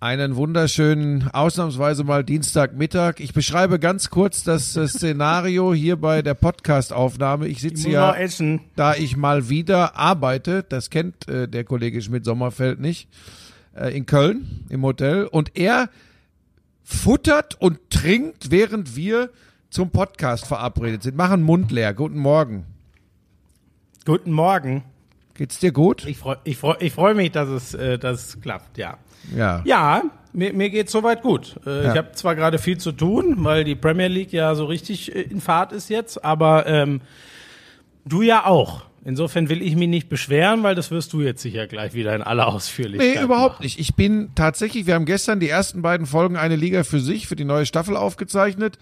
Einen wunderschönen, ausnahmsweise mal Dienstagmittag. Ich beschreibe ganz kurz das äh, Szenario hier bei der Podcast-Aufnahme. Ich sitze ja, da ich mal wieder arbeite, das kennt äh, der Kollege Schmidt-Sommerfeld nicht, äh, in Köln im Hotel. Und er futtert und trinkt, während wir zum Podcast verabredet sind. Machen Mund leer. Guten Morgen. Guten Morgen. Geht's dir gut? Ich freue ich freu, ich freu mich, dass es, äh, dass es klappt, ja. Ja. Ja, mir, mir geht's soweit gut. Äh, Ja. Ich habe zwar gerade viel zu tun, weil die Premier League ja so richtig äh, in Fahrt ist jetzt, aber ähm, du ja auch. Insofern will ich mich nicht beschweren, weil das wirst du jetzt sicher gleich wieder in aller Ausführlichkeit. Nee, überhaupt machen. nicht. Ich bin tatsächlich, wir haben gestern die ersten beiden Folgen eine Liga für sich, für die neue Staffel aufgezeichnet.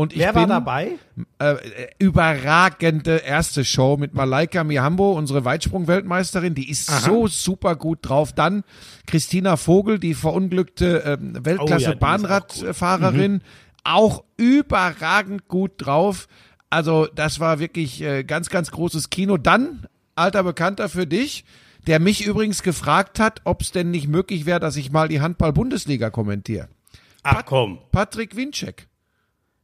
Und ich Wer bin, war dabei? Äh, überragende erste Show mit Malaika Mihambo, unsere Weitsprung-Weltmeisterin. Die ist so super gut drauf. Dann Christina Vogel, die verunglückte ähm, Oh ja, die ist Weltklasse-Bahnradfahrerin. Auch überragend gut drauf. Also das war wirklich äh, ganz, ganz großes Kino. Dann, alter Bekannter für dich, der mich übrigens gefragt hat, ob es denn nicht möglich wäre, dass ich mal die Handball-Bundesliga kommentiere. Ach komm. Patrick Winczek.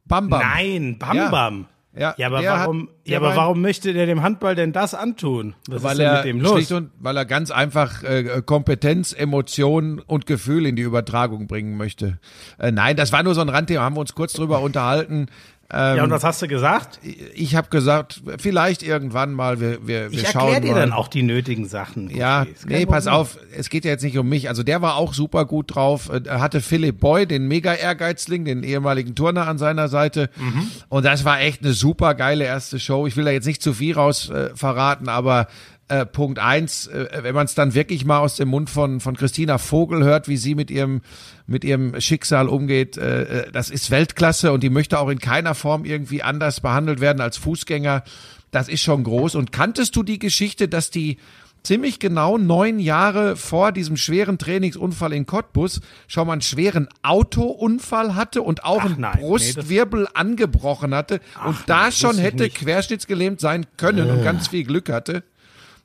Bam, bam. Nein, Bam Ja. Bam. Ja, Ja, aber hat- warum, der ja, aber war- warum möchte der dem Handball denn das antun? Was weil ist denn er mit dem los? und weil er ganz einfach äh, Kompetenz, Emotionen und Gefühl in die Übertragung bringen möchte. Äh, nein, das war nur so ein Randthema, haben wir uns kurz drüber unterhalten. Ähm, ja, und was hast du gesagt? ich habe gesagt, vielleicht irgendwann mal, wir, wir, wir Ich schauen erkläre dir mal. dann auch die nötigen Sachen. Ja, Okay, nee, pass Problem. auf, es geht ja jetzt nicht um mich. Also der war auch super gut drauf. Äh, Er hatte Philipp Boy, den Mega-Ehrgeizling, den ehemaligen Turner an seiner Seite. Mhm. Und das war echt eine super geile erste Show. Ich will da jetzt nicht zu viel raus äh, verraten, aber äh, Punkt eins, äh, wenn man es dann wirklich mal aus dem Mund von, von Christina Vogel hört, wie sie mit ihrem, mit ihrem Schicksal umgeht, äh, äh, das ist Weltklasse und die möchte auch in keiner Form irgendwie anders behandelt werden als Fußgänger. Das ist schon groß. Und kanntest du die Geschichte, dass die ziemlich genau neun Jahre vor diesem schweren Trainingsunfall in Cottbus schon mal einen schweren Autounfall hatte und auch Ach einen nein, nee, Brustwirbel angebrochen hatte und da nein, schon hätte querschnittsgelähmt sein können und ganz viel Glück hatte.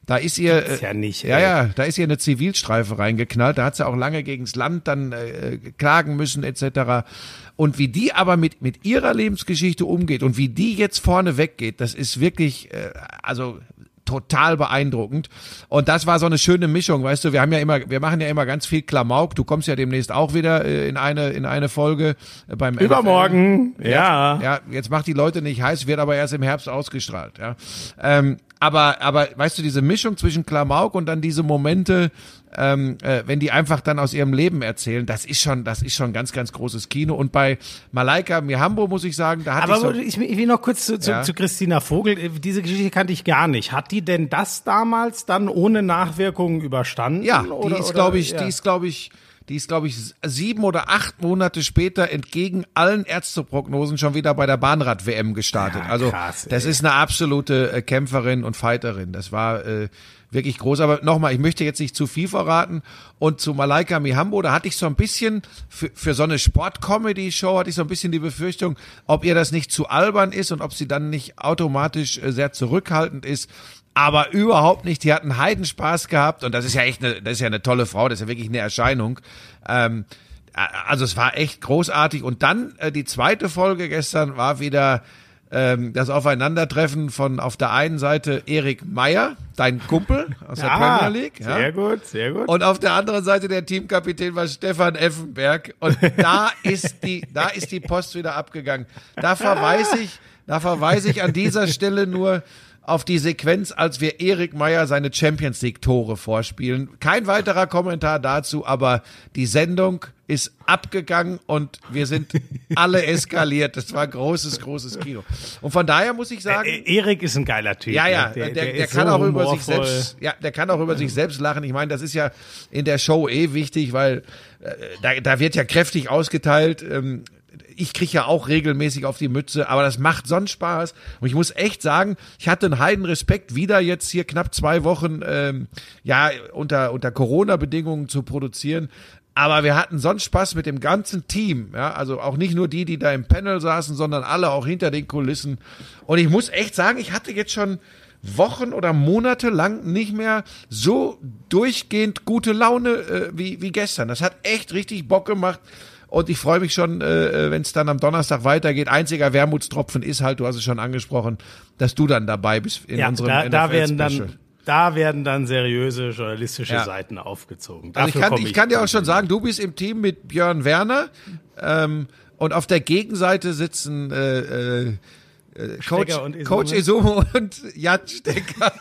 Da ist ihr, ja nicht, ja, ey. ja, da ist ihr eine Zivilstreife reingeknallt. Da hat sie auch lange gegens Land dann äh, klagen müssen etc. Und wie die aber mit mit ihrer Lebensgeschichte umgeht und wie die jetzt vorne weggeht, das ist wirklich, äh, also total beeindruckend. Und das war so eine schöne Mischung, weißt du, wir haben ja immer, wir machen ja immer ganz viel Klamauk. Du kommst ja demnächst auch wieder äh, in eine, in eine Folge äh, beim NFL. Übermorgen, ja. Ja, jetzt macht die Leute nicht heiß, wird aber erst im Herbst ausgestrahlt. Ja, ähm, aber aber weißt du diese Mischung zwischen Klamauk und dann diese Momente, ähm, äh, wenn die einfach dann aus ihrem Leben erzählen, das ist schon das ist schon ganz ganz großes Kino. Und bei Malaika Mihambo muss ich sagen, da hatte Aber ich so, ich, ich will noch kurz zu, zu, Ja. zu Christina Vogel. Äh, Diese Geschichte kannte ich gar nicht. Hat die denn das damals dann ohne Nachwirkungen überstanden? ja, oder, die ist oder- glaube ich, ja. die ist glaube ich die ist, glaube ich, sieben oder acht Monate später entgegen allen Ärzteprognosen schon wieder bei der Bahnrad-WM gestartet. Ja, also krass, das ist eine absolute äh, Kämpferin und Fighterin. Das war äh, wirklich groß. Aber nochmal, ich möchte jetzt nicht zu viel verraten. Und zu Malaika Mihambo, da hatte ich so ein bisschen, für, für so eine Sport-Comedy-Show hatte ich so ein bisschen die Befürchtung, ob ihr das nicht zu albern ist und ob sie dann nicht automatisch äh, sehr zurückhaltend ist. Aber überhaupt nicht. Die hatten Heidenspaß gehabt und das ist ja echt eine, das ist ja eine tolle Frau, das ist ja wirklich eine Erscheinung. Ähm, also es war echt großartig. Und dann äh, die zweite Folge gestern war wieder ähm, das Aufeinandertreffen von auf der einen Seite Erik Meyer, dein Kumpel aus der Premier League. Ja? Sehr gut, sehr gut. Und auf der anderen Seite der Teamkapitän war Stefan Effenberg. Und da ist die, da ist die Post wieder abgegangen. Da verweise ich, da verweise ich an dieser Stelle nur auf die Sequenz, als wir Erik Meyer seine Champions League Tore vorspielen. Kein weiterer Kommentar dazu, aber die Sendung ist abgegangen und wir sind alle eskaliert. Das war großes, großes Kino. Und von daher muss ich sagen, Äh, Erik ist ein geiler Typ. ja, ja, ne? der, der, ist kann so auch über sich selbst, ja, der kann auch über sich selbst lachen. Ich meine, das ist ja in der Show eh wichtig, weil äh, da, da wird ja kräftig ausgeteilt. Ähm, ich krieg ja auch regelmäßig auf die Mütze, aber das macht sonst Spaß. Und ich muss echt sagen, ich hatte einen heiden Respekt, wieder jetzt hier knapp zwei Wochen ähm, ja unter unter Corona-Bedingungen zu produzieren. Aber wir hatten sonst Spaß mit dem ganzen Team, ja, also auch nicht nur die, die da im Panel saßen, sondern alle auch hinter den Kulissen. Und ich muss echt sagen, ich hatte jetzt schon Wochen oder Monate lang nicht mehr so durchgehend gute Laune äh, wie, wie gestern. Das hat echt richtig Bock gemacht. Und ich freue mich schon, äh, wenn es dann am Donnerstag weitergeht. Einziger Wermutstropfen ist halt, du hast es schon angesprochen, dass du dann dabei bist in ja, unserem da, da werden dann da werden dann seriöse journalistische Ja. Seiten aufgezogen. Also ich Dafür kann, komme ich kann dir auch schon sagen, du bist im Team mit Björn Werner ähm, und auf der Gegenseite sitzen äh, äh, äh, Coach, Stecker und Isomo. Coach Isomo und Jan Stecker.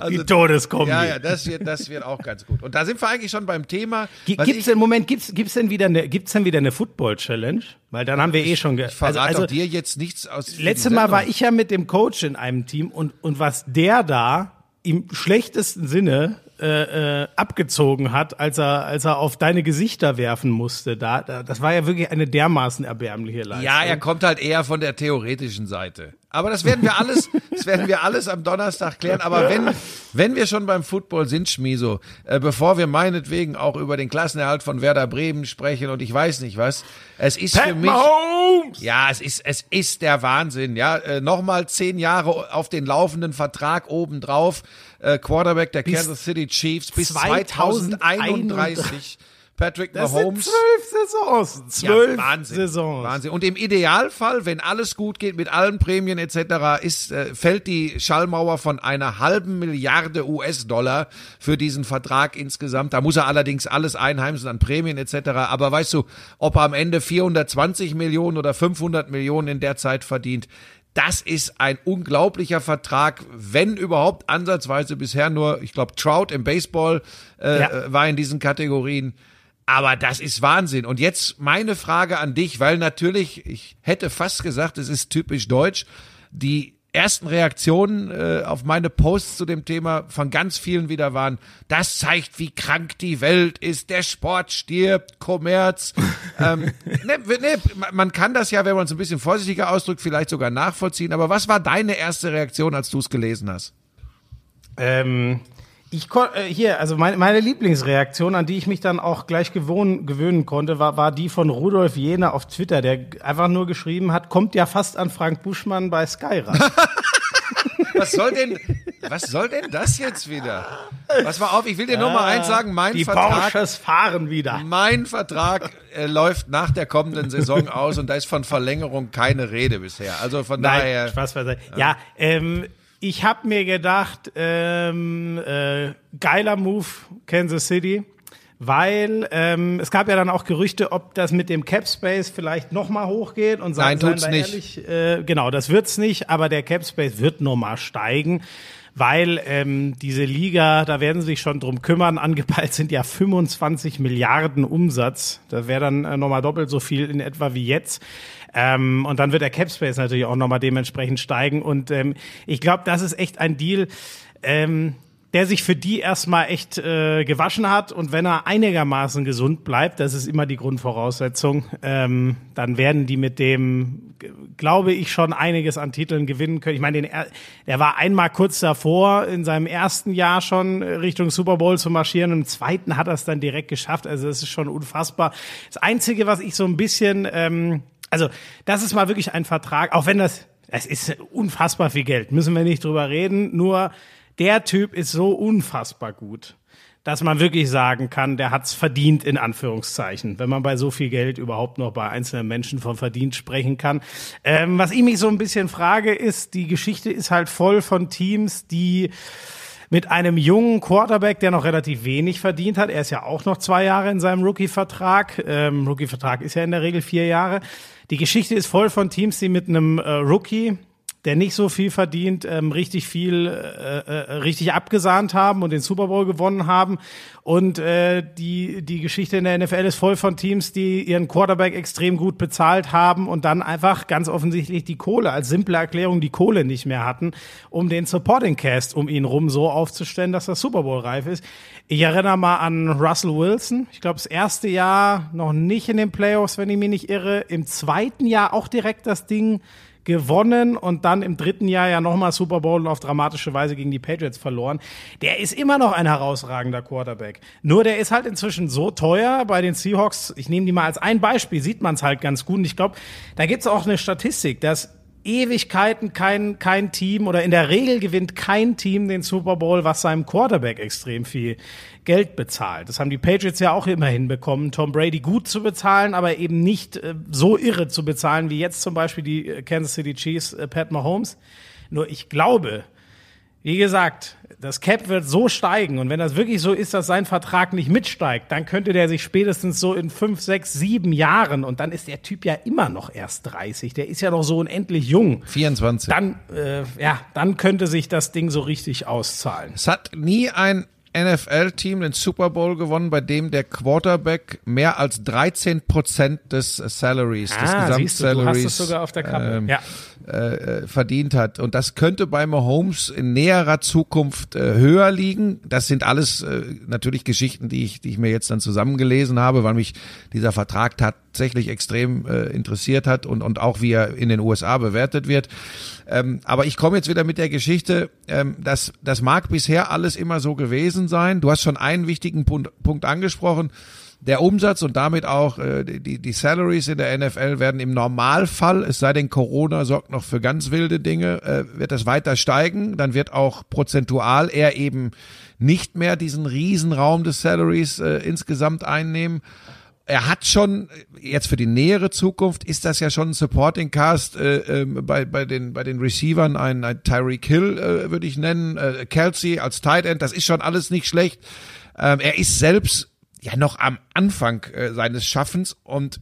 die Todeskombi. ja, ja, das wird, das wird auch ganz gut. Und da sind wir eigentlich schon beim Thema. Gibt's denn, Moment, gibt's, gibt's denn wieder eine, gibt's denn wieder eine Football-Challenge? Weil dann haben wir eh schon, ge ich verrate also, auch dir jetzt nichts aus. Letztes Mal war ich ja mit dem Coach in einem Team und, und was der da im schlechtesten Sinne äh, äh, abgezogen hat, als er, als er auf deine Gesichter werfen musste, da, da, das war ja wirklich eine dermaßen erbärmliche Leistung. Ja, er kommt halt eher von der theoretischen Seite. Aber das werden wir alles, das werden wir alles am Donnerstag klären. Aber wenn, wenn wir schon beim Football sind, Schmieso, äh, bevor wir meinetwegen auch über den Klassenerhalt von Werder Bremen sprechen und ich weiß nicht was, es ist für Pat mich, Mahomes! ja, es ist, es ist der Wahnsinn, ja, äh, nochmal zehn Jahre auf den laufenden Vertrag obendrauf, äh, Quarterback der Kansas City Chiefs bis 2031. Patrick Das sind Mahomes. zwölf Saisons. Zwölf Ja, Wahnsinn, Saisons. Wahnsinn. Und im Idealfall, wenn alles gut geht mit allen Prämien etc., ist, äh, fällt die Schallmauer von einer halben Milliarde US-Dollar für diesen Vertrag insgesamt. Da muss er allerdings alles einheimsen an Prämien etc. Aber weißt du, ob er am Ende 420 Millionen oder 500 Millionen in der Zeit verdient, das ist ein unglaublicher Vertrag, wenn überhaupt ansatzweise bisher nur, ich glaube, Trout im Baseball äh, Ja. äh, war in diesen Kategorien. Aber das ist Wahnsinn. Und jetzt meine Frage an dich, weil natürlich, ich hätte fast gesagt, es ist typisch deutsch, die ersten Reaktionen äh, auf meine Posts zu dem Thema von ganz vielen wieder waren, das zeigt, wie krank die Welt ist, der Sport stirbt, Kommerz. ähm, ne, ne, man kann das ja, wenn man es ein bisschen vorsichtiger ausdrückt, vielleicht sogar nachvollziehen. Aber was war deine erste Reaktion, als du es gelesen hast? Ähm, ich äh, hier, also meine, meine Lieblingsreaktion, an die ich mich dann auch gleich gewohn, gewöhnen konnte, war, war die von Rudolf Jehne auf Twitter, der einfach nur geschrieben hat, kommt ja fast an Frank Buschmann bei Sky ran. Was soll denn, was soll denn das jetzt wieder? Pass mal auf, ich will dir nur mal eins sagen, mein Die Vertrag, Porsches fahren wieder. mein Vertrag äh, läuft nach der kommenden Saison aus und da ist von Verlängerung keine Rede bisher. Also von daher, Nein, Spaß beiseite. Ja, ähm, ich habe mir gedacht, ähm, äh, geiler Move Kansas City, weil ähm, es gab ja dann auch Gerüchte, ob das mit dem Cap Space vielleicht noch mal hochgeht und sagen, Nein, tut's seien nicht. Ehrlich, äh, genau, das wird's nicht, aber der Cap Space wird noch mal steigen. Weil ähm, diese Liga, da werden sie sich schon drum kümmern. Angepeilt sind ja 25 Milliarden Umsatz. Das wäre dann äh, nochmal doppelt so viel in etwa wie jetzt. Ähm, und dann wird der Cap Space natürlich auch nochmal dementsprechend steigen. Und ähm, ich glaube, das ist echt ein Deal, ähm, der sich für die erstmal echt äh, gewaschen hat. Und wenn er einigermaßen gesund bleibt, das ist immer die Grundvoraussetzung, ähm, dann werden die mit dem, glaube ich, schon einiges an Titeln gewinnen können. Ich meine, er- der war einmal kurz davor, in seinem ersten Jahr schon Richtung Super Bowl zu marschieren. Im zweiten hat er es dann direkt geschafft. Also das ist schon unfassbar. Das Einzige, was ich so ein bisschen, ähm, also das ist mal wirklich ein Vertrag, auch wenn das, es ist unfassbar viel Geld, müssen wir nicht drüber reden. Nur der Typ ist so unfassbar gut, dass man wirklich sagen kann, der hat's verdient, in Anführungszeichen, wenn man bei so viel Geld überhaupt noch bei einzelnen Menschen von verdient sprechen kann. Ähm, was ich mich so ein bisschen frage, ist, die Geschichte ist halt voll von Teams, die mit einem jungen Quarterback, der noch relativ wenig verdient hat. Er ist ja auch noch zwei Jahre in seinem Rookie-Vertrag. Ähm, Rookie-Vertrag ist ja in der Regel vier Jahre. Die Geschichte ist voll von Teams, die mit einem äh, Rookie der nicht so viel verdient, ähm, richtig viel, äh, äh, richtig abgesahnt haben und den Super Bowl gewonnen haben. Und äh, die, die Geschichte in der NFL ist voll von Teams, die ihren Quarterback extrem gut bezahlt haben und dann einfach ganz offensichtlich die Kohle, als simple Erklärung die Kohle nicht mehr hatten, um den Supporting Cast um ihn rum so aufzustellen, dass das Super Bowl reif ist. Ich erinnere mal an Russell Wilson. Ich glaube, das erste Jahr noch nicht in den Playoffs, wenn ich mich nicht irre. Im zweiten Jahr auch direkt das Ding gewonnen und dann im dritten Jahr ja nochmal Super Bowl und auf dramatische Weise gegen die Patriots verloren. Der ist immer noch ein herausragender Quarterback. Nur der ist halt inzwischen so teuer bei den Seahawks. Ich nehme die mal als ein Beispiel, sieht man es halt ganz gut. Und ich glaube, da gibt es auch eine Statistik, dass Ewigkeiten kein, kein Team oder in der Regel gewinnt kein Team den Super Bowl, was seinem Quarterback extrem viel Geld bezahlt. Das haben die Patriots ja auch immer hinbekommen, Tom Brady gut zu bezahlen, aber eben nicht äh, so irre zu bezahlen wie jetzt zum Beispiel die äh, Kansas City Chiefs, äh, Pat Mahomes. Nur ich glaube, wie gesagt, das Cap wird so steigen und wenn das wirklich so ist, dass sein Vertrag nicht mitsteigt, dann könnte der sich spätestens so in fünf, sechs, sieben Jahren und dann ist der Typ ja immer noch erst 30, der ist ja noch so unendlich jung. 24. Dann, äh, ja, dann könnte sich das Ding so richtig auszahlen. Es hat nie ein NFL-Team den Super Bowl gewonnen, bei dem der Quarterback mehr als 13 Prozent des Salaries, des Ah, siehst du, du hast Gesamtsalaries es sogar auf der Kappe. ähm, ja. Äh, verdient hat. Und das könnte bei Mahomes in näherer Zukunft äh, höher liegen. Das sind alles äh, natürlich Geschichten, die ich, die ich mir jetzt dann zusammengelesen habe, weil mich dieser Vertrag tatsächlich extrem äh, interessiert hat und, und auch wie er in den USA bewertet wird. Ähm, aber ich komme jetzt wieder mit der Geschichte, ähm, dass das mag bisher alles immer so gewesen sein. Du hast schon einen wichtigen Punkt, Punkt angesprochen. Der Umsatz und damit auch äh, die, die Salaries in der NFL werden im Normalfall, es sei denn Corona sorgt noch für ganz wilde Dinge, äh, wird das weiter steigen. Dann wird auch prozentual er eben nicht mehr diesen Riesenraum des Salaries äh, insgesamt einnehmen. Er hat schon, jetzt für die nähere Zukunft, ist das ja schon ein Supporting Cast äh, äh, bei, bei, den, bei den Receivern, ein, ein Tyreek Hill äh, würde ich nennen, äh, Kelsey als Tight End, das ist schon alles nicht schlecht. Ähm, er ist selbst ja noch am Anfang äh, seines Schaffens und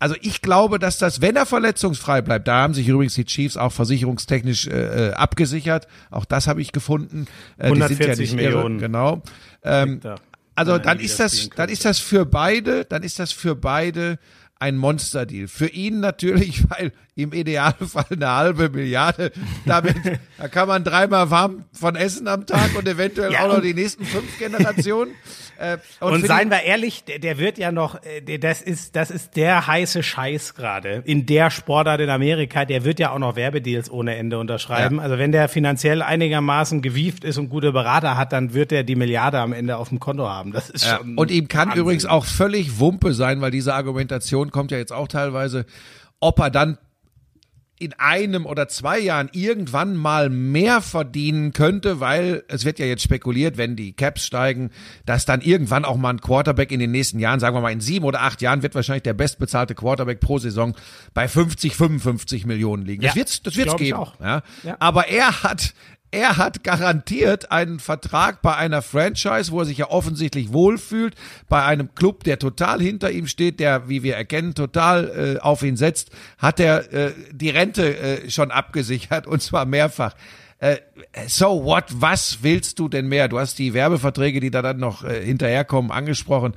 also ich glaube, dass das, wenn er verletzungsfrei bleibt, da haben sich übrigens die Chiefs auch versicherungstechnisch äh, äh, abgesichert. Auch das habe ich gefunden. Äh, die sind ja 140 nicht Millionen. Irre, genau. Ähm, Da. also er dann ist das, dann ist das für beide, dann ist das für beide ein Monsterdeal. Für ihn natürlich, weil im Idealfall eine halbe Milliarde. Damit, da kann man dreimal warm von essen am Tag und eventuell Ja, auch noch und- die nächsten fünf Generationen. Äh, Und für seien wir ehrlich, der, der wird ja noch, äh, das ist, das ist der heiße Scheiß gerade in der Sportart in Amerika. Der wird ja auch noch Werbedeals ohne Ende unterschreiben. Ja. Also wenn der finanziell einigermaßen gewieft ist und gute Berater hat, dann wird er die Milliarde am Ende auf dem Konto haben. Das ist Ja, schon. und ihm kann Wahnsinn. übrigens auch völlig Wumpe sein, weil diese Argumentation kommt ja jetzt auch teilweise, ob er dann in einem oder zwei Jahren irgendwann mal mehr verdienen könnte, weil es wird ja jetzt spekuliert, wenn die Caps steigen, dass dann irgendwann auch mal ein Quarterback in den nächsten Jahren, sagen wir mal in sieben oder acht Jahren, wird wahrscheinlich der bestbezahlte Quarterback pro Saison bei 50, 55 Millionen liegen. Das Ja, wird's, das wird's geben. Ja? Ja. Aber er hat, er hat garantiert einen Vertrag bei einer Franchise, wo er sich ja offensichtlich wohlfühlt, bei einem Club, der total hinter ihm steht, der, wie wir erkennen, total äh, auf ihn setzt, hat er äh, die Rente äh, schon abgesichert und zwar mehrfach. Äh, so what? Was willst du denn mehr? Du hast die Werbeverträge, die da dann noch äh, hinterherkommen, angesprochen.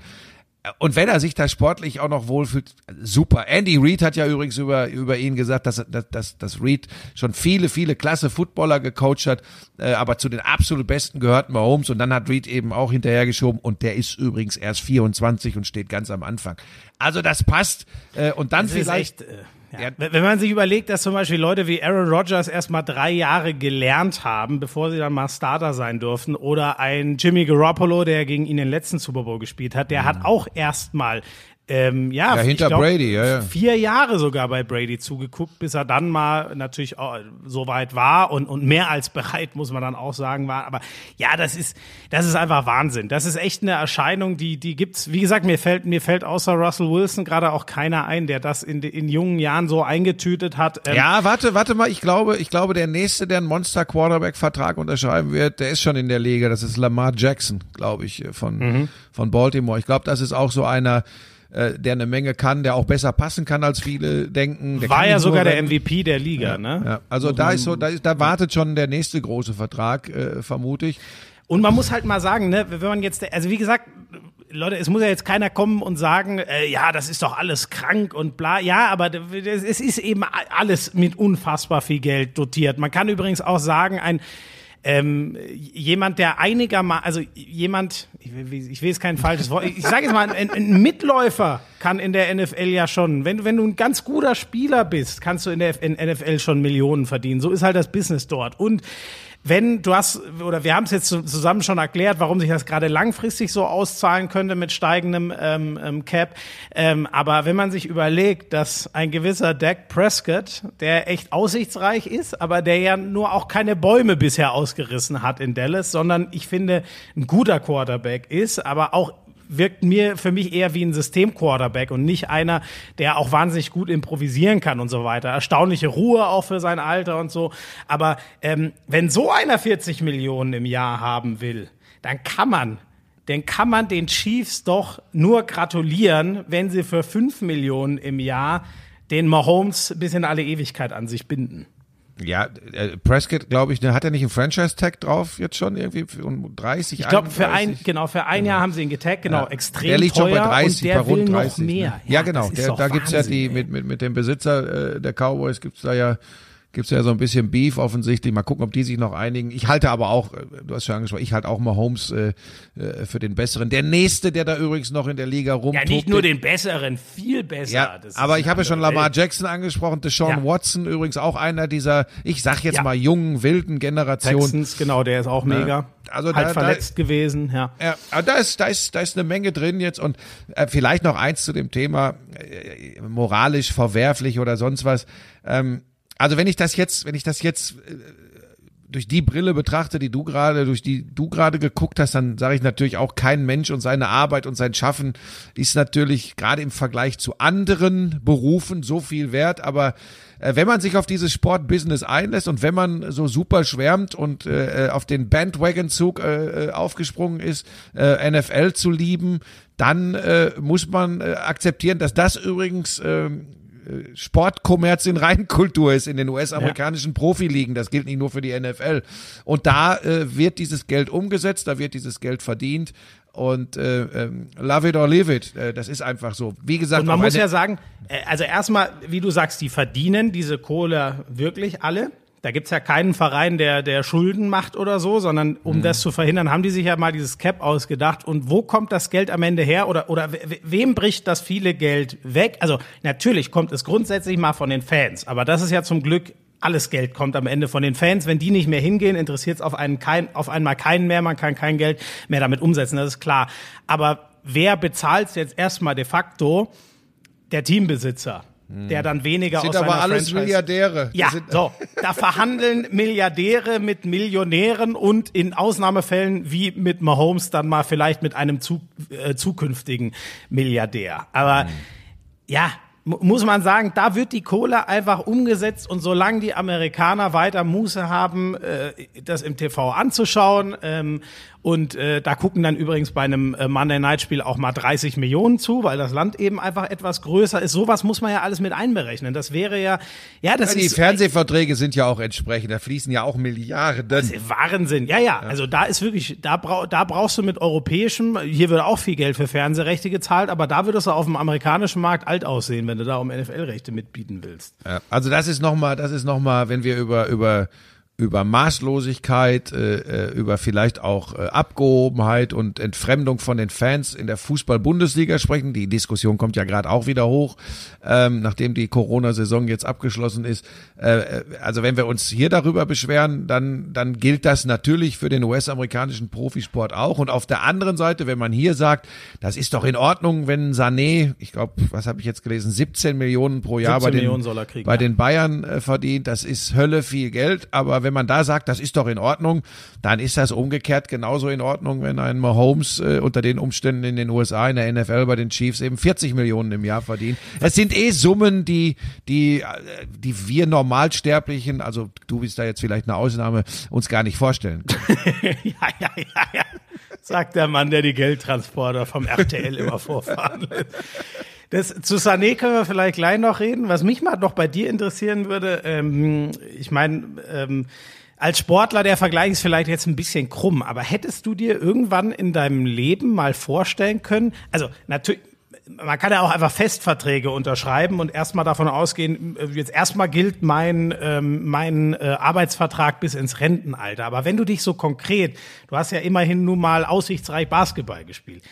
Und wenn er sich da sportlich auch noch wohlfühlt, super. Andy Reid hat ja übrigens über, über ihn gesagt, dass, dass, dass, dass Reid schon viele, viele klasse Footballer gecoacht hat, äh, aber zu den absolut Besten gehört Mahomes und dann hat Reid eben auch hinterhergeschoben und der ist übrigens erst 24 und steht ganz am Anfang. Also das passt äh, und dann Das vielleicht... echt, äh, ja. Wenn man sich überlegt, dass zum Beispiel Leute wie Aaron Rodgers erstmal drei Jahre gelernt haben, bevor sie dann mal Starter sein durften, oder ein Jimmy Garoppolo, der gegen ihn den letzten Super Bowl gespielt hat, der hat auch erstmal ähm, ja. Ja, hinter Brady, ja, ja. vier Jahre sogar bei Brady zugeguckt, bis er dann mal natürlich auch so weit war und, und mehr als bereit, muss man dann auch sagen, war. Aber ja, das ist, das ist einfach Wahnsinn. Das ist echt eine Erscheinung, die, die gibt's. Wie gesagt, mir fällt, mir fällt außer Russell Wilson gerade auch keiner ein, der das in, in jungen Jahren so eingetütet hat. Ähm, Ja, warte, warte mal, ich glaube, ich glaube, der nächste, der einen Monster Quarterback Vertrag unterschreiben wird, der ist schon in der Liga, das ist Lamar Jackson, glaube ich, von Mhm. von Baltimore. Ich glaube, das ist auch so einer äh, der eine Menge kann, der auch besser passen kann, als viele denken. Der war ja sogar der. MVP der Liga, ne? Ja, also da ist so, da, ist, da wartet schon der nächste große Vertrag, äh, vermute ich. Und man muss halt mal sagen, ne, wenn man jetzt, also wie gesagt, Leute, es muss ja jetzt keiner kommen und sagen, äh, ja, das ist doch alles krank und bla. Ja, aber es ist eben alles mit unfassbar viel Geld dotiert. Man kann übrigens auch sagen, ein ähm, jemand, der einigermaßen, also jemand, ich will, ich will jetzt kein falsches Wort, ich sage jetzt mal, ein, ein Mitläufer kann in der NFL ja schon, wenn, wenn du ein ganz guter Spieler bist, kannst du in der NFL schon Millionen verdienen. So ist halt das Business dort. Und wenn du hast, oder wir haben es jetzt zusammen schon erklärt, warum sich das gerade langfristig so auszahlen könnte mit steigendem ähm, ähm, Cap. Ähm, aber wenn man sich überlegt, dass ein gewisser Dak Prescott, der echt aussichtsreich ist, aber der ja nur auch keine Bäume bisher ausgerissen hat in Dallas, sondern ich finde ein guter Quarterback ist, aber auch wirkt mir für mich eher wie ein System-Quarterback und nicht einer, der auch wahnsinnig gut improvisieren kann und so weiter. Erstaunliche Ruhe auch für sein Alter und so. Aber ähm, wenn so einer 40 Millionen im Jahr haben will, dann kann man dann kann man den Chiefs doch nur gratulieren, wenn sie für 5 Millionen im Jahr den Mahomes bis in alle Ewigkeit an sich binden. Ja, äh, Prescott, glaube ich, ne, hat er nicht einen Franchise-Tag drauf jetzt schon irgendwie für 30, Ich glaube, für ein, genau, für ein Jahr haben sie ihn getaggt, genau, ja. extrem Der liegt teuer schon bei 30, und der bei rund 30. Will noch mehr. Ne? Ja, ja, genau, der, da gibt's ja die, mit, mit, mit dem Besitzer äh, der Cowboys gibt's da ja gibt's ja so ein bisschen Beef offensichtlich. Mal gucken, ob die sich noch einigen. Ich halte aber auch, äh, du hast schon angesprochen, ich halte auch mal Holmes äh, äh, für den besseren. Der nächste, der da übrigens noch in der Liga rumtobt. Ja, nicht nur den besseren, viel besser. Ja, aber ich habe ja schon Lamar Welt. Jackson angesprochen, Deshaun ja. Watson übrigens auch einer dieser, ich sag jetzt ja. mal jungen, wilden Generation. Texans, genau, der ist auch mega. Also halt da, verletzt da, gewesen, ja. Ja, aber da ist, da ist, da ist eine Menge drin jetzt und äh, vielleicht noch eins zu dem Thema äh, moralisch verwerflich oder sonst was. Ähm, also wenn ich das jetzt, wenn ich das jetzt äh, durch die Brille betrachte, die du gerade, durch die du gerade geguckt hast, dann sage ich natürlich auch, kein Mensch und seine Arbeit und sein Schaffen ist natürlich gerade im Vergleich zu anderen Berufen so viel wert. Aber äh, wenn man sich auf dieses Sportbusiness einlässt und wenn man so super schwärmt und äh, auf den Bandwagon-Zug äh, äh aufgesprungen ist, äh, NFL zu lieben, dann äh, muss man äh, akzeptieren, dass das übrigens äh, Sportkommerz in Reinkultur ist in den US-amerikanischen ja. Profiligen. Das gilt nicht nur für die NFL. Und da äh, wird dieses Geld umgesetzt, da wird dieses Geld verdient. Und äh, äh, love it or leave it, äh, das ist einfach so. Wie gesagt, und man muss ja sagen, äh, also erstmal, wie du sagst, die verdienen diese Kohle wirklich alle. Da gibt's ja keinen Verein, der, der Schulden macht oder so, sondern um mhm. das zu verhindern, haben die sich ja mal dieses Cap ausgedacht. Und wo kommt das Geld am Ende her? Oder, oder wem bricht das viele Geld weg? Also natürlich kommt es grundsätzlich mal von den Fans, aber das ist ja zum Glück alles Geld kommt am Ende von den Fans. Wenn die nicht mehr hingehen, interessiert es auf, einen kein, auf einmal keinen mehr. Man kann kein Geld mehr damit umsetzen, das ist klar. Aber wer bezahlt jetzt erstmal de facto? Der Teambesitzer der dann weniger sind aus aber seiner alles Franchise Milliardäre. Ja, so. Da verhandeln Milliardäre mit Millionären und in Ausnahmefällen wie mit Mahomes dann mal vielleicht mit einem zu, äh, zukünftigen Milliardär. Aber mhm. ja, muss man sagen, da wird die Kohle einfach umgesetzt und solange die Amerikaner weiter Muße haben, äh, das im TV anzuschauen ähm, und äh, da gucken dann übrigens bei einem äh, Monday Night Spiel auch mal 30 Millionen zu, weil das Land eben einfach etwas größer ist. Sowas muss man ja alles mit einberechnen. Das wäre ja, ja, das ja, die ist. Die Fernsehverträge sind ja auch entsprechend. Da fließen ja auch Milliarden. Das ist Wahnsinn. Ja, ja, ja. Also da ist wirklich, da, brauch, da brauchst du mit europäischem, hier wird auch viel Geld für Fernsehrechte gezahlt, aber da würdest du auf dem amerikanischen Markt alt aussehen, wenn du da um NFL-Rechte mitbieten willst. Ja, also das ist nochmal, das ist nochmal, wenn wir über, über über Maßlosigkeit, äh, äh, über vielleicht auch äh, Abgehobenheit und Entfremdung von den Fans in der Fußball-Bundesliga sprechen. Die Diskussion kommt ja gerade auch wieder hoch, ähm, nachdem die Corona-Saison jetzt abgeschlossen ist. Äh, äh also wenn wir uns hier darüber beschweren, dann, dann gilt das natürlich für den US-amerikanischen Profisport auch. Und auf der anderen Seite, wenn man hier sagt, das ist doch in Ordnung, wenn Sané, ich glaube, was habe ich jetzt gelesen, 17 Millionen pro Jahr bei den, kriegen, bei ja. den Bayern äh, verdient, das ist Hölle viel Geld, aber wenn wenn man da sagt, das ist doch in Ordnung, dann ist das umgekehrt genauso in Ordnung, wenn ein Mahomes äh, unter den Umständen in den USA, in der NFL bei den Chiefs eben 40 Millionen im Jahr verdient. Es sind eh Summen, die, die, äh, die wir Normalsterblichen, also du bist da jetzt vielleicht eine Ausnahme, uns gar nicht vorstellen ja, ja, ja, ja. Sagt der Mann, der die Geldtransporter vom RTL immer vorfahren lässt. Das, zu Sané können wir vielleicht gleich noch reden. Was mich mal noch bei dir interessieren würde, ähm, ich meine, ähm, als Sportler, der Vergleich ist vielleicht jetzt ein bisschen krumm, aber hättest du dir irgendwann in deinem Leben mal vorstellen können, also natürlich, man kann ja auch einfach Festverträge unterschreiben und erstmal davon ausgehen, äh, jetzt erstmal gilt mein, ähm, mein äh, Arbeitsvertrag bis ins Rentenalter. Aber wenn du dich so konkret, du hast ja immerhin nun mal aussichtsreich Basketball gespielt,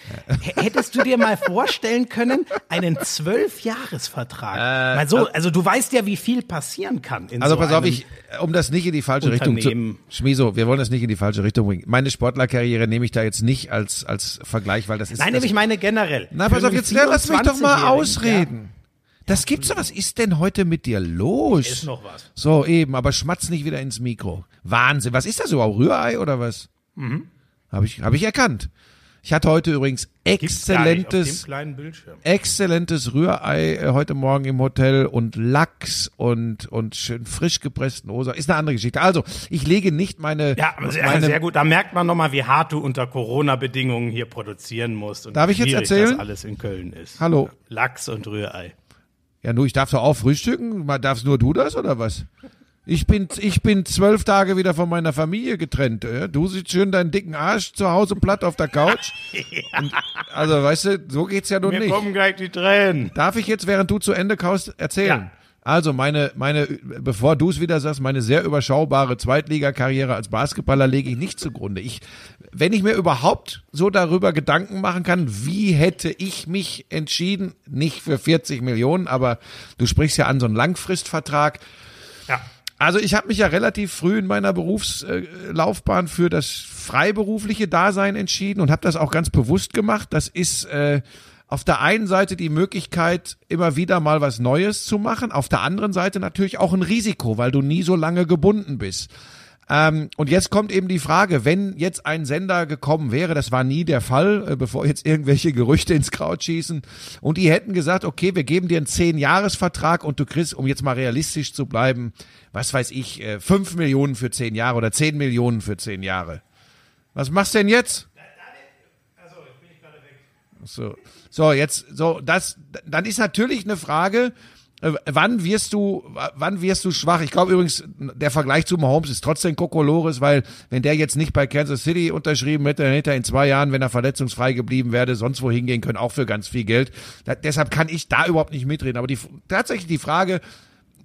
hättest du dir mal vorstellen können, einen Zwölfjahresvertrag? Äh, so, also du weißt ja, wie viel passieren kann. also so pass auf, ich, um das nicht in die falsche Richtung zu, Schmieso, wir wollen das nicht in die falsche Richtung bringen. Meine Sportlerkarriere nehme ich da jetzt nicht als, als Vergleich, weil das ist. Nein, nämlich meine generell. Na, pass auf, jetzt lass mich doch mal ausreden. Ja. Das gibt's doch. Was ist denn heute mit dir los? Ist noch was. So, eben, aber schmatz nicht wieder ins Mikro. Wahnsinn. Was ist das überhaupt? Rührei oder was? Mhm. Habe ich, hab ich erkannt. Ich hatte heute übrigens exzellentes, exzellentes Rührei äh, heute Morgen im Hotel und Lachs und, und schön frisch gepressten Osa. Ist eine andere Geschichte. Also, ich lege nicht meine. Ja, sehr, meine, sehr gut. Da merkt man nochmal, wie hart du unter Corona-Bedingungen hier produzieren musst. Und darf ich jetzt erzählen? Das alles in Köln ist. Hallo. Lachs und Rührei. Ja, nur ich darf doch auch frühstücken. Darfst nur du das oder was? Ich bin, ich bin zwölf Tage wieder von meiner Familie getrennt. Äh? Du sitzt schön deinen dicken Arsch zu Hause platt auf der Couch. Und, also, weißt du, so geht's ja nun Mir nicht. Mir kommen gleich die Tränen. Darf ich jetzt, während du zu Ende kaust, erzählen? Ja. Also meine, meine, bevor du es wieder sagst, meine sehr überschaubare Zweitligakarriere als Basketballer lege ich nicht zugrunde. Ich, wenn ich mir überhaupt so darüber Gedanken machen kann, wie hätte ich mich entschieden, nicht für 40 Millionen, aber du sprichst ja an so einen Langfristvertrag. Also ich habe mich ja relativ früh in meiner Berufslaufbahn für das freiberufliche Dasein entschieden und habe das auch ganz bewusst gemacht. Das ist äh, auf der einen Seite die Möglichkeit, immer wieder mal was Neues zu machen, auf der anderen Seite natürlich auch ein Risiko, weil du nie so lange gebunden bist. Ähm, und jetzt kommt eben die Frage, wenn jetzt ein Sender gekommen wäre, das war nie der Fall, äh, bevor jetzt irgendwelche Gerüchte ins Kraut schießen, und die hätten gesagt, okay, wir geben dir einen Zehn-Jahres-Vertrag und du kriegst, um jetzt mal realistisch zu bleiben, was weiß ich, äh, fünf Millionen für zehn Jahre oder zehn Millionen für zehn Jahre. Was machst du denn jetzt? So, so jetzt, so das, dann ist natürlich eine Frage, wann wirst du, wann wirst du schwach? Ich glaube übrigens, der Vergleich zu Mahomes ist trotzdem Kokolores, weil wenn der jetzt nicht bei Kansas City unterschrieben hätte, dann hätte er in zwei Jahren, wenn er verletzungsfrei geblieben wäre, sonst wo hingehen können, auch für ganz viel Geld. Da, deshalb kann ich da überhaupt nicht mitreden. Aber die, tatsächlich die Frage,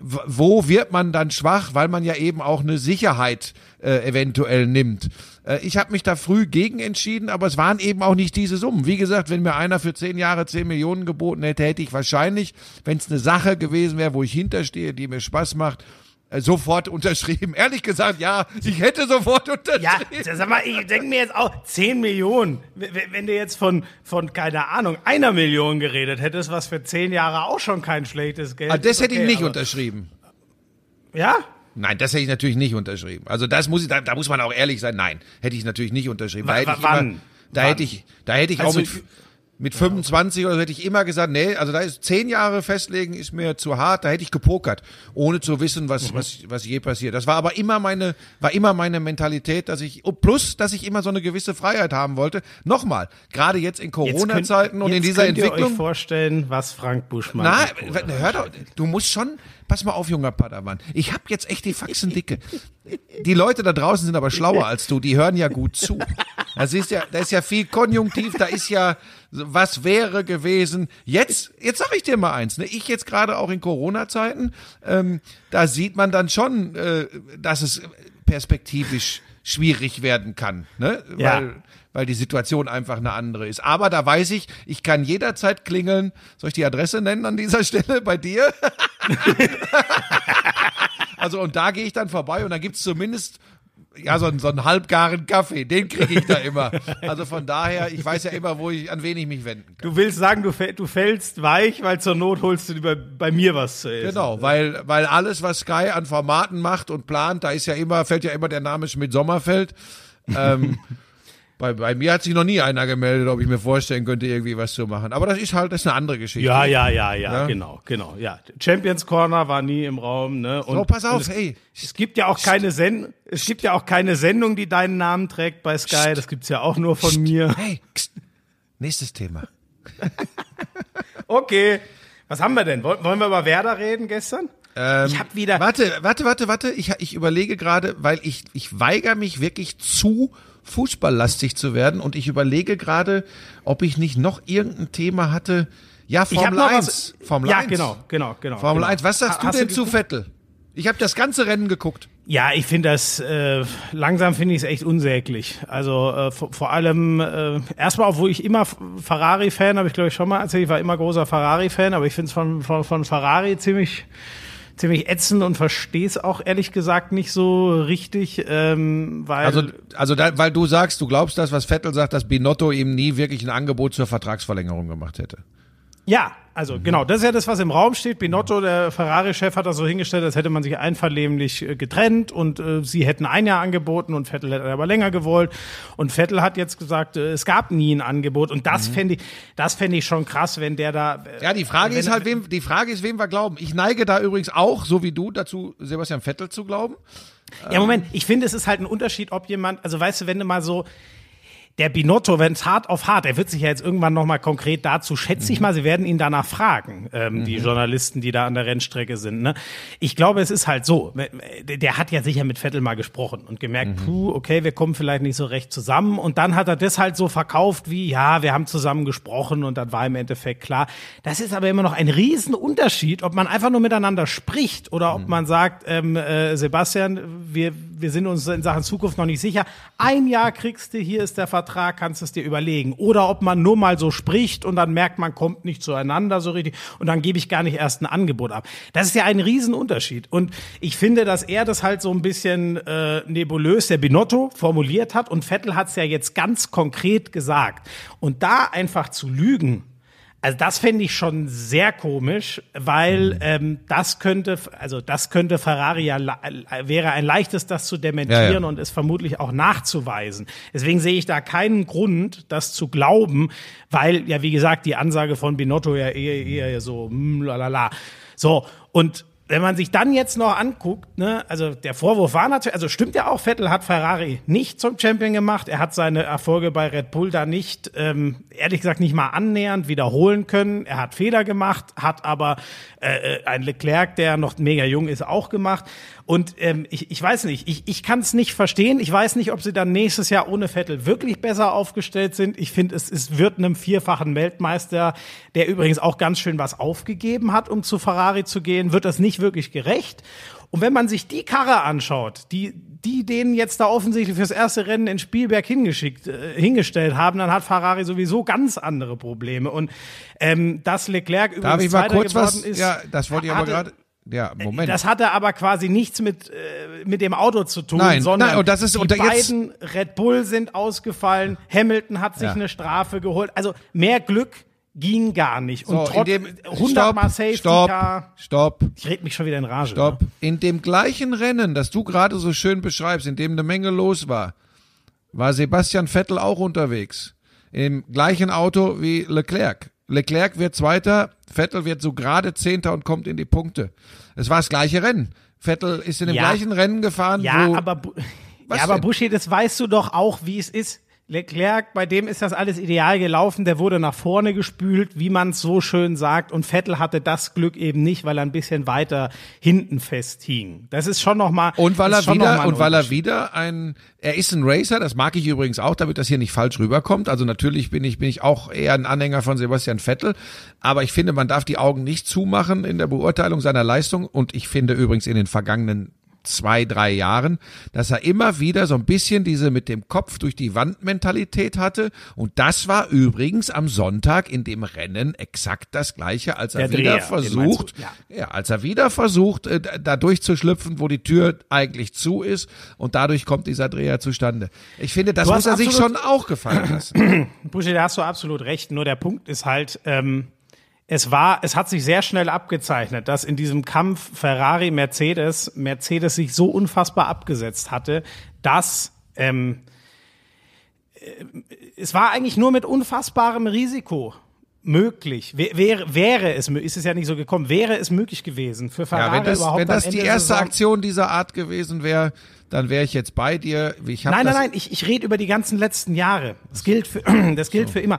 wo wird man dann schwach, weil man ja eben auch eine Sicherheit äh, eventuell nimmt. Äh, ich habe mich da früh gegen entschieden, aber es waren eben auch nicht diese Summen. Wie gesagt, wenn mir einer für zehn Jahre zehn Millionen geboten hätte, hätte ich wahrscheinlich, wenn es eine Sache gewesen wäre, wo ich hinterstehe, die mir Spaß macht, sofort unterschrieben. Ehrlich gesagt, ja, ich hätte sofort unterschrieben. Ja, sag mal, ich denke mir jetzt auch, 10 Millionen, wenn du jetzt von, von, keine Ahnung, einer Million geredet hättest, was für 10 Jahre auch schon kein schlechtes Geld ah, Das hätte okay, ich nicht unterschrieben. Ja? Nein, das hätte ich natürlich nicht unterschrieben. Also das muss ich, da, da muss man auch ehrlich sein. Nein, hätte ich natürlich nicht unterschrieben. Da hätte ich wann? Immer, da wann? hätte ich, da hätte ich also, auch mit, mit 25 oder so hätte ich immer gesagt, nee, also da ist zehn Jahre festlegen ist mir zu hart, da hätte ich gepokert, ohne zu wissen, was, mhm. was, was je passiert. Das war aber immer meine, war immer meine Mentalität, dass ich, plus, dass ich immer so eine gewisse Freiheit haben wollte. Nochmal, gerade jetzt in Corona-Zeiten und in dieser könnt Entwicklung. Ihr euch vorstellen, was Frank Buschmann. Na, hör doch, du musst schon, pass mal auf, junger Padawan. Ich hab jetzt echt die Faxen dicke. Die Leute da draußen sind aber schlauer als du, die hören ja gut zu. Das ist ja, da ist ja viel Konjunktiv, da ist ja, was wäre gewesen. Jetzt, jetzt sag ich dir mal eins, ne? Ich jetzt gerade auch in Corona-Zeiten, ähm, da sieht man dann schon, äh, dass es perspektivisch schwierig werden kann, ne? Ja. Weil, weil die Situation einfach eine andere ist. Aber da weiß ich, ich kann jederzeit klingeln. Soll ich die Adresse nennen an dieser Stelle bei dir? also und da gehe ich dann vorbei und dann gibt's zumindest ja, so, einen, so einen halbgaren Kaffee, den kriege ich da immer. Also von daher, ich weiß ja immer, wo ich, an wen ich mich wenden kann. Du willst sagen, du, du fällst weich, weil zur Not holst du bei, bei mir was zu essen. Genau, weil, weil alles, was Sky an Formaten macht und plant, da ist ja immer, fällt ja immer der Name Schmidt-Sommerfeld. Ähm, Bei, bei mir hat sich noch nie einer gemeldet, ob ich mir vorstellen könnte, irgendwie was zu machen. Aber das ist halt, das ist eine andere Geschichte. Ja, ja, ja, ja, ja? genau, genau, ja. Champions Corner war nie im Raum, ne? Und, so, pass auf, es, ey. Es gibt ja auch keine Sendung, es gibt ja auch keine Sendung, die deinen Namen trägt bei Sky. Psst. Das gibt's ja auch nur von Psst. mir. Hey, Psst. nächstes Thema. okay. Was haben wir denn? Wollen wir über Werder reden gestern? Ähm, ich habe wieder. Warte, warte, warte, warte. Ich, ich überlege gerade, weil ich, ich weigere mich wirklich zu fußballlastig zu werden und ich überlege gerade, ob ich nicht noch irgendein Thema hatte. Ja, Formel 1. Formel ja, 1. genau, genau, genau. Formel genau. 1. Was sagst Ha- du denn zu Vettel? Ich habe das ganze Rennen geguckt. Ja, ich finde das äh, langsam finde ich es echt unsäglich. Also äh, vor, allem äh, erstmal, obwohl ich immer Ferrari-Fan, habe ich glaube ich schon mal erzählt, ich war immer großer Ferrari-Fan, aber ich finde es von, von, von Ferrari ziemlich ziemlich ätzend und verstehe es auch ehrlich gesagt nicht so richtig, ähm, weil Also, also da, weil du sagst, du glaubst das, was Vettel sagt, dass Binotto ihm nie wirklich ein Angebot zur Vertragsverlängerung gemacht hätte. Ja, also genau, das ist ja das, was im Raum steht. Binotto, der Ferrari-Chef, hat das so hingestellt, als hätte man sich einvernehmlich äh, getrennt und äh, sie hätten ein Jahr angeboten und Vettel hätte aber länger gewollt. Und Vettel hat jetzt gesagt, äh, es gab nie ein Angebot. Und das fände ich, das fände ich schon krass, wenn der da. Äh, Ja, die Frage ist halt, wem, die Frage ist, wem wir glauben. Ich neige da übrigens auch, so wie du, dazu, Sebastian Vettel zu glauben. Ja, Moment, ich finde, es ist halt ein Unterschied, ob jemand, also weißt du, wenn du mal so, der Binotto, wenn es hart auf hart, er wird sich ja jetzt irgendwann nochmal konkret dazu, schätze ich mal, sie werden ihn danach fragen, ähm, die Journalisten, die da an der Rennstrecke sind. Ne? Ich glaube, es ist halt so, der der hat ja sicher mit Vettel mal gesprochen und gemerkt, puh, okay, wir kommen vielleicht nicht so recht zusammen. Und dann hat er das halt so verkauft wie, ja, wir haben zusammen gesprochen und dann war im Endeffekt klar. Das ist aber immer noch ein Riesenunterschied, ob man einfach nur miteinander spricht oder ob man sagt, ähm, äh, Sebastian, wir, wir sind uns in Sachen Zukunft noch nicht sicher. Ein Jahr kriegst du, hier ist der Vertrag, kannst es dir überlegen. Oder ob man nur mal so spricht und dann merkt, man kommt nicht zueinander so richtig und dann gebe ich gar nicht erst ein Angebot ab. Das ist ja ein Riesenunterschied. Und ich finde, dass er das halt so ein bisschen äh, nebulös, der Binotto, formuliert hat und Vettel hat es ja jetzt ganz konkret gesagt. Und da einfach zu lügen, also das fände ich schon sehr komisch, weil ähm, das könnte, also das könnte Ferrari ja wäre ein leichtes, das zu dementieren Ja, ja. und es vermutlich auch nachzuweisen. Deswegen sehe ich da keinen Grund, das zu glauben, weil ja wie gesagt die Ansage von Binotto ja eher, eher so mm, lalala. So und wenn man sich dann jetzt noch anguckt, ne, also der Vorwurf war natürlich, also stimmt ja auch, Vettel hat Ferrari nicht zum Champion gemacht. Er hat seine Erfolge bei Red Bull da nicht, ähm, ehrlich gesagt, nicht mal annähernd wiederholen können. Er hat Fehler gemacht, hat aber äh, äh, ein Leclerc, der noch mega jung ist, auch gemacht. Und ähm, ich, ich weiß nicht, ich, ich kann es nicht verstehen. Ich weiß nicht, ob sie dann nächstes Jahr ohne Vettel wirklich besser aufgestellt sind. Ich finde, es, es wird einem vierfachen Weltmeister, der übrigens auch ganz schön was aufgegeben hat, um zu Ferrari zu gehen, wird das nicht wirklich gerecht. Und wenn man sich die Karre anschaut, die, die denen jetzt da offensichtlich fürs erste Rennen in Spielberg hingeschickt, äh, hingestellt haben, dann hat Ferrari sowieso ganz andere Probleme. Und ähm, dass Leclerc übrigens Darf ich mal kurz geworden was? ist, ja, das wollte ich aber gerade. Ja, Moment. das hatte aber quasi nichts mit, äh, mit dem Auto zu tun, Nein, sondern nein, und das ist- die und da jetzt- beiden Red Bull sind ausgefallen, Hamilton hat sich Ja. eine Strafe geholt. Also mehr Glück ging gar nicht. Und so, trotz dem, 100 Mal Safety stopp, Car. stopp, Ich red mich schon wieder in Rage. stopp. Ne? In dem gleichen Rennen, das du gerade so schön beschreibst, in dem eine Menge los war, war Sebastian Vettel auch unterwegs. Im gleichen Auto wie Leclerc. Leclerc wird Zweiter, Vettel wird so gerade Zehnter und kommt in die Punkte. Es war das gleiche Rennen. Vettel ist in dem Ja. gleichen Rennen gefahren, Ja, aber, ja, aber? Buschi, das weißt du doch auch, wie es ist. Leclerc, bei dem ist das alles ideal gelaufen, der wurde nach vorne gespült, wie man es so schön sagt, und Vettel hatte das Glück eben nicht, weil er ein bisschen weiter hinten festhing. Das ist schon nochmal. Und weil er wieder, und weil er wieder ein, er ist ein Racer, das mag ich übrigens auch, damit das hier nicht falsch rüberkommt. Also natürlich bin ich, bin ich auch eher ein Anhänger von Sebastian Vettel. Aber ich finde, man darf die Augen nicht zumachen in der Beurteilung seiner Leistung. Und ich finde übrigens in den vergangenen zwei, drei Jahren, dass er immer wieder so ein bisschen diese mit dem Kopf durch die Wand Mentalität hatte. Und das war übrigens am Sonntag in dem Rennen exakt das gleiche, als er Der wieder Dreher, du? versucht, Ja. ja, als er wieder versucht, äh, da durchzuschlüpfen, wo die Tür eigentlich zu ist und dadurch kommt dieser Dreher zustande. Ich finde, das muss er sich schon auch gefallen lassen. Buschi, da hast du absolut recht. Nur der Punkt ist halt, ähm, es war, es hat sich sehr schnell abgezeichnet, dass in diesem Kampf Ferrari Mercedes Mercedes sich so unfassbar abgesetzt hatte, dass ähm, äh, es war eigentlich nur mit unfassbarem Risiko möglich. Wär- Wäre, wäre es, ist es ja nicht so gekommen, wäre es möglich gewesen für Ferrari Ja, wenn das, überhaupt wenn das die erste Aktion dieser Art gewesen wäre, dann wäre ich jetzt bei dir. Ich Nein, nein, nein, ich, ich rede über die ganzen letzten Jahre. Das gilt für, das gilt für immer.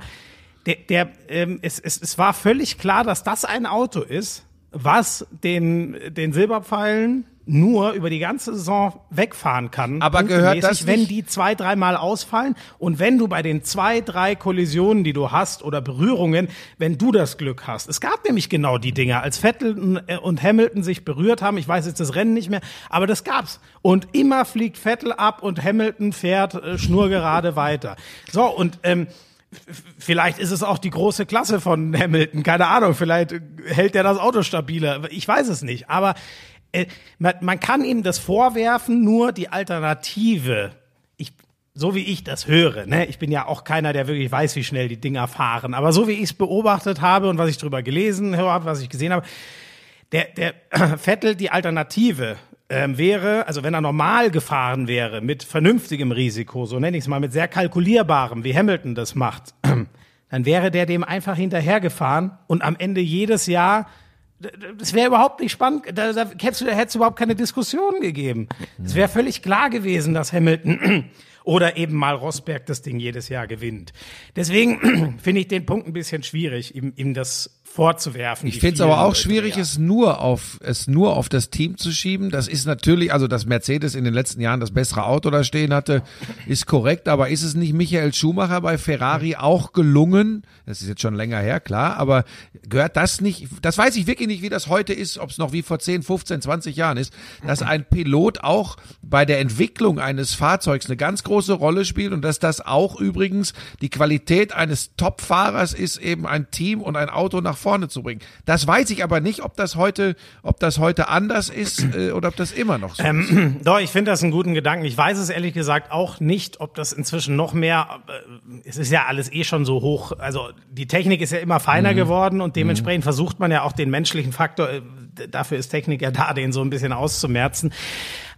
Der, der, ähm, es, es, es war völlig klar, dass das ein Auto ist, was den, den Silberpfeilen nur über die ganze Saison wegfahren kann. Aber gehört das wenn die zwei, dreimal ausfallen und wenn du bei den zwei, drei Kollisionen, die du hast oder Berührungen, wenn du das Glück hast. Es gab nämlich genau die Dinger, als Vettel und- und Hamilton sich berührt haben. Ich weiß jetzt das Rennen nicht mehr, aber das gab's. Und immer fliegt Vettel ab und Hamilton fährt äh, schnurgerade weiter. So und ähm, Vielleicht ist es auch die große Klasse von Hamilton, keine Ahnung, vielleicht hält er das Auto stabiler, ich weiß es nicht. Aber äh, man, man kann ihm das vorwerfen, nur die Alternative, ich, so wie ich das höre, ne, ich bin ja auch keiner, der wirklich weiß, wie schnell die Dinger fahren, aber so wie ich es beobachtet habe und was ich drüber gelesen habe, was ich gesehen habe, der, der Vettel, die Alternative ähm, wäre, also wenn er normal gefahren wäre, mit vernünftigem Risiko, so nenne ich es mal, mit sehr kalkulierbarem, wie Hamilton das macht, dann wäre der dem einfach hinterhergefahren und am Ende jedes Jahr, das wäre überhaupt nicht spannend, da, da hättest da überhaupt keine Diskussion gegeben. Es wäre völlig klar gewesen, dass Hamilton oder eben mal Rosberg das Ding jedes Jahr gewinnt. Deswegen finde ich den Punkt ein bisschen schwierig, ihm, ihm das vorzuwerfen. Ich finde es aber auch schwierig, ja. es nur auf es nur auf das Team zu schieben. Das ist natürlich, also dass Mercedes in den letzten Jahren das bessere Auto da stehen hatte, ist korrekt. Aber ist es nicht Michael Schumacher bei Ferrari auch gelungen? Das ist jetzt schon länger her, klar. Aber gehört das nicht? Das weiß ich wirklich nicht, wie das heute ist, ob es noch wie vor 10, 15, 20 Jahren ist, dass ein Pilot auch bei der Entwicklung eines Fahrzeugs eine ganz große Rolle spielt und dass das auch übrigens die Qualität eines Top-Fahrers ist, eben ein Team und ein Auto nach vorne zu bringen. Das weiß ich aber nicht, ob das heute, ob das heute anders ist äh, oder ob das immer noch so ist. Ähm, Doch, ich finde das einen guten Gedanken. Ich weiß es ehrlich gesagt auch nicht, ob das inzwischen noch mehr, äh, es ist ja alles eh schon so hoch, also die Technik ist ja immer feiner Mhm. geworden und dementsprechend versucht man ja auch den menschlichen Faktor, äh, dafür ist Technik ja da, den so ein bisschen auszumerzen.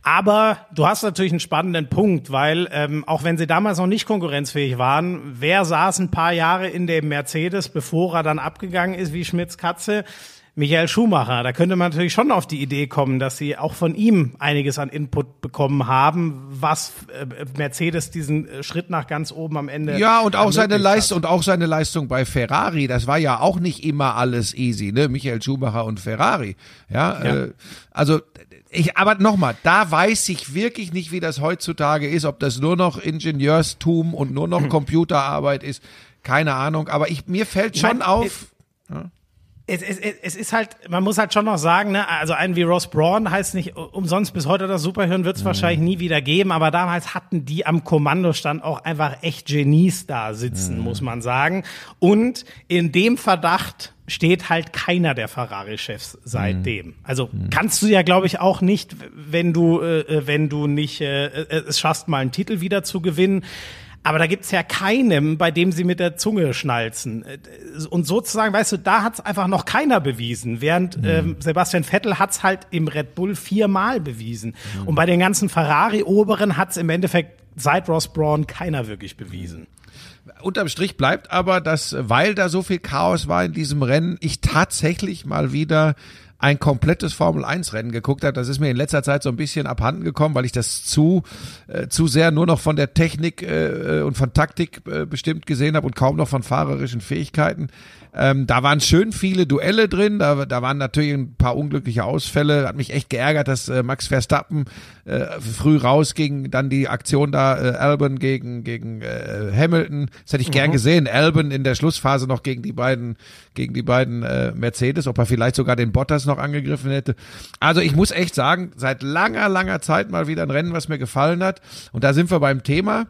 Aber du hast natürlich einen spannenden Punkt, weil ähm, auch wenn sie damals noch nicht konkurrenzfähig waren, wer saß ein paar Jahre in dem Mercedes, bevor er dann abgegangen ist wie Schmidts Katze? Michael Schumacher. Da könnte man natürlich schon auf die Idee kommen, dass sie auch von ihm einiges an Input bekommen haben, was äh, Mercedes diesen äh, Schritt nach ganz oben am Ende. Ja, und auch seine. Leistung und auch seine Leistung bei Ferrari, das war ja auch nicht immer alles easy, ne? Michael Schumacher und Ferrari. Ja, Ja. Äh, also ich aber nochmal, da weiß ich wirklich nicht, wie das heutzutage ist, ob das nur noch Ingenieurstum und nur noch Computerarbeit ist, keine Ahnung, aber ich mir fällt schon mein, auf, Es, es, es es ist halt, man muss halt schon noch sagen, ne, also einen wie Ross Braun heißt nicht umsonst bis heute das Superhirn wird es wahrscheinlich nie wieder geben, aber damals hatten die am Kommandostand auch einfach echt Genies da sitzen, muss man sagen. Und in dem Verdacht steht halt keiner der Ferrari-Chefs seitdem. Also kannst du ja, glaube ich, auch nicht, wenn du, äh, wenn du nicht äh, äh, es schaffst, mal einen Titel wieder zu gewinnen. Aber da gibt's ja keinem, bei dem sie mit der Zunge schnalzen. Und sozusagen, weißt du, da hat's einfach noch keiner bewiesen. Während ähm, Sebastian Vettel hat's halt im Red Bull viermal bewiesen. Und bei den ganzen Ferrari-Oberen hat's im Endeffekt seit Ross Braun keiner wirklich bewiesen. unterm Strich bleibt aber, dass, weil da so viel Chaos war in diesem Rennen, ich tatsächlich mal wieder ein komplettes Formel-1-Rennen geguckt habe. Das ist mir in letzter Zeit so ein bisschen abhanden gekommen, weil ich das zu, äh, zu sehr nur noch von der Technik äh, und von Taktik äh, bestimmt gesehen habe und kaum noch von fahrerischen Fähigkeiten. Ähm, da waren schön viele Duelle drin, da, da waren natürlich ein paar unglückliche Ausfälle. Hat mich echt geärgert, dass äh, Max Verstappen äh, früh rausging, dann die Aktion da, äh, Albon gegen, gegen äh, Hamilton. Das hätte ich gern gesehen. Albon in der Schlussphase noch gegen die beiden, gegen die beiden äh, Mercedes, ob er vielleicht sogar den Bottas noch angegriffen hätte. Also ich muss echt sagen, seit langer, langer Zeit mal wieder ein Rennen, was mir gefallen hat. Und da sind wir beim Thema.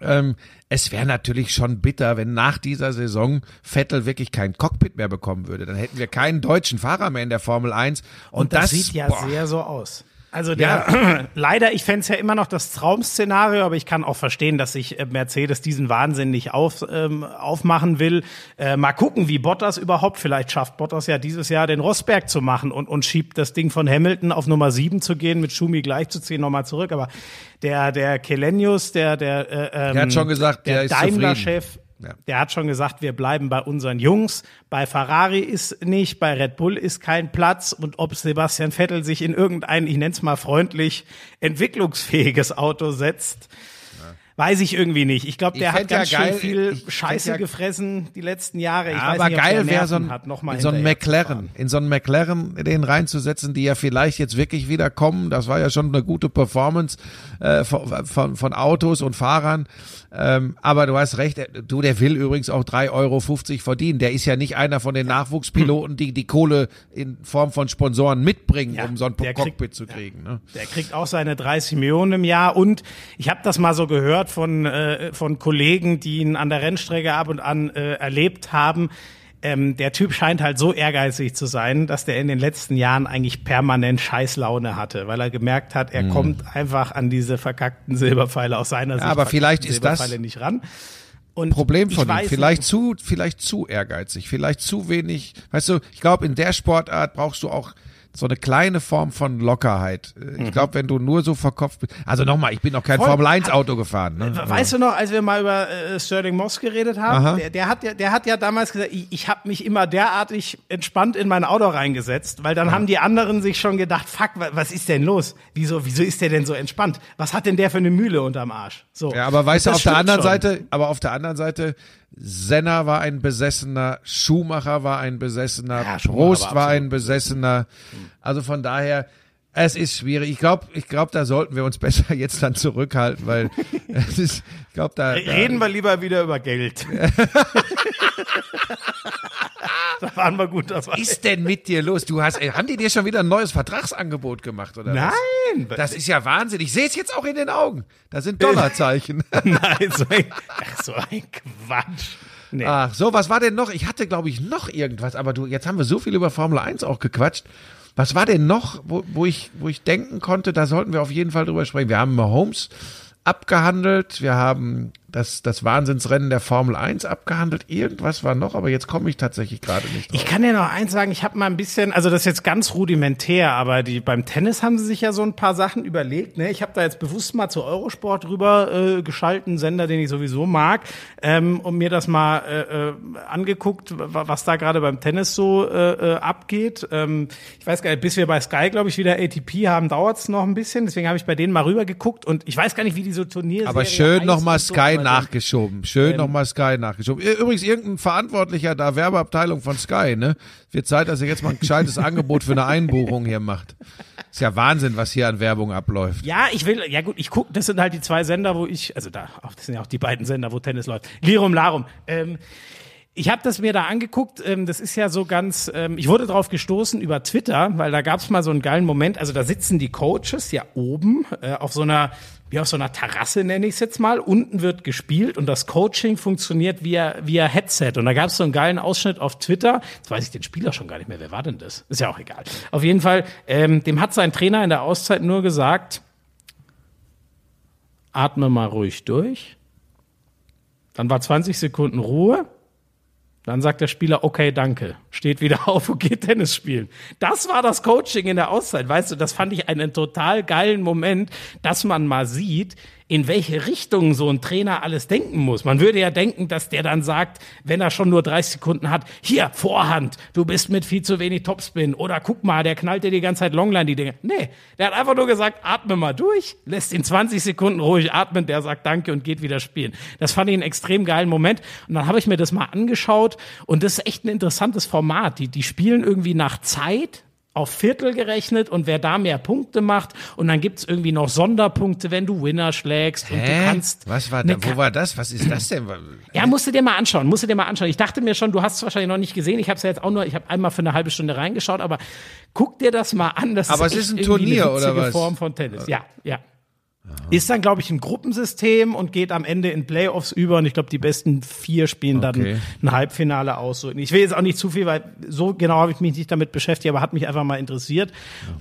Ähm, es wäre natürlich schon bitter, wenn nach dieser Saison Vettel wirklich kein Cockpit mehr bekommen würde. Dann hätten wir keinen deutschen Fahrer mehr in der Formel 1. Und, Und das, sieht ja boah, sehr so aus. Also der, leider, ich fände es ja immer noch das Traum-Szenario, aber ich kann auch verstehen, dass sich äh, Mercedes diesen Wahnsinn nicht auf, ähm, aufmachen will. Äh, mal gucken, wie Bottas überhaupt, vielleicht schafft Bottas ja dieses Jahr den Rosberg zu machen und, und schiebt das Ding von Hamilton auf Nummer 7 zu gehen, mit Schumi gleichzuziehen, nochmal zurück. Aber der, der Kelenius, der, der, äh, ähm, Der hat schon gesagt, der ist zufrieden. Daimler-Chef, Ja. der hat schon gesagt, wir bleiben bei unseren Jungs. Bei Ferrari ist nicht, bei Red Bull ist kein Platz. Und ob Sebastian Vettel sich in irgendein, ich nenne es mal freundlich, entwicklungsfähiges Auto setzt, Weiß ich irgendwie nicht. Ich glaube, Ich der hat fänd ja ganz geil- schön viel ich Scheiße ja- gefressen die letzten Jahre. Ich Ja, weiß aber nicht, geil wäre so ein, in so einen zu McLaren, in so einen McLaren den reinzusetzen, die ja vielleicht jetzt wirklich wieder kommen. Das war ja schon eine gute Performance äh, von, von, von Autos und Fahrern. Ähm, aber du hast recht, äh, du, der will übrigens auch 3,50 Euro verdienen. Der ist ja nicht einer von den Nachwuchspiloten, die die Kohle in Form von Sponsoren mitbringen, Ja, um so ein der kriegt- Cockpit zu kriegen. Ne? Der kriegt auch seine 30 Millionen im Jahr und ich habe das mal so gehört von, äh, von Kollegen, die ihn an der Rennstrecke ab und an äh, erlebt haben. Ähm, der Typ scheint halt so ehrgeizig zu sein, dass der in den letzten Jahren eigentlich permanent Scheißlaune hatte, weil er gemerkt hat, er kommt einfach an diese verkackten Silberpfeile aus seiner Sicht aber vielleicht ist das- Silberpfeile nicht ran. Und Problem von ihm. Vielleicht nicht, zu, vielleicht zu ehrgeizig, vielleicht zu wenig. Weißt du, ich glaube, in der Sportart brauchst du auch so eine kleine Form von Lockerheit. Mhm. Ich glaube, wenn du nur so verkopft bist. Also nochmal, ich bin noch kein Voll. Formel 1 Auto gefahren. Ne? Weißt du noch, als wir mal über äh, Sterling Moss geredet haben, der, der, hat ja, der hat ja damals gesagt, ich, ich habe mich immer derartig entspannt in mein Auto reingesetzt, weil dann haben die anderen sich schon gedacht, fuck, wa- was ist denn los? Wieso, wieso ist der denn so entspannt? Was hat denn der für eine Mühle unterm Arsch? So. Ja, aber weißt du, auf der anderen schon. Seite, aber auf der anderen Seite, Senna war ein Besessener, Schumacher war ein Besessener, Ja, Prost war ein Besessener. Also von daher, es ist schwierig. Ich glaube, ich glaube, da sollten wir uns besser jetzt dann zurückhalten, weil es ist, ich glaube, da, da Reden wir lieber wieder über Geld. da waren wir gut dabei. ist denn mit dir los? Du hast, ey, haben die dir schon wieder ein neues Vertragsangebot gemacht oder was? Nein, Das ist ja Wahnsinn. Ich sehe es jetzt auch in den Augen. Da sind Dollarzeichen. nein, so ein, ach, so ein Quatsch. Nee. Ach, so, was war denn noch? Ich hatte, glaube ich, noch irgendwas, aber du, jetzt haben wir so viel über Formel 1 auch gequatscht. Was war denn noch, wo, wo ich, wo ich denken konnte, da sollten wir auf jeden Fall drüber sprechen. Wir haben Mahomes abgehandelt, wir haben das, das Wahnsinnsrennen der Formel 1 abgehandelt. Irgendwas war noch, aber jetzt komme ich tatsächlich gerade nicht drauf. Ich kann dir noch eins sagen, ich habe mal ein bisschen, also das ist jetzt ganz rudimentär, aber die beim Tennis haben sie sich ja so ein paar Sachen überlegt. Ne? Ich habe da jetzt bewusst mal zu Eurosport rüber äh, geschalten, Sender, den ich sowieso mag, ähm, und mir das mal äh, äh, angeguckt, wa- was da gerade beim Tennis so äh, äh, abgeht. Ähm, ich weiß gar nicht, bis wir bei Sky, glaube ich, wieder ATP haben, dauert's noch ein bisschen. Deswegen habe ich bei denen mal rüber geguckt und ich weiß gar nicht, wie diese Turnier Aber schön nochmal so, Sky nachgeschoben. Schön nochmal Sky nachgeschoben. Übrigens, irgendein Verantwortlicher da, Werbeabteilung von Sky, ne? Wird Zeit, dass er jetzt mal ein gescheites Angebot für eine Einbuchung hier macht. Ist ja Wahnsinn, was hier an Werbung abläuft. Ja, ich will, ja gut, ich guck, das sind halt die zwei Sender, wo ich, also da, auch- das sind ja auch die beiden Sender, wo Tennis läuft. Lirum Larum. Ähm, ich habe das mir da angeguckt, ähm, das ist ja so ganz, ähm, ich wurde drauf gestoßen über Twitter, weil da gab's mal so einen geilen Moment, also da sitzen die Coaches ja oben äh, auf so einer, wie auf so einer Terrasse nenne ich es jetzt mal, unten wird gespielt und das Coaching funktioniert via, via Headset und da gab's so einen geilen Ausschnitt auf Twitter, jetzt weiß ich den Spieler schon gar nicht mehr, wer war denn das? Ist ja auch egal. Auf jeden Fall, ähm, dem hat sein Trainer in der Auszeit nur gesagt, atme mal ruhig durch. Dann war 20 Sekunden Ruhe. Dann sagt der Spieler, okay, danke. Steht wieder auf und geht Tennis spielen. Das war das Coaching in der Auszeit. Weißt du, das fand ich einen total geilen Moment, dass man mal sieht, in welche Richtung so ein Trainer alles denken muss. Man würde ja denken, dass der dann sagt, wenn er schon nur 30 Sekunden hat, hier, Vorhand, du bist mit viel zu wenig Topspin. Oder guck mal, der knallt dir die ganze Zeit Longline die Dinge. Nee, der hat einfach nur gesagt, atme mal durch, lässt ihn 20 Sekunden ruhig atmen, der sagt Danke und geht wieder spielen. Das fand ich einen extrem geilen Moment. Und dann habe ich mir das mal angeschaut und das ist echt ein interessantes Format. Die, die spielen irgendwie nach Zeit, auf Viertel gerechnet und wer da mehr Punkte macht und dann gibt's irgendwie noch Sonderpunkte, wenn du Winner schlägst und du kannst. Was war da? Wo war das? Was ist das denn? ja, musst du dir mal anschauen, musst du dir mal anschauen. Ich dachte mir schon, du hast es wahrscheinlich noch nicht gesehen. Ich habe es ja jetzt auch nur, ich habe einmal für eine halbe Stunde reingeschaut, aber guck dir das mal an. Das Aber ist es ist ein Turnier, eine oder was? Form von Tennis. Ja, ja. Ist dann, glaube ich, ein Gruppensystem und geht am Ende in Playoffs über. Und ich glaube, die besten vier spielen Okay. dann ein Halbfinale aus. Ich will jetzt auch nicht zu viel, weil so genau habe ich mich nicht damit beschäftigt, aber hat mich einfach mal interessiert.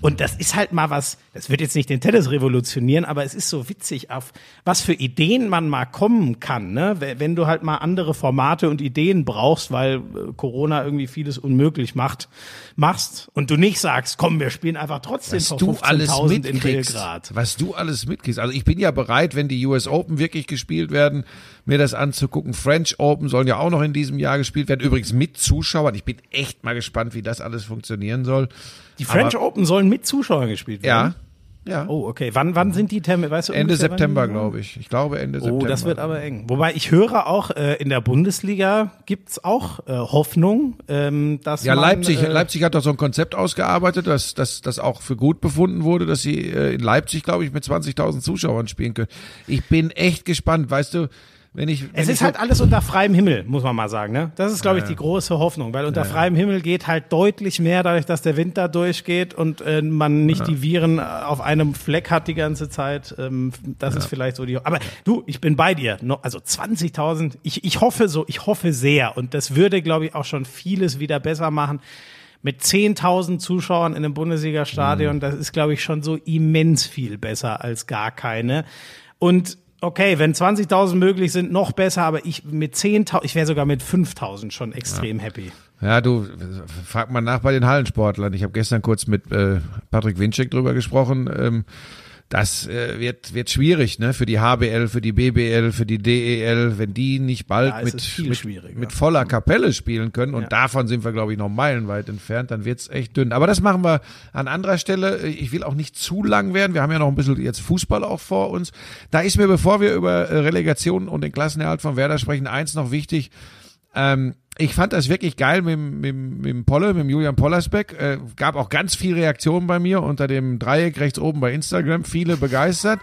Und das ist halt mal was, das wird jetzt nicht den Tennis revolutionieren, aber es ist so witzig, auf was für Ideen man mal kommen kann, ne? Wenn du halt mal andere Formate und Ideen brauchst, weil äh, Corona irgendwie vieles unmöglich macht, machst und du nicht sagst, komm, wir spielen einfach trotzdem was vor du alles 15.000 in. Belgrad. Was du alles mitkriegst. Also ich bin ja bereit, wenn die US Open wirklich gespielt werden, mir das anzugucken. French Open sollen ja auch noch in diesem Jahr gespielt werden. Übrigens mit Zuschauern. Ich bin echt mal gespannt, wie das alles funktionieren soll. Die French Aber- Open sollen mit Zuschauern gespielt werden. Ja. Ja. Oh, okay. Wann, wann sind die Termine? Weißt du Ende September, glaube ich. Ich glaube Ende September. Oh, das wird aber eng. Wobei ich höre auch, äh, in der Bundesliga gibt's auch äh, Hoffnung, ähm, dass Ja, man, Leipzig, äh, Leipzig hat doch so ein Konzept ausgearbeitet, dass das das auch für gut befunden wurde, dass sie äh, in Leipzig, glaube ich, mit 20.000 Zuschauern spielen können. Ich bin echt gespannt, weißt du, wenn ich wenn Es ist halt alles unter freiem Himmel, muss man mal sagen. Ne? Das ist, glaube ich, die große Hoffnung, weil unter freiem Himmel geht halt deutlich mehr, dadurch, dass der Winter durchgeht und äh, man nicht die Viren äh, auf einem Fleck hat die ganze Zeit. Ähm, das ist vielleicht so die. Aber du, ich bin bei dir. Also 20.000. Ich, ich hoffe so, ich hoffe sehr und das würde, glaube ich, auch schon vieles wieder besser machen. Mit 10.000 Zuschauern in einem Bundesliga-Stadion, das ist, glaube ich, schon so immens viel besser als gar keine. Und okay, wenn 20.000 möglich sind, noch besser, aber ich mit 10.000, ich wäre sogar mit 5.000 schon extrem happy. Ja, du, frag mal nach bei den Hallensportlern. Ich habe gestern kurz mit äh, Patrick Winczek drüber gesprochen. Ähm, das äh, wird, wird schwierig, ne? Für die HBL, für die BBL, für die DEL, wenn die nicht bald es mit, mit, mit voller Kapelle spielen können, und Ja. davon sind wir, glaube ich, noch meilenweit entfernt, dann wird's echt dünn. Aber das machen wir an anderer Stelle. Ich will auch nicht zu lang werden. Wir haben ja noch ein bisschen jetzt Fußball auch vor uns. Da ist mir, bevor wir über äh, Relegation und den Klassenerhalt von Werder sprechen, eins noch wichtig. Ähm, ich fand das wirklich geil mit, mit, mit dem Polle, mit dem Julian Pollersbeck. Äh, gab auch ganz viel Reaktionen bei mir unter dem Dreieck rechts oben bei Instagram. Viele begeistert.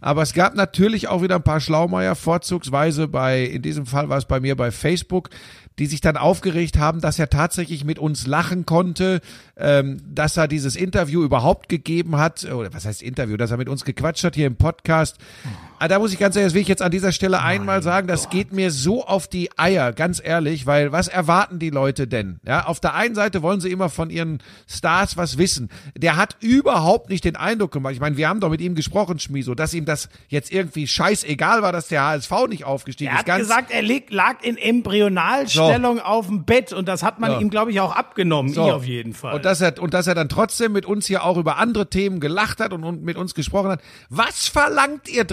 Aber es gab natürlich auch wieder ein paar Schlaumeier, vorzugsweise bei, in diesem Fall war es bei mir bei Facebook, die sich dann aufgeregt haben, dass er tatsächlich mit uns lachen konnte, ähm, dass er dieses Interview überhaupt gegeben hat, oder was heißt Interview, dass er mit uns gequatscht hat hier im Podcast. Ah, da muss ich ganz ehrlich, das will ich jetzt an dieser Stelle einmal sagen, das geht mir so auf die Eier, ganz ehrlich, weil was erwarten die Leute denn? Ja, auf der einen Seite wollen sie immer von ihren Stars was wissen. Der hat überhaupt nicht den Eindruck gemacht. Ich meine, wir haben doch mit ihm gesprochen, Schmiso, dass ihm das jetzt irgendwie scheißegal war, dass der HSV nicht aufgestiegen Er ist. hat Ganz gesagt, er lag in Embryonalstellung auf dem Bett und das hat man So. ihm, glaube ich, auch abgenommen. So. Ich auf jeden Fall. Und dass er und dass er dann trotzdem mit uns hier auch über andere Themen gelacht hat und, und mit uns gesprochen hat. Was verlangt ihr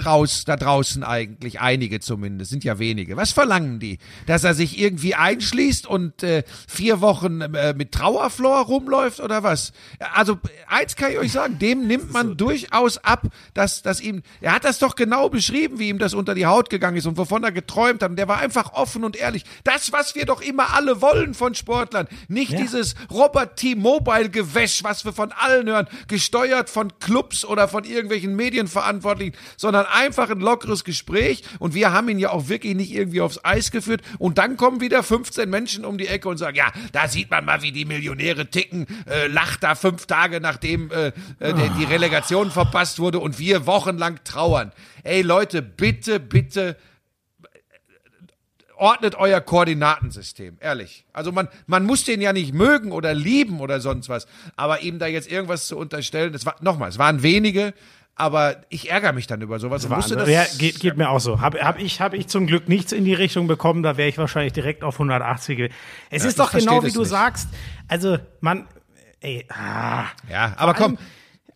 da draußen eigentlich? Einige zumindest, sind ja wenige. Was verlangen die? Dass er sich irgendwie einschließt und äh, vier Wochen äh, mit Trauerflor rumläuft oder was? Also eins kann ich euch sagen, dem nimmt man durchaus ab, dass, dass ihm, er hat das doch genau beschrieben, wie ihm das unter die Haut gegangen ist und wovon er geträumt hat. Und der war einfach offen und ehrlich. Das, was wir doch immer alle wollen von Sportlern. Nicht dieses Robert T-Mobile-Gewäsch, was wir von allen hören, gesteuert von Clubs oder von irgendwelchen Medienverantwortlichen, sondern einfach ein lockeres Gespräch. Und wir haben ihn ja auch wirklich nicht irgendwie aufs Eis geführt. Und dann kommen wieder 15 Menschen um die Ecke und sagen, ja, da sieht man mal, wie die Millionäre ticken, äh, lacht da fünf Tage, nachdem äh, äh, die Relegation verpasst wurde und wir wochenlang trauern. Ey Leute, bitte, bitte ordnet euer Koordinatensystem, ehrlich. Also man, man muss den ja nicht mögen oder lieben oder sonst was, aber ihm da jetzt irgendwas zu unterstellen, das war, nochmal, es waren wenige, aber ich ärgere mich dann über sowas. und musste das, ja, geht, geht mir auch so. Hab, hab, ich, hab ich zum Glück nichts in die Richtung bekommen, da wäre ich wahrscheinlich direkt auf 180. ge- Es Ja, ist doch genau wie du nicht. sagst. Also, man, ey, ah, ja, aber komm,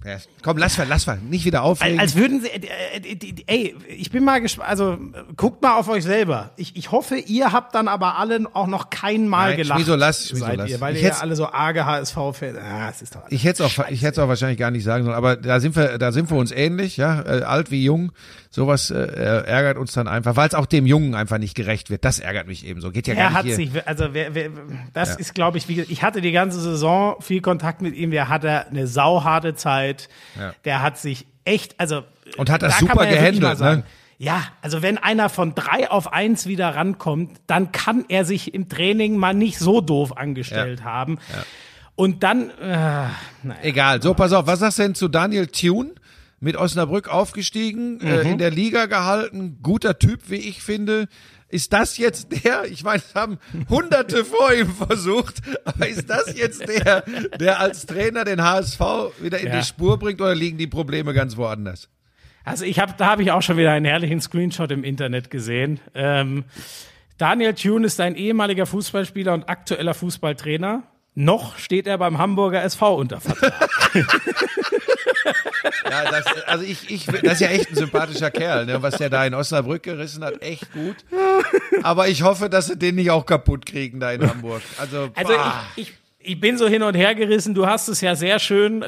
ja, komm, lass mal, lass mal, nicht wieder aufregen. als würden sie, äh, äh, ey, ich bin mal gespannt, also äh, guckt mal auf euch selber. Ich, ich hoffe, ihr habt dann aber alle auch noch kein Mal Nein, gelacht. Schmieso, lass, seid lass. ihr, weil Ich ihr ja alle so arge HSV-Fans. Ah, es ist doch Ich hätte es auch, ich hätte auch wahrscheinlich gar nicht sagen sollen, aber da sind wir, da sind wir uns ähnlich, ja, äh, alt wie jung. Sowas äh, ärgert uns dann einfach, weil es auch dem Jungen einfach nicht gerecht wird. Das ärgert mich eben so. Geht ja gar Er nicht hat hier. sich, also wer, wer, das ist, glaube ich, wie, ich hatte die ganze Saison viel Kontakt mit ihm. Der hatte eine sauharte Zeit. Ja. Der hat sich echt, also Und hat das da super ja gehandelt, sagen, ne? Ja, also wenn einer von drei auf eins wieder rankommt, dann kann er sich im Training mal nicht so doof angestellt haben. Und dann, äh, naja. Egal. So, pass auf. Was sagst du denn zu Daniel Thune? Mit Osnabrück aufgestiegen, äh, Mhm. in der Liga gehalten, guter Typ, wie ich finde. Ist das jetzt der, ich meine, es haben Hunderte vor ihm versucht, aber ist das jetzt der, der als Trainer den HSV wieder in Ja. die Spur bringt oder liegen die Probleme ganz woanders? Also ich habe, da habe ich auch schon wieder einen herrlichen Screenshot im Internet gesehen. Ähm, Daniel Thune ist ein ehemaliger Fußballspieler und aktueller Fußballtrainer. Noch steht er beim Hamburger SV unter Vertrag. Ja, das, also ich, ich, das ist ja echt ein sympathischer Kerl, ne? was der da in Osnabrück gerissen hat, echt gut. Aber ich hoffe, dass sie den nicht auch kaputt kriegen da in Hamburg. Also, Also ich, ich, ich bin so hin und her gerissen. Du hast es ja sehr schön, äh,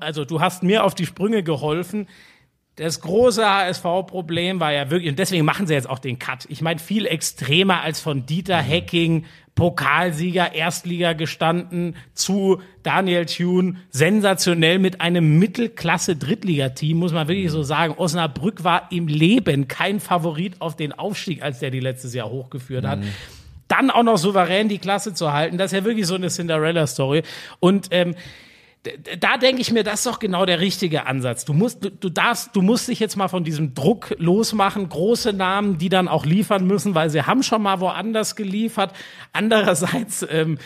also du hast mir auf die Sprünge geholfen. Das große HSV-Problem war ja wirklich, und deswegen machen sie jetzt auch den Cut. Ich meine, viel extremer als von Dieter Hecking, Pokalsieger, Erstliga gestanden, zu Daniel Thune, sensationell mit einem Mittelklasse-Drittligateam, muss man wirklich so sagen. Osnabrück war im Leben kein Favorit auf den Aufstieg, als der die letztes Jahr hochgeführt hat. Mhm dann auch noch souverän die Klasse zu halten, das ist ja wirklich so eine Cinderella-Story. Und ähm, da denke ich mir, das ist doch genau der richtige Ansatz. Du musst, du, du darfst, du musst dich jetzt mal von diesem Druck losmachen. Große Namen, die dann auch liefern müssen, weil sie haben schon mal woanders geliefert. Andererseits, ähm,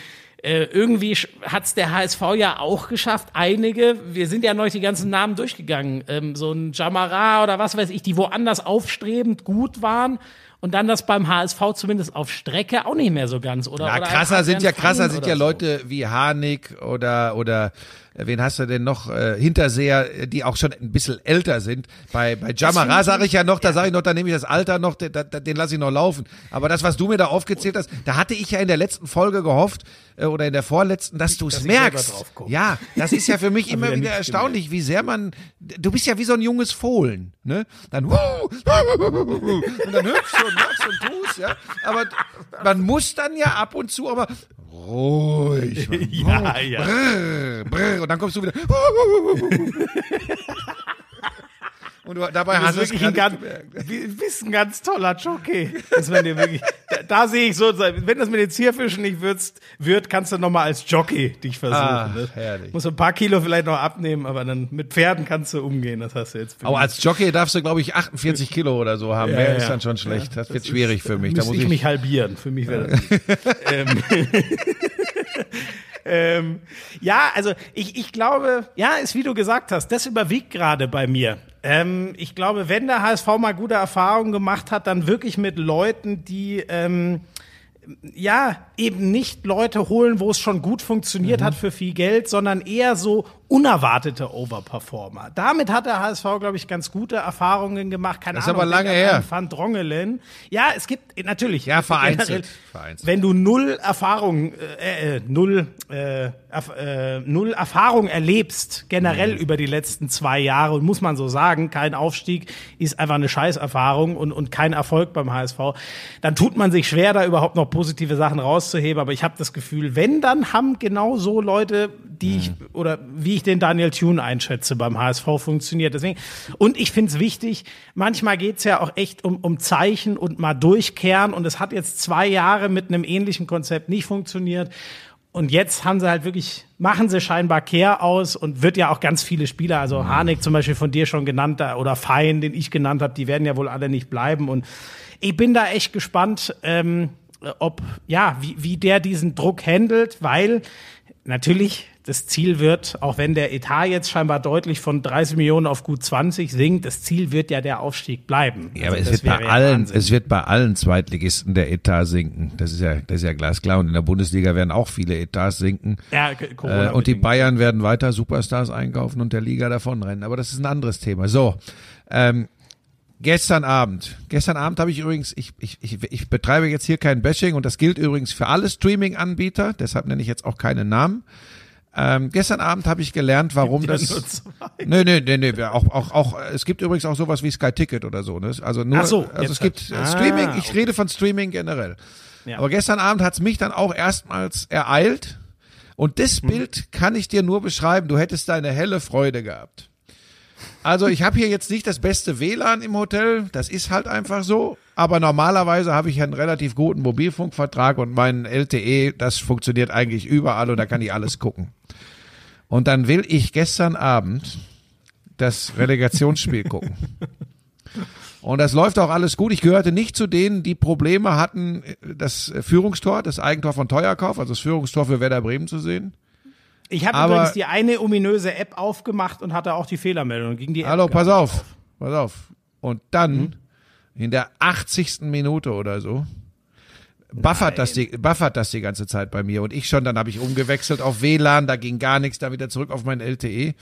äh, irgendwie hat's der HSV ja auch geschafft. Einige, wir sind ja noch die ganzen Namen durchgegangen. Ähm, so ein Jamara oder was weiß ich, die woanders aufstrebend gut waren und dann das beim HSV zumindest auf Strecke auch nicht mehr so ganz, oder? Ja, oder krasser sind ja krasser sind ja so. Leute wie Harnik oder oder wen hast du denn noch äh, Hinterseher, die auch schon ein bisschen älter sind. Bei bei Jamara sage ich ja noch, da sage ich noch, da nehme ich das Alter noch, den, den lasse ich noch laufen. Aber das, was du mir da aufgezählt hast, da hatte ich ja in der letzten Folge gehofft äh, oder in der vorletzten, dass du es merkst. Ja, das ist ja für mich immer wieder erstaunlich, gemerkt. wie sehr man. Du bist ja wie so ein junges Fohlen, ne? Dann und dann hüpfst du und machst und tust, ja. Aber man muss dann ja ab und zu aber ruhig. ja, ja. Brrr, brrr, und dann kommst du wieder. Und du, dabei du hast du wirklich ein ganz, bist ein ganz toller Jockey. Das dir wirklich, da, da, sehe ich so, wenn das mit den Zierfischen nicht würzt, wird, kannst du nochmal als Jockey dich versuchen. Ah, ne? herrlich. Muss ein paar Kilo vielleicht noch abnehmen, aber dann mit Pferden kannst du umgehen. Das hast du jetzt. Aber als Jockey darfst du, glaube ich, 48 Kilo oder so haben. Ja, Mehr ja. ist dann schon schlecht. Das, das wird schwierig für mich. Da muss ich, ich mich halbieren. Für mich wäre das. ähm. ähm, ja, also ich, ich glaube, ja, ist wie du gesagt hast, das überwiegt gerade bei mir. Ähm, ich glaube, wenn der HSV mal gute Erfahrungen gemacht hat, dann wirklich mit Leuten, die ähm, ja, eben nicht Leute holen, wo es schon gut funktioniert mhm. hat für viel Geld, sondern eher so unerwartete Overperformer. Damit hat der HSV, glaube ich, ganz gute Erfahrungen gemacht. Keine das Ahnung, ist aber lange her. Van Drongelen. Ja, es gibt natürlich. Ja, vereinzelt. vereinzelt. Wenn du null Erfahrung, äh, äh, null, äh, äh, null Erfahrung erlebst, generell mhm. über die letzten zwei Jahre, und muss man so sagen, kein Aufstieg ist einfach eine Scheißerfahrung und, und kein Erfolg beim HSV, dann tut man sich schwer, da überhaupt noch positive Sachen rauszuheben. Aber ich habe das Gefühl, wenn, dann haben genau so Leute, die mhm. ich, oder wie ich den Daniel Thune einschätze beim HSV funktioniert. Deswegen, und ich finde es wichtig, manchmal geht es ja auch echt um, um Zeichen und mal durchkehren. Und es hat jetzt zwei Jahre mit einem ähnlichen Konzept nicht funktioniert. Und jetzt haben sie halt wirklich, machen sie scheinbar Kehr aus und wird ja auch ganz viele Spieler, also mhm. Harnik zum Beispiel von dir schon genannt oder Fein, den ich genannt habe, die werden ja wohl alle nicht bleiben. Und ich bin da echt gespannt, ähm, ob, ja, wie, wie der diesen Druck handelt, weil natürlich das Ziel wird, auch wenn der Etat jetzt scheinbar deutlich von 30 Millionen auf gut 20 sinkt, das Ziel wird ja der Aufstieg bleiben. Ja, also aber es wird bei allen, Wahnsinn. es wird bei allen Zweitligisten der Etat sinken. Das ist ja, das ist ja glasklar. Und in der Bundesliga werden auch viele Etats sinken. Ja, äh, und die Bayern werden weiter Superstars einkaufen und der Liga davonrennen. Aber das ist ein anderes Thema. So, ähm, Gestern Abend. Gestern Abend habe ich übrigens, ich, ich, ich, ich betreibe jetzt hier kein Bashing und das gilt übrigens für alle Streaming-Anbieter, deshalb nenne ich jetzt auch keine Namen. Ähm, gestern Abend habe ich gelernt, warum das. Nee, nee, nee, nee, auch, auch, auch, es gibt übrigens auch sowas wie Sky Ticket oder so. Ne? Also nur, so, also es gibt halt. Streaming, ah, okay. ich rede von Streaming generell. Ja. Aber gestern Abend hat's mich dann auch erstmals ereilt. Und das hm. Bild kann ich dir nur beschreiben, du hättest deine helle Freude gehabt. Also ich habe hier jetzt nicht das beste WLAN im Hotel, das ist halt einfach so. Aber normalerweise habe ich einen relativ guten Mobilfunkvertrag und mein LTE, das funktioniert eigentlich überall und da kann ich alles gucken. Und dann will ich gestern Abend das Relegationsspiel gucken. Und das läuft auch alles gut. Ich gehörte nicht zu denen, die Probleme hatten, das Führungstor, das Eigentor von Teuerkauf, also das Führungstor für Werder Bremen zu sehen. Ich habe übrigens die eine ominöse App aufgemacht und hatte auch die Fehlermeldung gegen die App. Hallo, pass auf, auf, pass auf. Und dann mhm. In der 80. Minute oder so buffert das, die, buffert das die ganze Zeit bei mir. Und ich schon, dann habe ich umgewechselt auf WLAN, da ging gar nichts, da wieder zurück auf mein LTE.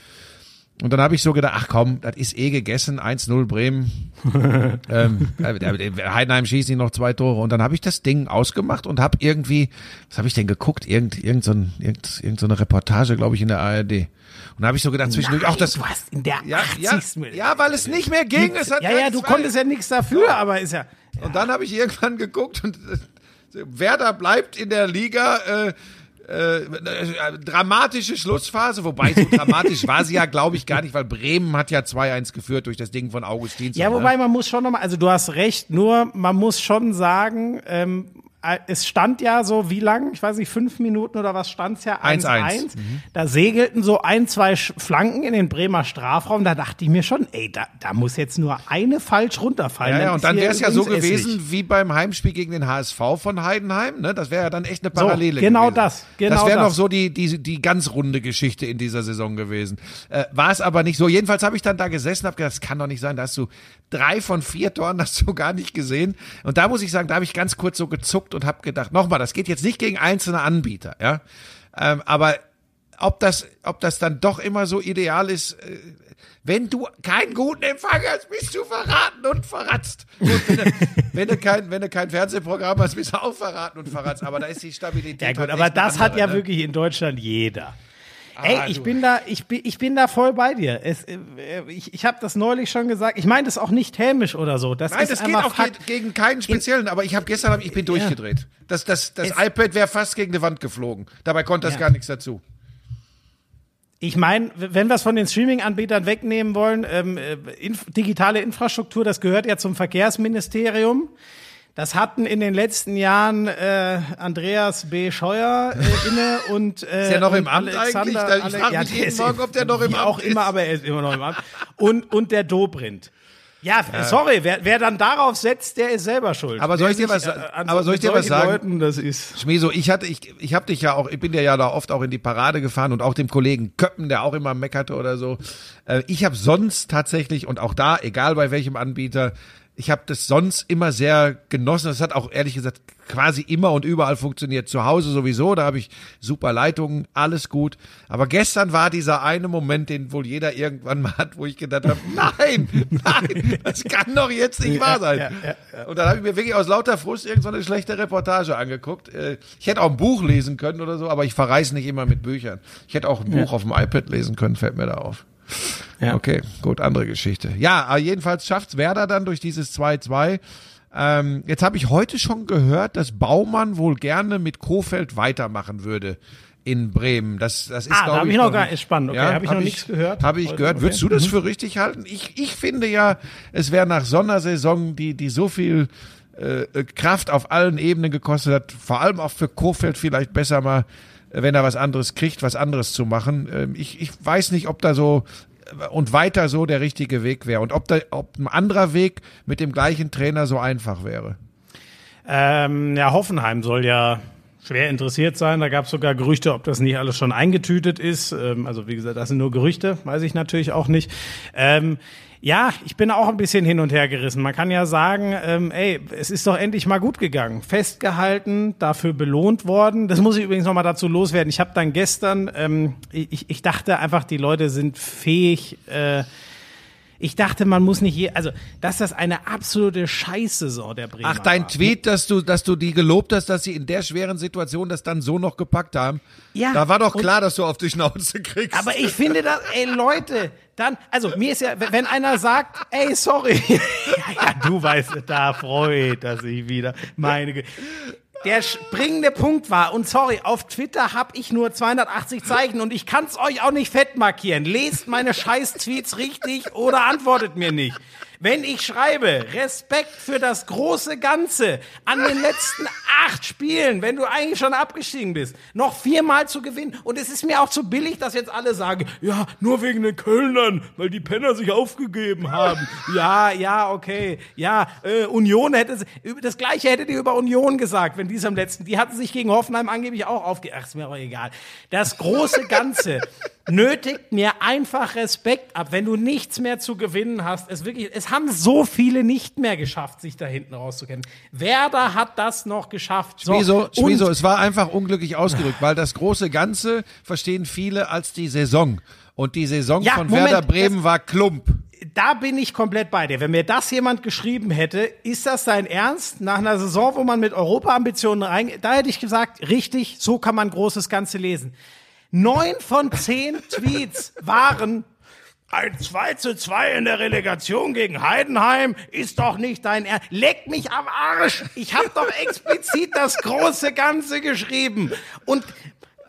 Und dann habe ich so gedacht, ach komm, das ist eh gegessen, 1-0 Bremen. ähm, äh, Heidenheim schießt nicht noch zwei Tore. Und dann habe ich das Ding ausgemacht und habe irgendwie, was habe ich denn geguckt? Irgend, irgend, so ein, irgend, irgend so eine Reportage, glaube ich, in der ARD. Und da habe ich so gedacht, zwischendurch, auch das. Du hast in der Ja, 80. ja, Minute- ja, weil es nicht mehr ging. Es hat ja, ja, du 1-2. konntest ja nichts dafür, aber ist ja. Und dann habe ich irgendwann geguckt und äh, Werder bleibt in der Liga. Äh, äh, äh, dramatische Schlussphase, wobei so dramatisch war sie ja, glaube ich, gar nicht, weil Bremen hat ja 2-1 geführt durch das Ding von Augustin. Ja, wobei man muss schon nochmal, also du hast recht, nur man muss schon sagen, ähm, äh, es stand ja so, wie lang? Ich weiß nicht, fünf Minuten oder was stand's ja? 1-1. 1-1. Da segelten so ein, zwei Flanken in den Bremer Strafraum. Da dachte ich mir schon, ey, da, da muss jetzt nur eine falsch runterfallen. Ja, ja, und dann wäre es ja so gewesen Essig. wie beim Heimspiel gegen den HSV von Heidenheim. Ne? Das wäre ja dann echt eine So, Parallele genau gewesen. das, genau das wäre noch so die, die, die ganz runde Geschichte in dieser Saison gewesen. Äh, War es aber nicht so. Jedenfalls habe ich dann da gesessen, habe gedacht, das kann doch nicht sein. Da hast du drei von vier Toren, hast du gar nicht gesehen. Und da muss ich sagen, da habe ich ganz kurz so gezuckt und habe gedacht, nochmal, das geht jetzt nicht gegen einzelne Anbieter, ja. Ähm, aber ob das, ob das dann doch immer so ideal ist, äh, wenn du keinen guten Empfang hast, bist du verraten und verratzt. Und wenn, du, wenn, du kein, wenn du kein Fernsehprogramm hast, bist du auch verraten und verratzt. Aber da ist die Stabilität. Ja gut, halt aber das hat andere, ja ne? wirklich in Deutschland jeder. Ey, ich du- bin da, ich bin, ich bin da voll bei dir. Es, äh, ich ich habe das neulich schon gesagt. Ich meine das auch nicht hämisch oder so. Das Nein, ist das geht auch Fakt. ge gegen keinen speziellen, aber ich habe gestern, ich bin durchgedreht. Das, das, das Es- iPad wäre fast gegen die Wand geflogen. Dabei konnte das Ja. gar nichts dazu. Ich meine, wenn wir es von den Streaming-Anbietern wegnehmen wollen, ähm, äh, inf digitale Infrastruktur, das gehört ja zum Verkehrsministerium. Das hatten in den letzten Jahren äh, Andreas B. Scheuer äh, inne und äh, Ist der noch im Amt eigentlich? Da- ich frag mich der jeden Morgen, ob der noch im Amt auch ist. immer, aber er ist immer noch im Amt. Und und der Dobrindt. Ja, sorry, wer, wer dann darauf setzt, der ist selber schuld. Aber soll ich dir was an aber soll ich dir was sagen? Leuten, das ist Schmieso, ich hatte, ich, ich habe dich ja auch, ich bin dir ja da oft auch in die Parade gefahren und auch dem Kollegen Köppen, der auch immer meckerte oder so. Äh, Ich habe sonst tatsächlich und auch da, egal bei welchem Anbieter, ich habe das sonst immer sehr genossen. Das hat auch ehrlich gesagt quasi immer und überall funktioniert. Zu Hause sowieso, da habe ich super Leitungen, alles gut. Aber gestern war dieser eine Moment, den wohl jeder irgendwann mal hat, wo ich gedacht habe, nein, nein, das kann doch jetzt nicht wahr sein. Und dann habe ich mir wirklich aus lauter Frust irgend so eine schlechte Reportage angeguckt. Äh, Ich hätte auch ein Buch lesen können oder so, aber ich verreise nicht immer mit Büchern. Ich hätte auch ein Buch auf dem iPad lesen können, fällt mir da auf. Ja. Okay, gut, andere Geschichte. Ja, aber jedenfalls schafft's Werder dann durch dieses 2-2. Ähm, jetzt habe ich heute schon gehört, dass Baumann wohl gerne mit Kofeld weitermachen würde in Bremen. Das, das ist, Ah, da glaube hab ich, ich noch gar nicht spannend. Okay, hab ich hab noch nichts gehört. Habe ich gehört. okay. Würdest du das für richtig halten? Ich, ich finde ja, es wäre nach Sondersaison, die, die so viel äh, Kraft auf allen Ebenen gekostet hat, vor allem auch für Kofeld vielleicht besser mal, wenn er was anderes kriegt, was anderes zu machen. Ähm, ich, ich weiß nicht, ob da so äh, und weiter so der richtige Weg wäre und ob da, ob ein anderer Weg mit dem gleichen Trainer so einfach wäre. Ähm, ja, Hoffenheim soll ja schwer interessiert sein. Da gab es sogar Gerüchte, ob das nicht alles schon eingetütet ist. Ähm, also wie gesagt, das sind nur Gerüchte, weiß ich natürlich auch nicht. Ähm, ja, ich bin auch ein bisschen hin und her gerissen. Man kann ja sagen, ähm, ey, es ist doch endlich mal gut gegangen. Festgehalten, dafür belohnt worden. Das muss ich übrigens noch mal dazu loswerden. Ich habe dann gestern, ähm, ich, ich dachte einfach, die Leute sind fähig, äh, ich dachte, man muss nicht je, also, dass das eine absolute Scheißsaison der Bremer Ach, dein war. Tweet, dass du, dass du die gelobt hast, dass sie in der schweren Situation das dann so noch gepackt haben. Ja, Da war doch und- klar, dass du auf die Schnauze kriegst. Aber ich finde das, ey Leute, dann, also mir ist ja, wenn einer sagt, ey, sorry, ja, ja, du weißt, da freut er sich wieder, meine Güte. Der springende Punkt war, und sorry, auf Twitter habe ich nur 280 Zeichen und ich kann's euch auch nicht fett markieren. Lest meine Scheiß-Tweets richtig oder antwortet mir nicht. Wenn ich schreibe, Respekt für das große Ganze an den letzten acht Spielen, wenn du eigentlich schon abgestiegen bist, noch viermal zu gewinnen. Und es ist mir auch zu billig, dass jetzt alle sagen, ja, nur wegen den Kölnern, weil die Penner sich aufgegeben haben. Ja, ja, okay. Ja, äh, Union hätte, das Gleiche hättet ihr über Union gesagt, wenn die es am letzten, die hatten sich gegen Hoffenheim angeblich auch aufgegeben. Ach, ist mir auch egal. Das große Ganze nötigt mir einfach Respekt ab, wenn du nichts mehr zu gewinnen hast. Es wirklich, es haben so viele nicht mehr geschafft, sich da hinten rauszukennen. Werder hat das noch geschafft. So, Schmizo, Schmizo, es war einfach unglücklich ausgedrückt, weil das große Ganze verstehen viele als die Saison. Und die Saison ja, von Moment, Werder Bremen war Klump da bin ich komplett bei dir. Wenn mir das jemand geschrieben hätte, ist das dein Ernst? Nach einer Saison, wo man mit Europa-Ambitionen rein, da hätte ich gesagt, richtig, so kann man großes Ganze lesen. Neun von zehn Tweets waren ein 2 zu 2 in der Relegation gegen Heidenheim ist doch nicht dein Ernst. Leck mich am Arsch. Ich habe doch explizit das große Ganze geschrieben. Und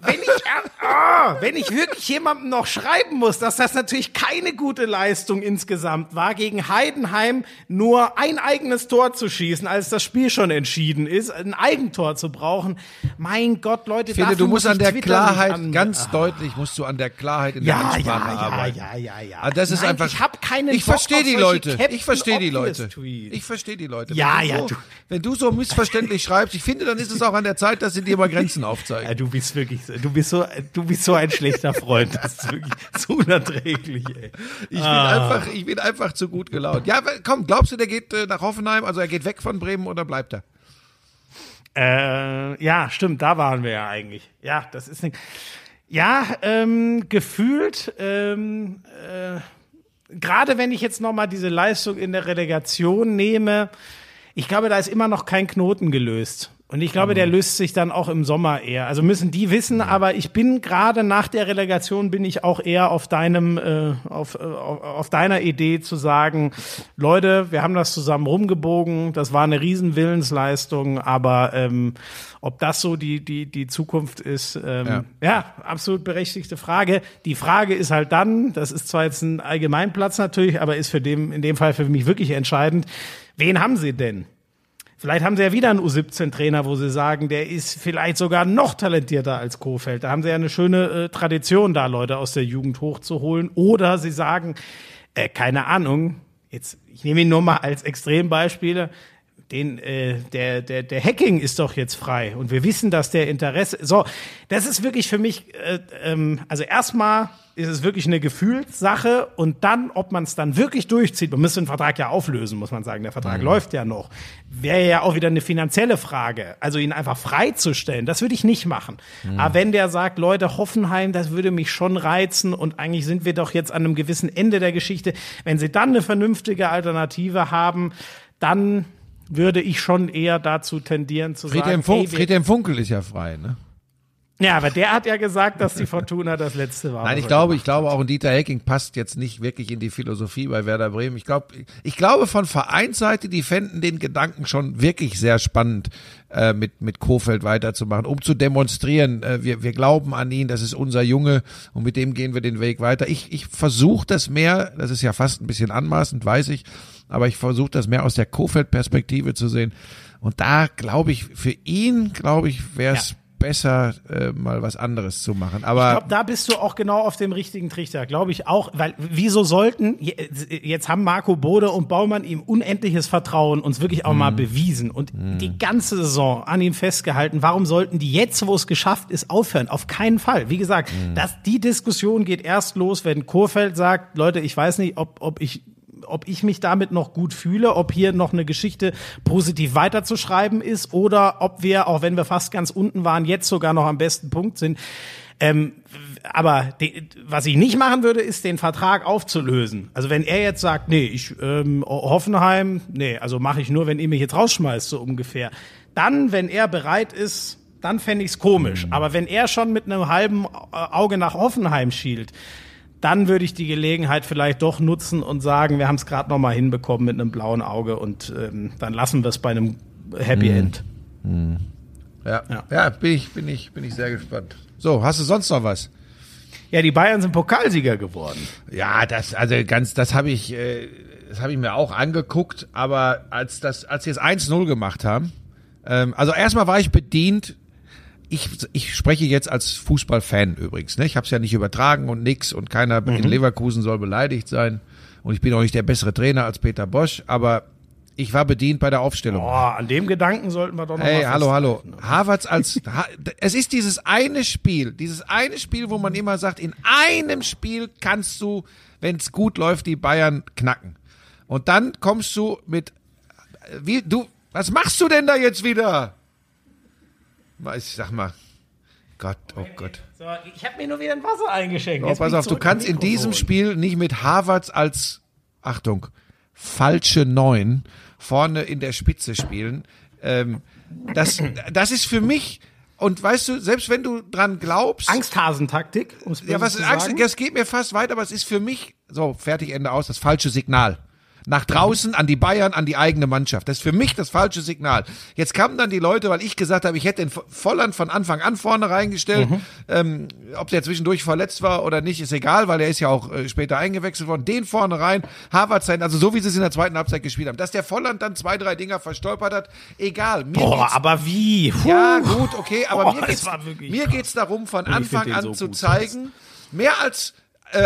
wenn ich, oh, wenn ich wirklich jemandem noch schreiben muss, dass das natürlich keine gute Leistung insgesamt war, gegen Heidenheim nur ein eigenes Tor zu schießen, als das Spiel schon entschieden ist, ein Eigentor zu brauchen. Mein Gott, Leute, ich finde, du musst an der Klarheit, an, ganz ah. deutlich musst du an der Klarheit in der ja, Ansprache ja, arbeiten. Ja, ja, ja, ja. Also das ist Nein, einfach. Ich habe keine. Ich verstehe die Leute. Ich verstehe die Leute. Ich verstehe die Leute. Ja, ja. So, du. Wenn du so missverständlich schreibst, ich finde, dann ist es auch an der Zeit, dass sie dir mal Grenzen aufzeigen. Ja, du bist wirklich du bist so, du bist so ein schlechter Freund. Das ist wirklich so unerträglich, ey. Ich ah. bin einfach, ich bin einfach zu gut gelaunt. Ja, komm, glaubst du, der geht äh, nach Hoffenheim? Also er geht weg von Bremen oder bleibt er? Äh, ja, stimmt, da waren wir ja eigentlich. Ja, das ist nicht. Ja, ähm, gefühlt, ähm, äh, gerade wenn ich jetzt nochmal diese Leistung in der Relegation nehme, ich glaube, da ist immer noch kein Knoten gelöst. Und ich glaube, der mhm. löst sich dann auch im Sommer eher. Also müssen die wissen, aber ich bin gerade nach der Relegation bin ich auch eher auf deinem, äh, auf, äh, auf deiner Idee zu sagen, Leute, wir haben das zusammen rumgebogen, das war eine Riesenwillensleistung, aber ähm, ob das so die, die, die Zukunft ist, ähm, ja. ja, absolut berechtigte Frage. Die Frage ist halt dann, das ist zwar jetzt ein Allgemeinplatz natürlich, aber ist für dem, in dem Fall für mich wirklich entscheidend, wen haben sie denn? Vielleicht haben sie ja wieder einen U17-Trainer, wo sie sagen, der ist vielleicht sogar noch talentierter als Kofeld. Da haben sie ja eine schöne äh, Tradition, da Leute aus der Jugend hochzuholen. Oder sie sagen, äh, keine Ahnung, jetzt, ich nehme ihn nur mal als Extrembeispiele, den, äh, der, der, der Hacking ist doch jetzt frei und wir wissen, dass der Interesse. So, das ist wirklich für mich, äh, ähm, also erstmal ist es wirklich eine Gefühlssache und dann, ob man es dann wirklich durchzieht, man müsste den Vertrag ja auflösen, muss man sagen, der Vertrag mhm. läuft ja noch, wäre ja auch wieder eine finanzielle Frage. Also ihn einfach freizustellen, das würde ich nicht machen. Mhm. Aber wenn der sagt, Leute, Hoffenheim, das würde mich schon reizen und eigentlich sind wir doch jetzt an einem gewissen Ende der Geschichte, wenn sie dann eine vernünftige Alternative haben, dann würde ich schon eher dazu tendieren zu Friedhelm sagen. Fun hey, Friedhelm Funkel ist ja frei, ne? Ja, aber der hat ja gesagt, dass die Fortuna das letzte war. Nein, ich glaube, ich glaube auch ein Dieter Hecking passt jetzt nicht wirklich in die Philosophie bei Werder Bremen. Ich glaube, ich glaube von Vereinsseite, die fänden den Gedanken schon wirklich sehr spannend, äh, mit mit Kofeld weiterzumachen, um zu demonstrieren, äh, wir wir glauben an ihn, das ist unser Junge und mit dem gehen wir den Weg weiter. Ich ich versuche das mehr, das ist ja fast ein bisschen anmaßend, weiß ich, aber ich versuche das mehr aus der Kofeld-Perspektive zu sehen. Und da glaube ich, für ihn, glaube ich, wäre es ja besser, äh, mal was anderes zu machen. Aber ich glaube, da bist du auch genau auf dem richtigen Trichter, glaube ich auch, weil wieso sollten jetzt haben Marco Bode und Baumann ihm unendliches Vertrauen uns wirklich auch mm. mal mhm. bewiesen und mm. die ganze Saison an ihm festgehalten. Warum sollten die jetzt, wo es geschafft ist, aufhören? Auf keinen Fall. Wie gesagt, mm. dass die Diskussion geht erst los, wenn Kurfeld sagt, Leute, ich weiß nicht, ob ob ich ob ich mich damit noch gut fühle, ob hier noch eine Geschichte positiv weiterzuschreiben ist oder ob wir, auch wenn wir fast ganz unten waren, jetzt sogar noch am besten Punkt sind. Ähm, aber de, was ich nicht machen würde, ist den Vertrag aufzulösen. Also wenn er jetzt sagt, nee, ich ähm, Hoffenheim, nee, also mache ich nur, wenn ihr mich jetzt rausschmeißt, so ungefähr. Dann, wenn er bereit ist, dann fände ich's komisch. Mhm. Aber wenn er schon mit einem halben Auge nach Hoffenheim schielt, dann würde ich die Gelegenheit vielleicht doch nutzen und sagen, wir haben es gerade noch mal hinbekommen mit einem blauen Auge und ähm, dann lassen wir es bei einem Happy hm. End. Hm. Ja, ja, ja, bin ich, bin ich, bin ich sehr gespannt. So, hast du sonst noch was? Ja, die Bayern sind Pokalsieger geworden. Ja, das, also ganz, das habe ich, äh, das habe ich mir auch angeguckt, aber als das, als sie es 1-0 gemacht haben, ähm, also erstmal war ich bedient, ich, ich spreche jetzt als Fußballfan übrigens. Ne? Ich habe es ja nicht übertragen und nix und keiner mhm. in Leverkusen soll beleidigt sein. Und ich bin auch nicht der bessere Trainer als Peter Bosch, aber Ich war bedient bei der Aufstellung. Boah, an dem Gedanken sollten wir doch noch Hey, hallo, hallo. Harvards als, ha, es ist dieses eine Spiel, dieses eine Spiel, wo man immer sagt, in einem Spiel kannst du, wenn es gut läuft, die Bayern knacken. Und dann kommst du mit, wie, du, was machst du denn da jetzt wieder? Ich sag mal, Gott, oh Gott. So, ich habe mir nur wieder ein Wasser eingeschenkt. Oh, pass auf, du kannst in diesem. Spiel nicht mit Harvards als, Achtung, falsche Neun vorne in der Spitze spielen. Ähm, das, das ist für mich, und weißt du, selbst wenn du dran glaubst, Angsthasentaktik, um es ja, was zu ist Angst, das geht mir fast weiter, aber es ist für mich, so, fertig, Ende aus, das falsche Signal. Nach draußen, an die Bayern, an die eigene Mannschaft. Das ist für mich das falsche Signal. Jetzt kamen dann die Leute, weil ich gesagt habe, ich hätte den Volland von Anfang an vorne reingestellt. Ähm, ob der zwischendurch verletzt war oder nicht, ist egal, weil er ist ja auch äh, später eingewechselt worden. Den vorne rein, Harvard sein, also so wie sie es in der zweiten Halbzeit gespielt haben. Dass der Volland dann zwei, drei Dinger verstolpert hat, egal. Mir Boah, aber wie? Puh. ja, gut, okay, aber Boah, mir es geht's, mir geht's darum, von Anfang an so zu zeigen, mehr als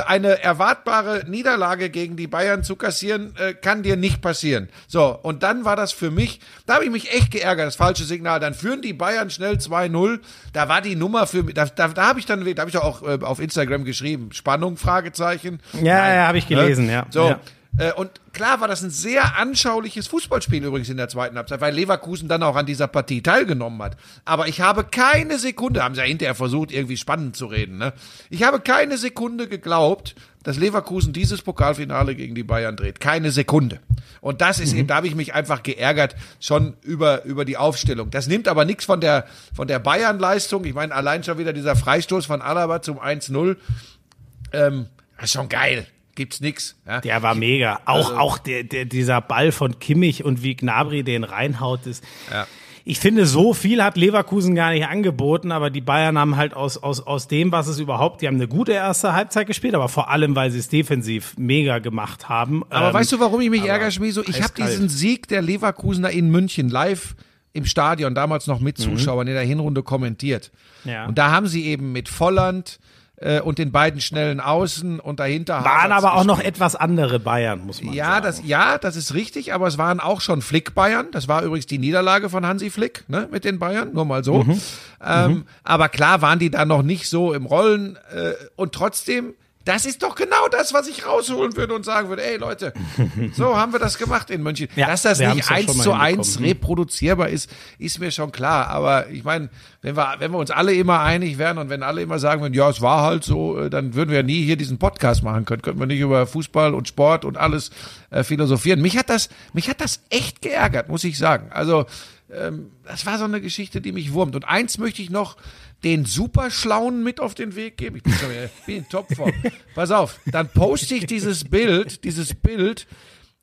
eine erwartbare Niederlage gegen die Bayern zu kassieren, äh, kann dir nicht passieren. So, und dann war das für mich, da habe ich mich echt geärgert, das falsche Signal. Dann führen die Bayern schnell 2-0. Da war die Nummer für mich, da, da, da habe ich dann, da habe ich auch äh, auf Instagram geschrieben, Spannung, Fragezeichen. Ja, ja, habe ich gelesen, Ne? ja. So. Ja. Äh, und klar war das ein sehr anschauliches Fußballspiel übrigens in der zweiten Halbzeit, weil Leverkusen dann auch an dieser Partie teilgenommen hat. Aber ich habe keine Sekunde, haben sie ja hinterher versucht, irgendwie spannend zu reden, ne? Ich habe keine Sekunde geglaubt, dass Leverkusen dieses Pokalfinale gegen die Bayern dreht. Keine Sekunde. Und das ist eben, da habe ich mich einfach geärgert, schon über, über die Aufstellung. Das nimmt aber nichts von der, von der Bayern-Leistung. Ich meine, allein schon wieder dieser Freistoß von Alaba zum 1-0. Ähm, ist schon geil. Gibt's nix. Ja? Der war mega. Auch, Also- auch der, der, dieser Ball von Kimmich und wie Gnabry den reinhaut ist. Ja. Ich finde, so viel hat Leverkusen gar nicht angeboten, aber die Bayern haben halt aus, aus, aus dem, was es überhaupt, die haben eine gute erste Halbzeit gespielt, aber vor allem, weil sie es defensiv mega gemacht haben. Aber Ähm, weißt du, warum ich mich ärgere, Schmieso? Ich habe diesen Sieg der Leverkusener in München live im Stadion, damals noch mit Zuschauern in der Hinrunde kommentiert. Mhm. Ja. Und da haben sie eben mit Volland äh, und den beiden schnellen Außen und dahinter waren Havertz aber auch noch gespielt. etwas andere Bayern, muss man Ja, sagen. das, ja, das ist richtig, aber es waren auch schon Flick-Bayern. Das war übrigens die Niederlage von Hansi Flick ne, mit den Bayern, nur mal so. Mhm. Ähm, Aber klar waren die da noch nicht so im Rollen. Äh, und trotzdem, das ist doch genau das, was ich rausholen würde und sagen würde, ey Leute, so haben wir das gemacht in München. Ja, Dass das nicht eins zu eins hinbekommen. reproduzierbar ist, ist mir schon klar. Aber ich meine, wenn wir, wenn wir uns alle immer einig wären und wenn alle immer sagen würden, ja, es war halt so, äh, dann würden wir nie hier diesen Podcast machen können. Könnten wir nicht über Fußball und Sport und alles äh, philosophieren. Mich hat das, mich hat das echt geärgert, muss ich sagen. Also, ähm, das war so eine Geschichte, die mich wurmt. Und eins möchte ich noch den Superschlauen mit auf den Weg geben. Ich bin, schon wieder, bin in Topform. Pass auf, dann poste ich dieses Bild, dieses Bild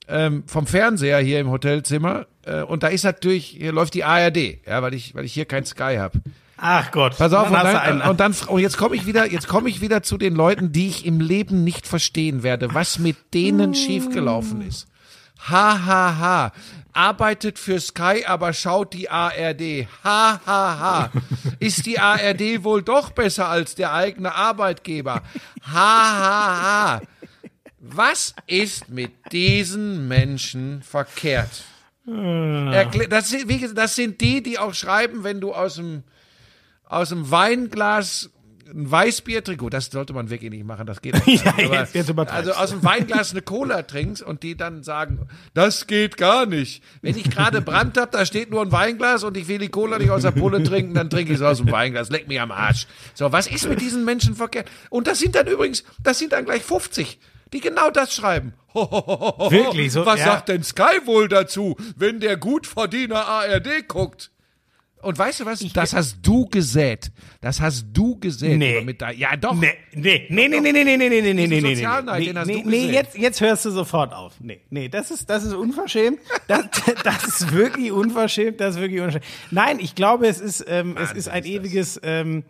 ähm, vom Fernseher hier im Hotelzimmer. Äh, und da ist natürlich, hier läuft die ARD, ja, weil ich, weil ich hier kein Sky habe. Ach Gott. Pass auf, und Dann und dann und jetzt komme ich wieder, jetzt komme ich wieder zu den Leuten, die ich im Leben nicht verstehen werde, was mit denen schiefgelaufen ist. Ha ha ha. Arbeitet für Sky, aber schaut die ARD. Ha ha ha. Ist die ARD wohl doch besser als der eigene Arbeitgeber? Ha ha ha. Was ist mit diesen Menschen verkehrt? Erklä das, sind, das sind die, die auch schreiben, wenn du aus dem, aus dem Weinglas ein Weißbier trinkst. Gut, das sollte man wirklich nicht machen, das geht nicht. Ja, Aber- jetzt- jetzt Also aus dem Weinglas eine Cola trinkst und die dann sagen, das geht gar nicht. Wenn ich gerade Brand hab, da steht nur ein Weinglas und ich will die Cola nicht aus der Pulle trinken, dann trinke ich es aus dem Weinglas. Leck mich am Arsch. So, was ist mit diesen Menschen verkehrt? Und das sind dann übrigens, das sind dann gleich 50 die genau das schreiben. Wirklich, so, Was ja. sagt denn Sky wohl dazu, wenn der Gutverdiener ARD guckt? Und weißt du was? Das hast du gesät. Das hast du gesät. Nee. Mit da, ja, doch. Nee, nee, nee, nee, nee, nee, nee, nee, nee, nee, nee, nee, nee, nee, jetzt, jetzt hörst du sofort auf. Nee, nee, das ist, das ist unverschämt. Das, das ist wirklich unverschämt. Das ist wirklich unverschämt. Nein, ich glaube, es ist, ähm, es ist ein ewiges, ähm,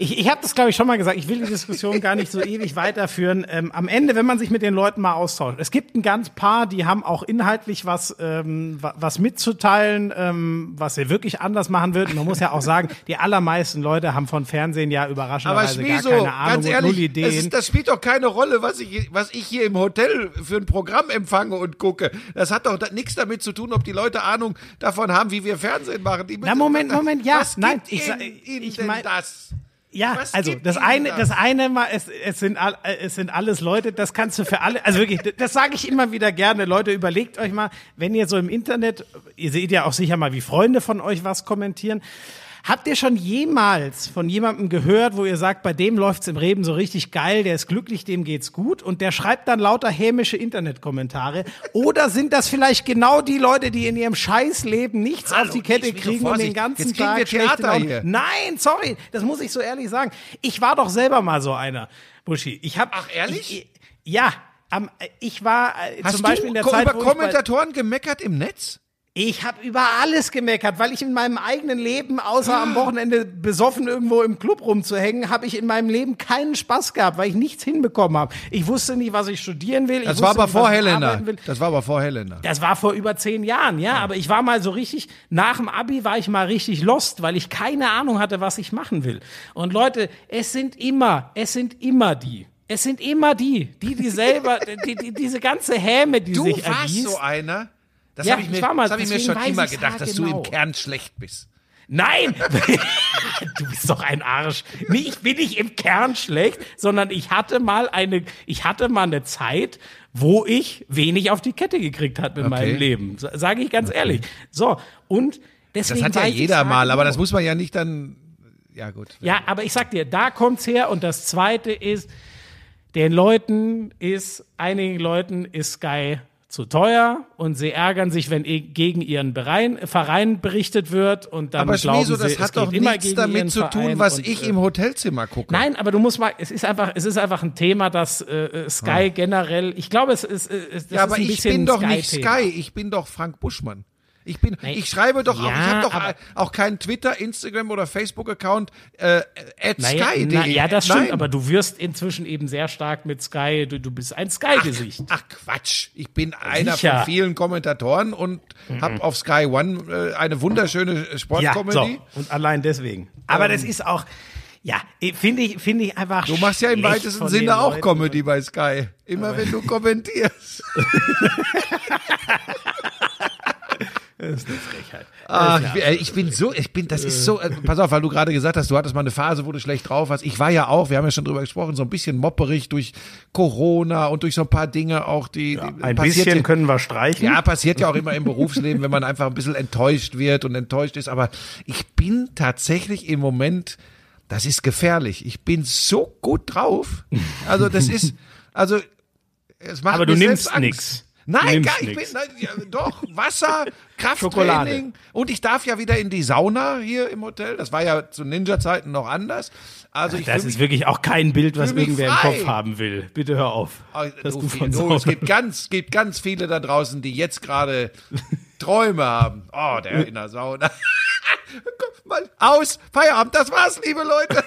Ich, ich habe das, glaube ich, schon mal gesagt. Ich will die Diskussion gar nicht so ewig weiterführen. Ähm, am Ende, wenn man sich mit den Leuten mal austauscht, es gibt ein ganz paar, die haben auch inhaltlich was, ähm, was mitzuteilen, ähm, was sie wirklich anders machen würden. Man muss ja auch sagen, die allermeisten Leute haben von Fernsehen ja überraschenderweise gar keine Ahnung ganz ehrlich, und null Ideen. Ist, das spielt doch keine Rolle, was ich, was ich hier im Hotel für ein Programm empfange und gucke. Das hat doch da, nichts damit zu tun, ob die Leute Ahnung davon haben, wie wir Fernsehen machen. Die Na Moment, Moment, ja, was nein, ich, ich, Ihnen ich denn mein, das? Ja, Was also das eine, das? das eine mal, es, es sind all, es sind alles Leute, das kannst du für alle, also wirklich, das sage ich immer wieder gerne, Leute, überlegt euch mal, wenn ihr so im Internet, ihr seht ja auch sicher mal, wie Freunde von euch was kommentieren. Habt ihr schon jemals von jemandem gehört, wo ihr sagt, bei dem läuft's im Leben so richtig geil, der ist glücklich, dem geht's gut und der schreibt dann lauter hämische Internetkommentare? Oder sind das vielleicht genau die Leute, die in ihrem Scheißleben nichts Hallo, auf die Kette kriegen und den ganzen Jetzt Tag wir Theater hier. Nein, sorry, das muss ich so ehrlich sagen. Ich war doch selber mal so einer, Buschi. Ich hab, Ach, ehrlich? Ich, ja, am, ich war äh, Hast zum Beispiel in der Zeit, über Kommentatoren gemeckert im Netz? Ich habe über alles gemeckert, weil ich in meinem eigenen Leben, außer am Wochenende besoffen irgendwo im Club rumzuhängen, habe ich in meinem Leben keinen Spaß gehabt, weil ich nichts hinbekommen habe. Ich wusste nicht, was ich studieren will. Das war aber nicht, vor Helena. Das war aber vor Helena. Das war vor über zehn Jahren, ja, aber ich war mal so richtig, nach dem Abi war ich mal richtig lost, weil ich keine Ahnung hatte, was ich machen will. Und Leute, es sind immer, es sind immer die. Es sind immer die, die, die selber, die, die, diese ganze Häme, die Du sich warst ergießt. so einer. Das Ja, habe ich mir, mal- das hab ich mir schon immer gedacht, dass haargenau. du im Kern schlecht bist. Nein! du bist doch ein Arsch. Nee, ich bin nicht im Kern schlecht, sondern ich hatte mal eine, ich hatte mal eine Zeit, wo ich wenig auf die Kette gekriegt hat mit Okay. meinem Leben. Sage ich ganz ehrlich. So, und deswegen. Das hat ja jeder mal, aber das haargenau. muss man ja nicht dann. Ja, gut. Ja, aber ich sag dir, da kommt's her und das zweite ist, den Leuten ist, einigen Leuten ist Sky zu teuer und sie ärgern sich, wenn eh gegen ihren Verein, berichtet wird und dann Aber glauben Schmieso, sie, das es hat doch immer nichts damit zu tun, was und, ich äh, im Hotelzimmer gucke. Nein, aber du musst mal, es ist einfach, es ist einfach ein Thema, das äh, Sky generell, ich glaube, es ist, äh, es, das ja, aber ist ein ich bisschen bin ein doch nicht Sky-Thema. Sky, ich bin doch Frank Buschmann. Ich bin, Nee. ich schreibe doch auch, ich Ja, habe doch aber- auch keinen Twitter, Instagram oder Facebook-Account äh, at Naja, Sky. na, ja, das stimmt, Nein. aber du wirst inzwischen eben sehr stark mit Sky, du, du bist ein Sky-Gesicht. Ach Quatsch, ich bin einer Sicher. von vielen Kommentatoren und habe auf Sky One äh, eine wunderschöne Ja, Sportcomedy. so, und allein deswegen. Aber das ist auch, ja, finde ich, finde ich einfach Du machst ja im weitesten Sinne auch Leuten. Comedy bei Sky. Immer wenn du kommentierst. Das ist eine Frechheit. Ach, ich bin- ey, ich bin so, ich bin, das ist so, äh, pass auf, weil du gerade gesagt hast, du hattest mal eine Phase, wo du schlecht drauf warst. Ich war ja auch, wir haben ja schon drüber gesprochen, so ein bisschen mopperig durch Corona und durch so ein paar Dinge auch, die, die Ein passiert bisschen ja- können wir streichen. Ja, passiert ja auch immer im Berufsleben, wenn man einfach ein bisschen enttäuscht wird und enttäuscht ist. Aber ich bin tatsächlich im Moment, das ist gefährlich. Ich bin so gut drauf. Also das ist, also es macht Aber du nimmst. Du Nein, gar, ich bin, nein, ja, doch, Wasser. Krafttraining und ich darf ja wieder in die Sauna hier im Hotel. Das war ja zu Ninja-Zeiten noch anders. Also ich Das ist mich wirklich auch kein Bild, was irgendwer frei. im Kopf haben will. Bitte hör auf. Oh, dass du, du du, so es gibt ganz, gibt ganz viele da draußen, die jetzt gerade Träume haben. Oh, der in der Sauna. Guck mal, aus, Feierabend, das war's, liebe Leute.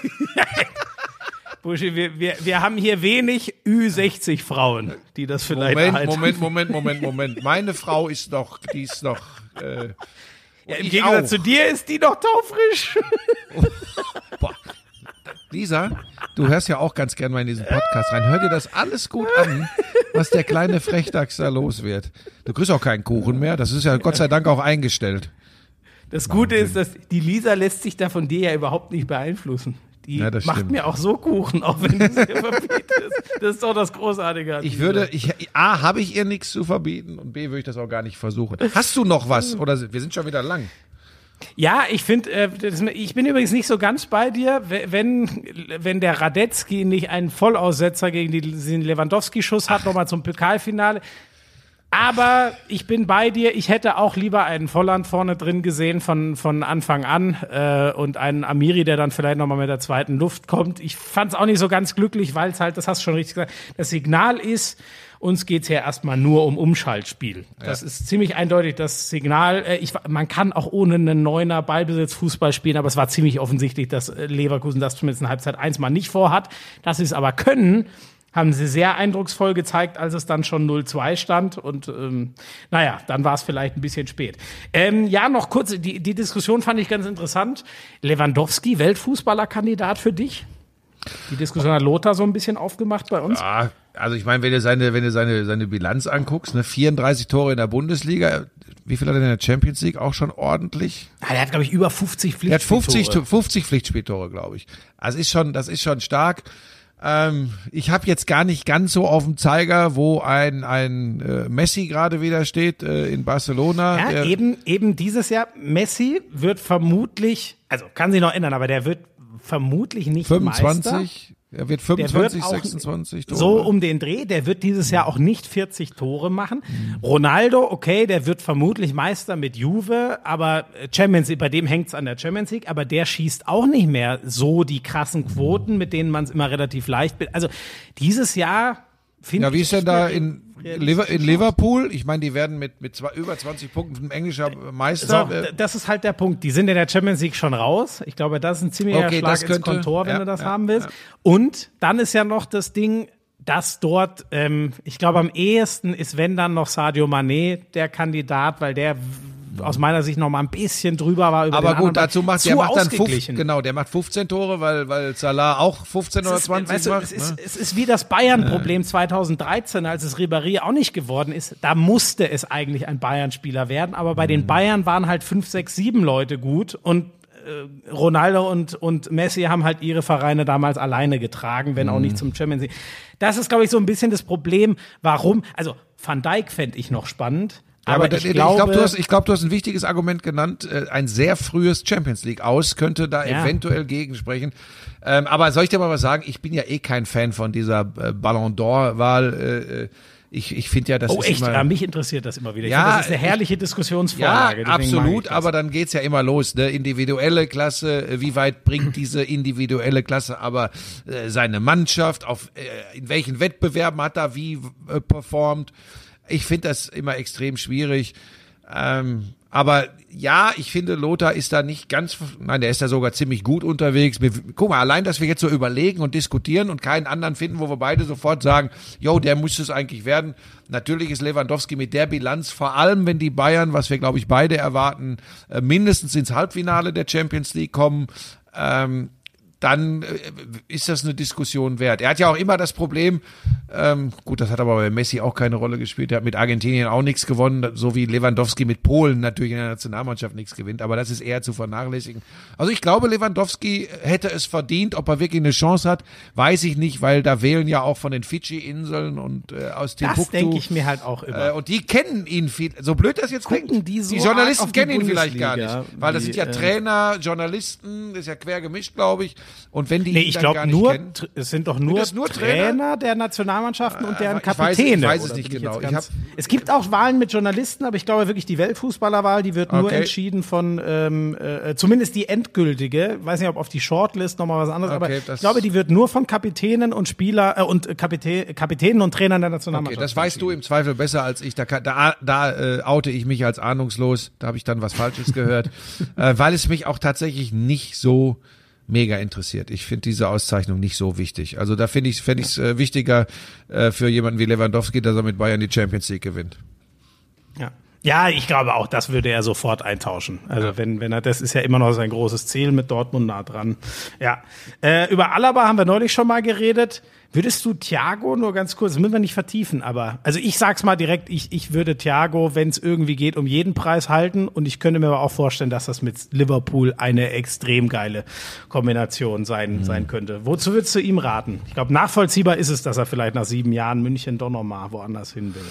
Buschi, wir, wir, wir haben hier wenig Ü60 Frauen, die das vielleicht Moment, erhalten. Moment, Moment, Moment, Moment. Meine Frau ist noch, die ist noch. Äh, Ja, Im Gegensatz auch. zu dir ist die doch taufrisch. boah. Lisa, du hörst ja auch ganz gern mal in diesen Podcast rein. Hör dir das alles gut an, was der kleine Frechdachs da los wird. Du kriegst auch keinen Kuchen mehr. Das ist ja Gott sei Dank auch eingestellt. Das Gute ist, dass die Lisa lässt sich da von dir ja überhaupt nicht beeinflussen. Die Ja, macht stimmt. mir auch so Kuchen, auch wenn du sie verbietest. Das ist doch das Großartige. an Ich würde, ich, A, habe ich ihr nichts zu verbieten und B, würde ich das auch gar nicht versuchen. Hast du noch was? Oder wir sind schon wieder lang. Ja, ich finde, äh, ich bin übrigens nicht so ganz bei dir, we- wenn, wenn der Radetzky nicht einen Vollaussetzer gegen die- den Lewandowski-Schuss hat, nochmal zum Pokalfinale. Aber ich bin bei dir. Ich hätte auch lieber einen Volland vorne drin gesehen von, von Anfang an äh, und einen Amiri, der dann vielleicht nochmal mit der zweiten Luft kommt. Ich fand es auch nicht so ganz glücklich, weil es halt, das hast du schon richtig gesagt, das Signal ist, uns geht's ja erstmal nur um Umschaltspiel. Das ja. ist ziemlich eindeutig das Signal. Äh, ich, man kann auch ohne einen Neuner Ballbesitz Fußball spielen, aber es war ziemlich offensichtlich, dass äh, Leverkusen das zumindest in Halbzeit eins mal nicht vorhat. Dass sie es aber können, haben sie sehr eindrucksvoll gezeigt, als es dann schon 0-2 stand. Und ähm, naja, dann war es vielleicht ein bisschen spät. Ähm, ja, noch kurz, die, die Diskussion fand ich ganz interessant. Lewandowski, Weltfußballerkandidat für dich? Die Diskussion hat Lothar so ein bisschen aufgemacht bei uns. Ja, also ich meine, wenn du seine, wenn du seine, seine Bilanz anguckst, ne, 34 Tore in der Bundesliga, wie viel hat er in der Champions League? Auch schon ordentlich. Ja, der hat, glaube ich, über 50 Pflichtspieltore. Er hat 50, 50 Pflichtspieltore, glaube ich. Also ist schon, das ist schon stark. Ähm, ich habe jetzt gar nicht ganz so auf dem Zeiger, wo ein, ein äh, Messi gerade wieder steht äh, in Barcelona. Ja, eben, eben dieses Jahr. Messi wird vermutlich, also kann sich noch ändern, aber der wird vermutlich nicht 25, Meister. Er wird 25, wird 26 Tore. So um den Dreh. Der wird dieses Jahr auch nicht 40 Tore machen. Mhm. Ronaldo, okay, der wird vermutlich Meister mit Juve, aber Champions League, bei dem hängt's an der Champions League, aber der schießt auch nicht mehr so die krassen Quoten, mit denen man es immer relativ leicht. Also dieses Jahr finde ich. Ja, wie ist denn da in, in Liverpool, ich meine, die werden mit, mit zwei, über 20 Punkten englischer Meister. So, das ist halt der Punkt. Die sind in der Champions League schon raus. Ich glaube, das ist ein ziemlicher okay, Schlag könnte, ins Kontor, wenn ja, du das ja, haben willst. Ja. Und dann ist ja noch das Ding, dass dort, ähm, ich glaube, am ehesten ist, wenn dann noch Sadio Mané der Kandidat, weil der aus meiner Sicht noch mal ein bisschen drüber war über Aber gut, dazu macht der macht dann 15, genau, der macht 15 Tore, weil weil Salah auch 15 oder 20 weißt du, macht. Es ist, ne? es ist wie das Bayern-Problem ja. 2013, als es Ribéry auch nicht geworden ist. Da musste es eigentlich ein Bayern-Spieler werden, aber bei mhm. den Bayern waren halt 5, 6, 7 Leute gut und äh, Ronaldo und, und Messi haben halt ihre Vereine damals alleine getragen, wenn auch nicht mhm. zum Champions League. Das ist, glaube ich, so ein bisschen das Problem. Warum? Also Van Dijk fände ich noch spannend. Aber, aber ich, ich glaube, glaub, du hast, ich glaube, du hast ein wichtiges Argument genannt. Äh, ein sehr frühes Champions League aus könnte da ja. eventuell gegensprechen. Ähm, aber soll ich dir mal was sagen? Ich bin ja eh kein Fan von dieser äh, Ballon d'Or-Wahl. Äh, ich, ich finde ja, das oh, ist echt? immer. Ja, mich interessiert das immer wieder. Ich ja, find, das ist eine herrliche Diskussionsfrage. Ja, absolut, aber dann geht's ja immer los. Ne? Individuelle Klasse, wie weit bringt diese individuelle Klasse aber äh, seine Mannschaft, auf äh, in welchen Wettbewerben hat er wie äh, performt? Ich finde das immer extrem schwierig. Ähm, aber ja, ich finde, Lothar ist da nicht ganz, nein, der ist da sogar ziemlich gut unterwegs. Guck mal, allein, dass wir jetzt so überlegen und diskutieren und keinen anderen finden, wo wir beide sofort sagen, yo, der muss es eigentlich werden. Natürlich ist Lewandowski mit der Bilanz, vor allem wenn die Bayern, was wir glaube ich beide erwarten, äh, mindestens ins Halbfinale der Champions League kommen, ähm, dann äh, ist das eine Diskussion wert. Er hat ja auch immer das Problem, ähm, gut, das hat aber bei Messi auch keine Rolle gespielt, er hat mit Argentinien auch nichts gewonnen, so wie Lewandowski mit Polen natürlich in der Nationalmannschaft nichts gewinnt, aber das ist eher zu vernachlässigen. Also ich glaube, Lewandowski hätte es verdient, ob er wirklich eine Chance hat, weiß ich nicht, weil da wählen ja auch von den Fidschi-Inseln und äh, aus Timbuktu. Das denke ich mir halt auch immer. Äh, und die kennen ihn viel, so blöd das jetzt Gucken klingt. Die, so die Journalisten kennen ihn vielleicht gar nicht, weil das sind ja äh, Trainer, Journalisten, das ist ja quer gemischt, glaube ich. Und wenn die nee, ich glaube nur, kennen, es sind doch nur, nur Trainer? Trainer? der Nationalmannschaften und deren Kapitäne. Ich weiß, ich weiß es nicht genau. Ganz, es gibt auch Wahlen mit Journalisten, aber ich glaube wirklich die Weltfußballerwahl, die wird nur okay. entschieden von, ähm, äh, zumindest die endgültige. Ich weiß nicht, ob auf die Shortlist nochmal was anderes, okay, aber ich glaube, die wird nur von Kapitänen und Spieler äh, und Kapitä Kapitänen und Trainern der Nationalmannschaft. Okay, das weißt du im Zweifel besser als ich. Da, da, da äh, oute ich mich als ahnungslos. Da habe ich dann was Falsches gehört, äh, weil es mich auch tatsächlich nicht so mega interessiert. Ich finde diese Auszeichnung nicht so wichtig. Also da finde ich fände ich es äh, wichtiger äh, für jemanden wie Lewandowski, dass er mit Bayern die Champions League gewinnt. Ja. Ja, ich glaube auch, das würde er sofort eintauschen. Also ja. wenn, wenn er, das ist ja immer noch sein großes Ziel mit Dortmund nah dran. Ja. Äh, über Alaba haben wir neulich schon mal geredet. Würdest du Thiago nur ganz kurz, das müssen wir nicht vertiefen, aber also ich sag's mal direkt, ich, ich würde Thiago, wenn es irgendwie geht, um jeden Preis halten und ich könnte mir aber auch vorstellen, dass das mit Liverpool eine extrem geile Kombination sein, mhm. sein könnte. Wozu würdest du ihm raten? Ich glaube, nachvollziehbar ist es, dass er vielleicht nach sieben Jahren München doch nochmal woanders hin will.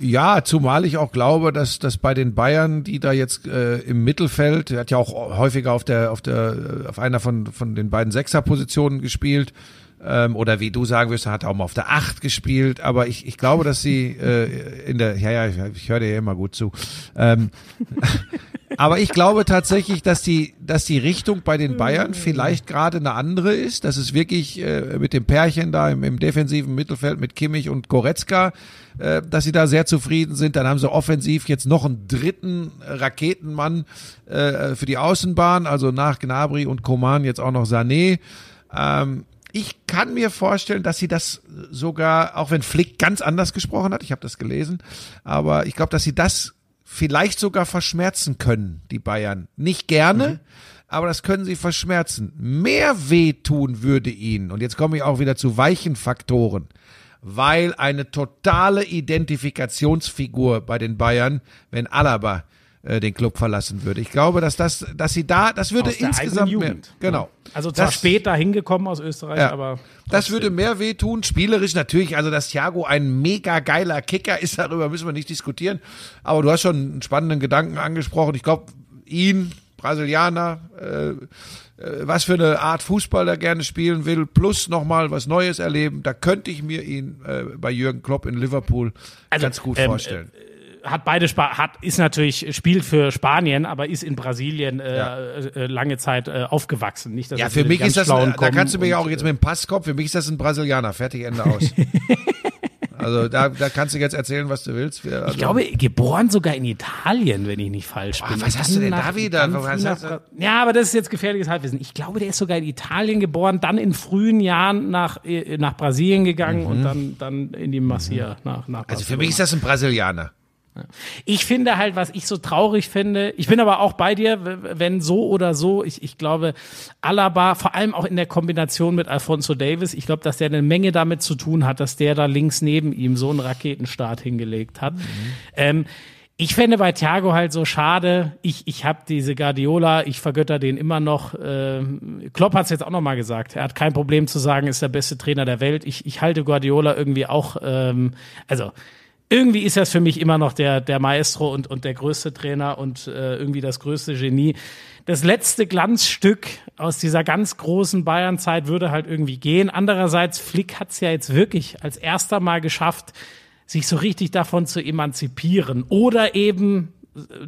Ja, zumal ich auch glaube, dass, dass bei den Bayern, die da jetzt äh, im Mittelfeld, er hat ja auch häufiger auf der, auf der, auf einer von, von den beiden Sechserpositionen gespielt, Ähm, oder wie du sagen wirst, hat er auch mal auf der Acht gespielt. Aber ich, ich glaube, dass sie äh, in der, ja, ja, ich, ich höre dir ja immer gut zu. Ähm, aber ich glaube tatsächlich, dass die, dass die Richtung bei den Bayern vielleicht gerade eine andere ist. Dass es wirklich äh, mit dem Pärchen da im, im defensiven Mittelfeld mit Kimmich und Goretzka, äh, dass sie da sehr zufrieden sind. Dann haben sie offensiv jetzt noch einen dritten Raketenmann äh, für die Außenbahn, also nach Gnabry und Koman jetzt auch noch Sané. Ähm, ich kann mir vorstellen, dass sie das sogar, auch wenn Flick ganz anders gesprochen hat, ich habe das gelesen, aber ich glaube, dass sie das vielleicht sogar verschmerzen können, die Bayern. Nicht gerne, mhm. aber das können sie verschmerzen. Mehr wehtun würde ihnen, und jetzt komme ich auch wieder zu weichen Faktoren, weil eine totale Identifikationsfigur bei den Bayern, wenn Alaba äh, den Club verlassen würde. Ich glaube, dass das, dass sie da, das würde insgesamt mehr, genau. Also zwar das, spät da hingekommen aus Österreich, ja, aber das würde mehr wehtun. Spielerisch natürlich, also dass Thiago ein mega geiler Kicker ist, darüber müssen wir nicht diskutieren. Aber du hast schon einen spannenden Gedanken angesprochen. Ich glaube, ihn Brasilianer, äh, äh, was für eine Art Fußball er gerne spielen will, plus nochmal was Neues erleben, da könnte ich mir ihn äh, bei Jürgen Klopp in Liverpool also, ganz gut ähm, vorstellen. Äh, hat beide Spa hat ist natürlich spielt für Spanien, aber ist in Brasilien äh, ja. äh, lange Zeit äh, aufgewachsen. Nicht, dass ja, für mich ist das da kannst du mir ja auch jetzt mit dem Pass kommen. Für mich ist das ein Brasilianer. Fertig Ende aus. Also da, da kannst du jetzt erzählen, was du willst. Also ich glaube, geboren sogar in Italien, wenn ich nicht falsch bin. Boah, was hast du denn da wieder? Ja, aber das ist jetzt gefährliches Halbwissen. Ich glaube, der ist sogar in Italien geboren, dann in frühen Jahren nach, äh, nach Brasilien gegangen mhm. und dann, dann in die Masia mhm. nach, nach Also für mich ist das ein Brasilianer. Ich finde halt, was ich so traurig finde, ich bin aber auch bei dir, wenn so oder so, ich, ich glaube, Alaba, vor allem auch in der Kombination mit Alfonso Davis, ich glaube, dass der eine Menge damit zu tun hat, dass der da links neben ihm so einen Raketenstart hingelegt hat. Mhm. Ähm, ich fände bei Thiago halt so schade. Ich, ich habe diese Guardiola, ich vergötter den immer noch. Äh, Klopp hat es jetzt auch noch mal gesagt. Er hat kein Problem zu sagen, ist der beste Trainer der Welt. Ich, ich halte Guardiola irgendwie auch, ähm, also irgendwie ist das für mich immer noch der, der Maestro und, und der größte Trainer und äh, irgendwie das größte Genie. Das letzte Glanzstück aus dieser ganz großen Bayern-Zeit würde halt irgendwie gehen. Andererseits, Flick hat es ja jetzt wirklich als erster Mal geschafft, sich so richtig davon zu emanzipieren oder eben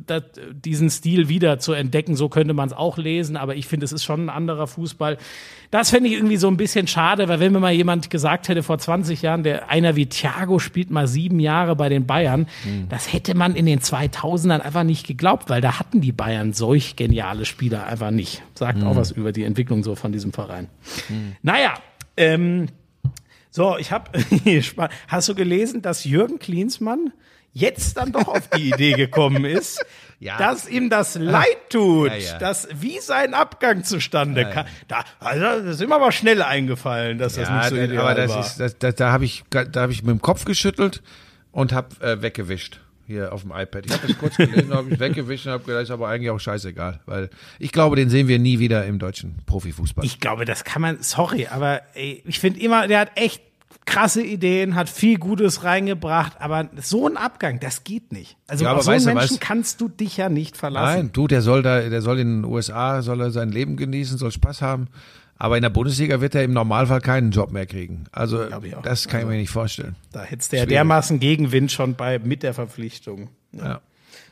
äh, diesen Stil wieder zu entdecken. So könnte man es auch lesen, aber ich finde, es ist schon ein anderer Fußball. Das fände ich irgendwie so ein bisschen schade, weil wenn mir mal jemand gesagt hätte vor 20 Jahren, der einer wie Thiago spielt mal sieben Jahre bei den Bayern, mhm. das hätte man in den 2000ern einfach nicht geglaubt, weil da hatten die Bayern solch geniale Spieler einfach nicht. Sagt mhm. auch was über die Entwicklung so von diesem Verein. Mhm. Naja, ähm, so, ich habe, hast du gelesen, dass Jürgen Klinsmann jetzt dann doch auf die Idee gekommen ist, ja. dass ihm das leid tut, ja, ja. dass wie sein Abgang zustande kam. Da, also das ist immer aber schnell eingefallen, dass das nicht so ideal aber das war. Ist, das, das, da habe ich, da habe ich mit dem Kopf geschüttelt und habe äh, weggewischt hier auf dem iPad. Ich habe das kurz gelesen, habe ich weggewischt und habe gedacht, ist aber eigentlich auch scheißegal, weil ich glaube, den sehen wir nie wieder im deutschen Profifußball. Ich glaube, das kann man, sorry, aber ey, ich finde immer, der hat echt krasse Ideen, hat viel Gutes reingebracht, aber so ein Abgang, das geht nicht. Also ja, auf so einen Menschen weißt, kannst du dich ja nicht verlassen. Nein, du, der soll da, der soll in den USA, soll er sein Leben genießen, soll Spaß haben. Aber in der Bundesliga wird er im Normalfall keinen Job mehr kriegen. Also das kann also, ich mir nicht vorstellen. Da hättest du ja dermaßen Gegenwind schon bei mit der Verpflichtung. ja. ja.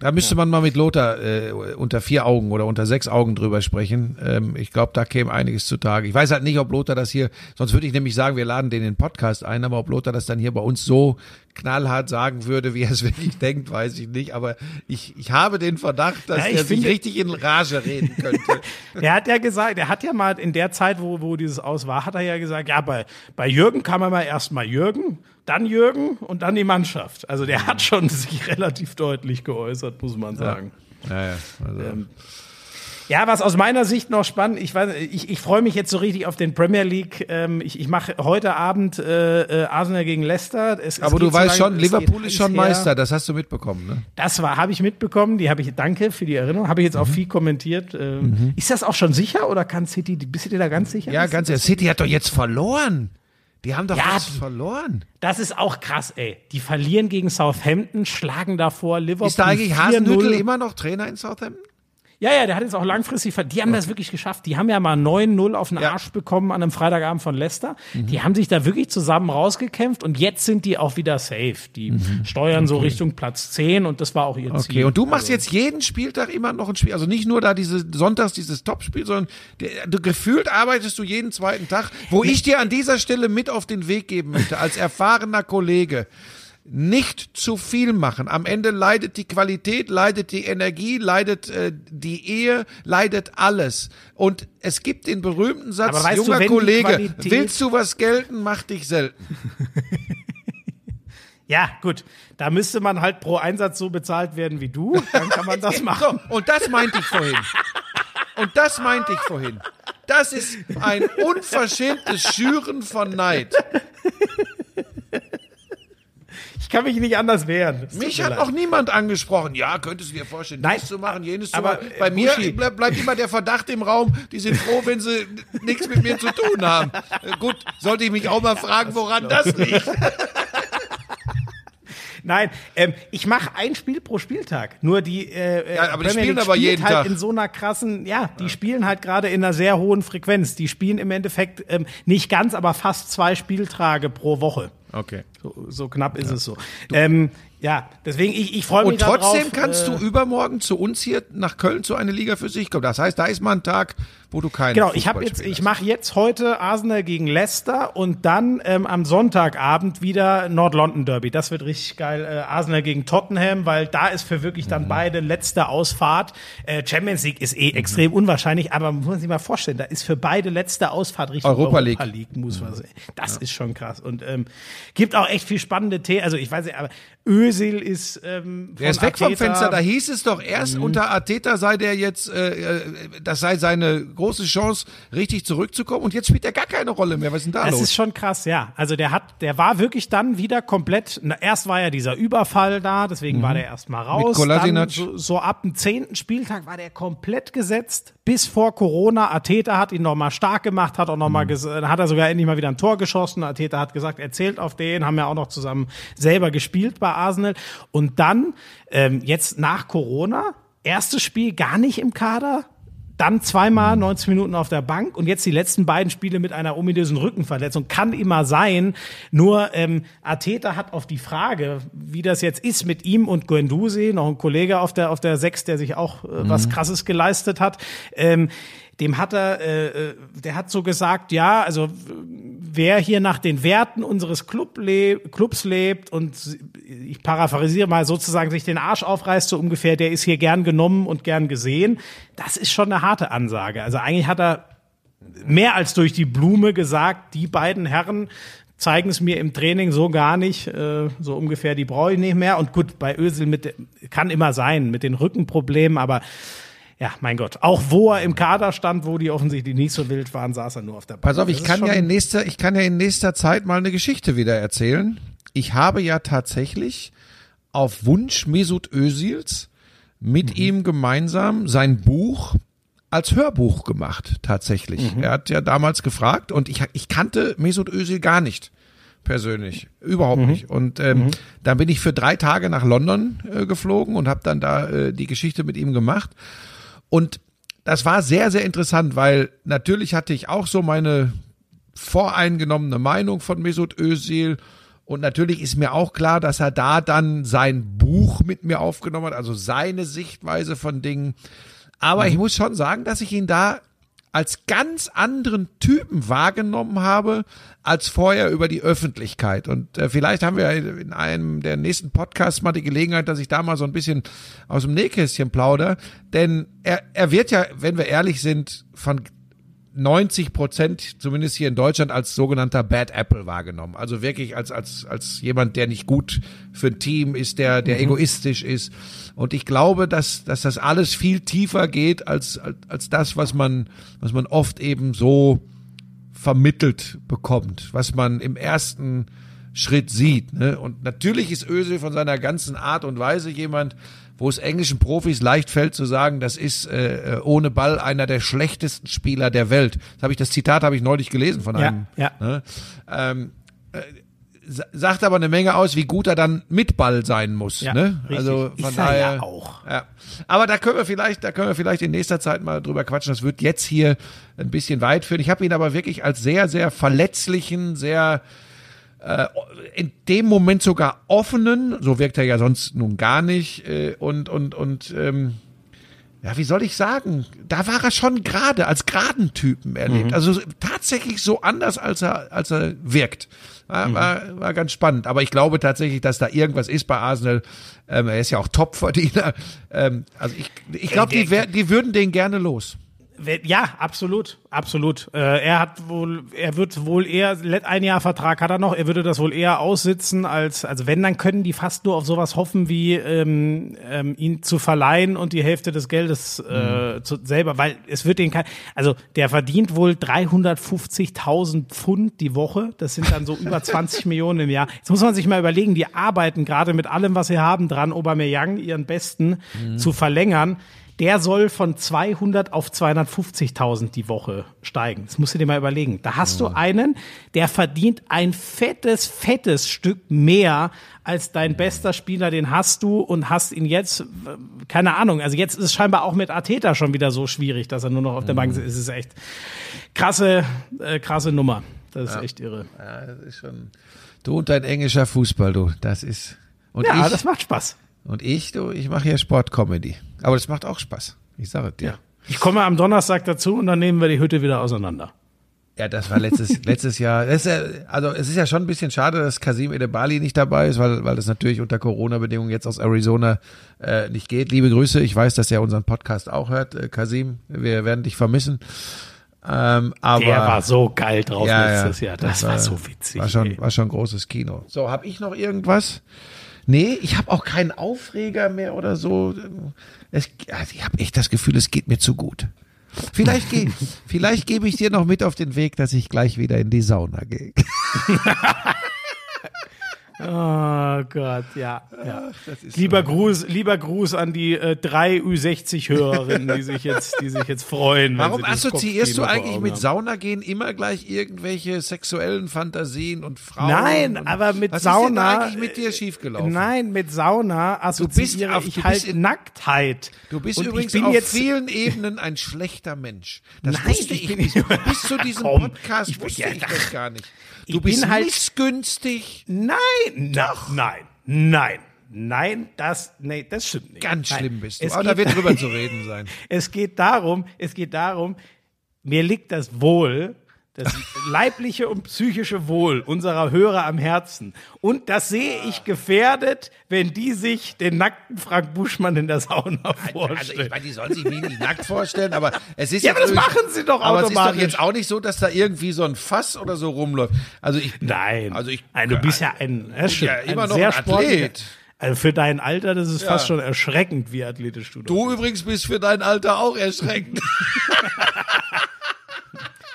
Da müsste man mal mit Lothar äh, unter vier Augen oder unter sechs Augen drüber sprechen. Ähm, ich glaube, da käme einiges zutage. Ich weiß halt nicht, ob Lothar das hier, sonst würde ich nämlich sagen, wir laden den in den Podcast ein, aber ob Lothar das dann hier bei uns so knallhart sagen würde, wie er es wirklich denkt, weiß ich nicht. Aber ich, ich habe den Verdacht, dass ja, er sich richtig in Rage reden könnte. er hat ja gesagt, er hat ja mal in der Zeit, wo, wo dieses aus war, hat er ja gesagt, ja, bei, bei Jürgen kann man mal erstmal Jürgen, dann Jürgen und dann die Mannschaft. Also der hat schon sich relativ deutlich geäußert, muss man sagen. Ja, ja, ja also. ähm, ja, was aus meiner Sicht noch spannend, ich weiß, ich, ich freue mich jetzt so richtig auf den Premier League. Ähm, ich ich mache heute Abend äh, äh, Arsenal gegen Leicester. Es, Aber es du weißt so lange, schon, Liverpool ist schon Meister, das hast du mitbekommen, ne? Das war, habe ich mitbekommen, die habe ich, danke für die Erinnerung, habe ich jetzt mhm. auch viel kommentiert. Ähm, mhm. Ist das auch schon sicher oder kann City, bist du dir da ganz sicher? Ja, ganz sicher. City hat doch jetzt verloren. Die haben doch ja, was verloren. Das ist auch krass, ey. Die verlieren gegen Southampton, schlagen davor Liverpool. Ist da eigentlich Hasenhüttel immer noch Trainer in Southampton? Ja, ja, der hat jetzt auch langfristig, ver- die haben das wirklich geschafft. Die haben ja mal 9-0 auf den Ja. Arsch bekommen an einem Freitagabend von Leicester. Die haben sich da wirklich zusammen rausgekämpft und jetzt sind die auch wieder safe. Die steuern so Richtung Platz 10 und das war auch ihr Ziel. Okay, und du machst jetzt jeden Spieltag immer noch ein Spiel, also nicht nur da diese Sonntags dieses Topspiel, sondern der, du gefühlt arbeitest du jeden zweiten Tag, wo ich dir an dieser Stelle mit auf den Weg geben möchte, als erfahrener Kollege. Nicht zu viel machen. Am Ende leidet die Qualität, leidet die Energie, leidet äh, die Ehe, leidet alles. Und es gibt den berühmten Satz, du, junger die Kollege, willst du was gelten, mach dich selten. Ja, gut. Da müsste man halt pro Einsatz so bezahlt werden wie du. Dann kann man das machen. So, und das meinte ich vorhin. Und das meinte ich vorhin. Das ist ein unverschämtes Schüren von Neid. Ich kann mich nicht anders wehren. Tut Mich mir hat leid. noch niemand angesprochen. Ja, könntest du dir vorstellen, Nein, dies zu machen, jenes zu machen. äh, Bei mir Buschi. ble bleibt immer der Verdacht im Raum, die sind froh, wenn sie nichts mit mir zu tun haben. Äh, Gut, sollte ich mich auch mal fragen, woran das liegt. Nein, ähm, ich mache ein Spiel pro Spieltag. Nur die äh, Ja, aber die Premier spielen League aber spielt jeden halt Tag. in so einer krassen, ja, die spielen halt gerade in einer sehr hohen Frequenz. Die spielen im Endeffekt ähm, nicht ganz, aber fast zwei Spieltage pro Woche. Okay. So, so knapp ist es so. Ähm, ja, deswegen ich, ich freue mich Und trotzdem darauf, kannst äh, du übermorgen zu uns hier nach Köln zu einer Liga für sich kommen. Das heißt, da ist mal ein Tag, wo du keinen Genau, ich habe jetzt, Fußballspiel ich mache jetzt heute Arsenal gegen Leicester und dann ähm, am Sonntagabend wieder Nord-London Derby. Das wird richtig geil. Äh, Arsenal gegen Tottenham, weil da ist für wirklich Mhm. dann beide letzte Ausfahrt. Äh, Champions League ist eh Mhm. extrem unwahrscheinlich, aber muss man sich mal vorstellen, da ist für beide letzte Ausfahrt Richtung Europa Europa League. League, muss man sagen. Das ist schon krass und ähm, gibt auch echt viel spannende Themen. Also ich weiß nicht, aber Özil ist ähm, Der ist weg vom Arteta- Fenster. Da hieß es doch erst Mhm. unter Arteta sei der jetzt, äh, äh, das sei seine große Chance, richtig zurückzukommen. Und jetzt spielt er gar keine Rolle mehr. Was ist denn da Das los? ist schon krass, ja. Also der hat, der war wirklich dann wieder komplett. Na, erst war ja dieser Überfall da, deswegen war der erst mal raus. Dann so, so ab dem zehnten Spieltag war der komplett gesetzt. Bis vor Corona. Arteta hat ihn nochmal stark gemacht, hat auch noch mal ges- hat er sogar endlich mal wieder ein Tor geschossen. Arteta hat gesagt, er zählt auf den, haben ja auch noch zusammen selber gespielt bei Arsenal. Und dann ähm, jetzt nach Corona erstes Spiel gar nicht im Kader dann zweimal 90 Minuten auf der Bank und jetzt die letzten beiden Spiele mit einer ominösen Rückenverletzung. Kann immer sein. Nur ähm, Arteta hat auf die Frage, wie das jetzt ist mit ihm und Guendouzi, noch ein Kollege auf der auf der Sechs, der sich auch äh, was Krasses geleistet hat, ähm, dem hat er, äh, äh, der hat so gesagt, ja, also wer hier nach den Werten unseres Club le Clubs lebt und ich paraphrasiere mal sozusagen sich den Arsch aufreißt, so ungefähr, der ist hier gern genommen und gern gesehen. Das ist schon eine harte Ansage. Also eigentlich hat er mehr als durch die Blume gesagt, die beiden Herren zeigen es mir im Training so gar nicht, äh, so ungefähr, die brauche ich nicht mehr. Und gut, bei Ösel mit, kann immer sein, mit den Rückenproblemen, aber ja, mein Gott, auch wo er im Kader stand, wo die offensichtlich nicht so wild waren, saß er nur auf der Bank. Pass auf, ich kann ja in nächster, ich kann ja in nächster Zeit mal eine Geschichte wieder erzählen. Ich habe ja tatsächlich auf Wunsch Mesut Özils mit Mhm. ihm gemeinsam sein Buch als Hörbuch gemacht, tatsächlich. Mhm. Er hat ja damals gefragt und ich, ich kannte Mesut Özil gar nicht persönlich, überhaupt Mhm. nicht. Und ähm, dann bin ich für drei Tage nach London äh, geflogen und habe dann da äh, die Geschichte mit ihm gemacht. Und das war sehr, sehr interessant, weil natürlich hatte ich auch so meine voreingenommene Meinung von Mesut Özil. Und natürlich ist mir auch klar, dass er da dann sein Buch mit mir aufgenommen hat, also seine Sichtweise von Dingen. Aber ich muss schon sagen, dass ich ihn da als ganz anderen Typen wahrgenommen habe als vorher über die Öffentlichkeit. Und äh, vielleicht haben wir in einem der nächsten Podcasts mal die Gelegenheit, dass ich da mal so ein bisschen aus dem Nähkästchen plauder. Denn er, er wird ja, wenn wir ehrlich sind, von 90 Prozent, zumindest hier in Deutschland, als sogenannter Bad Apple wahrgenommen. Also wirklich als, als, als jemand, der nicht gut für ein Team ist, der, der egoistisch ist. Und ich glaube, dass, dass das alles viel tiefer geht als, als, als das, was man, was man oft eben so vermittelt bekommt, was man im ersten Schritt sieht. Ne? Und natürlich ist Özil von seiner ganzen Art und Weise jemand, wo es englischen Profis leicht fällt zu sagen, das ist äh, ohne Ball einer der schlechtesten Spieler der Welt. Das habe ich das Zitat habe ich neulich gelesen von Ja, einem. ja. Ne? Ähm, äh, sagt aber eine Menge aus, wie gut er dann mit Ball sein muss. Ja, ne? richtig. Also von Ist er daher ja auch. Ja. Aber da können wir vielleicht, da können wir vielleicht in nächster Zeit mal drüber quatschen. Das wird jetzt hier ein bisschen weit führen. Ich habe ihn aber wirklich als sehr, sehr verletzlichen, sehr äh, in dem Moment sogar offenen, so wirkt er ja sonst nun gar nicht, äh, und, und, und ähm, ja, wie soll ich sagen? Da war er schon gerade als geraden Typen erlebt. Mhm. Also tatsächlich so anders, als er, als er wirkt. War, Mhm. war, war ganz spannend. Aber ich glaube tatsächlich, dass da irgendwas ist bei Arsenal. Ähm, er ist ja auch Topverdiener. Ähm, also ich, ich glaube, die, wär- die würden den gerne los. Ja, absolut, absolut. Äh, er hat wohl, er wird wohl eher, ein Jahr Vertrag hat er noch, er würde das wohl eher aussitzen, als, also wenn, dann können die fast nur auf sowas hoffen, wie ähm, ähm, ihn zu verleihen und die Hälfte des Geldes äh, zu, selber, weil es wird den kein, also der verdient wohl 350.000 Pfund die Woche, das sind dann so über 20 Millionen im Jahr. Jetzt muss man sich mal überlegen, die arbeiten gerade mit allem, was sie haben, dran, Aubameyang, ihren Besten, zu verlängern der soll von 200 auf 250.000 die Woche steigen. Das musst du dir mal überlegen. Da hast du einen, der verdient ein fettes, fettes Stück mehr als dein bester Spieler, den hast du und hast ihn jetzt, keine Ahnung, also jetzt ist es scheinbar auch mit Arteta schon wieder so schwierig, dass er nur noch auf der Bank sitzt. Es ist echt krasse, äh, krasse Nummer. Das ist echt irre. Ja, das ist schon. Du und dein englischer Fußball, du. Das ist. Und Ja, ich, das macht Spaß. Und ich, du, ich mache ja Sportcomedy. Aber das macht auch Spaß. Ich sage es dir. Ich komme am Donnerstag dazu und dann nehmen wir die Hütte wieder auseinander. Ja, das war letztes, letztes Jahr. Das ja, also es ist ja schon ein bisschen schade, dass Kasim Edebali nicht dabei ist, weil, weil das natürlich unter Corona-Bedingungen jetzt aus Arizona äh, nicht geht. Liebe Grüße, ich weiß, dass er unseren Podcast auch hört. Äh, Kasim, wir werden dich vermissen. Ähm, aber Der war so geil drauf ja, letztes ja, Jahr. Das, war, so witzig. War schon, ey. war schon großes Kino. So, habe ich noch irgendwas? Nee, ich habe auch keinen Aufreger mehr oder so. Es, also ich habe echt das Gefühl, es geht mir zu gut. Vielleicht, geh, vielleicht gebe ich dir noch mit auf den Weg, dass ich gleich wieder in die Sauna gehe. Oh Gott, ja. ja. lieber Gruß, lieber Gruß an die äh, drei Ü60-Hörerinnen, die sich jetzt, die sich jetzt freuen. Warum das assoziierst du eigentlich mit haben. Sauna gehen immer gleich irgendwelche sexuellen Fantasien und Frauen? Nein, und aber mit was Sauna. ist denn eigentlich mit dir schiefgelaufen? Nein, mit Sauna assoziiere auf- du ich bist halt in- Nacktheit. Du bist Und übrigens ich auf vielen Ebenen ein schlechter Mensch. Das Nein, wusste ich ich bin- nicht. Bis zu diesem Podcast ich wusste ich das gar nicht. ich Du bist halt- missgünstig. Nein, doch, nein, nein, nein, das, nee, das stimmt nicht. Ganz Nein. schlimm bist du. Es Aber da geht- wird drüber zu reden sein. Es geht darum, es geht darum, mir liegt das Wohl, das leibliche und psychische Wohl unserer Hörer am Herzen. Und das sehe ich gefährdet, wenn die sich den nackten Frank Buschmann in der Sauna Also ich vorstellen. meine, die sollen sich nicht nackt vorstellen, aber es ist Ja, aber das machen sie doch Aber es ist doch automatisch. jetzt auch nicht so, dass da irgendwie so ein Fass oder so rumläuft. Also ich, Nein, Also ich- Nein, du bist ja ein, das stimmt, ja immer ein noch sehr ein Athlet. Also für dein Alter, das ist Ja. fast schon erschreckend, wie athletisch du, du übrigens bist für dein Alter auch erschreckend.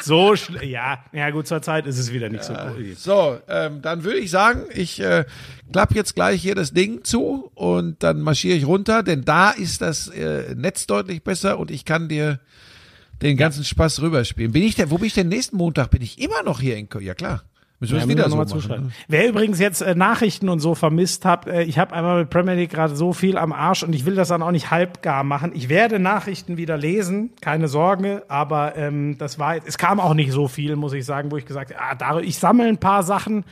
so schl- ja, ja gut, zur Zeit ist es wieder nicht so cool. So, ähm, dann würde ich sagen, ich äh, klappe jetzt gleich hier das Ding zu und dann marschiere ich runter, denn da ist das äh, Netz deutlich besser und ich kann dir den ganzen Spaß rüberspielen. Bin ich denn, wo bin ich denn nächsten Montag? Bin ich immer noch hier in Köln? Ja klar. Müssen wir Ja, es wieder wir so zuschreiben. ne? Wer übrigens jetzt äh, Nachrichten und so vermisst hat, äh, ich habe einmal mit Premier League gerade so viel am Arsch und ich will das dann auch nicht halbgar machen. Ich werde Nachrichten wieder lesen, keine Sorge, aber ähm, das war jetzt, es kam auch nicht so viel, muss ich sagen, wo ich gesagt habe, ah, da, ich sammle ein paar Sachen,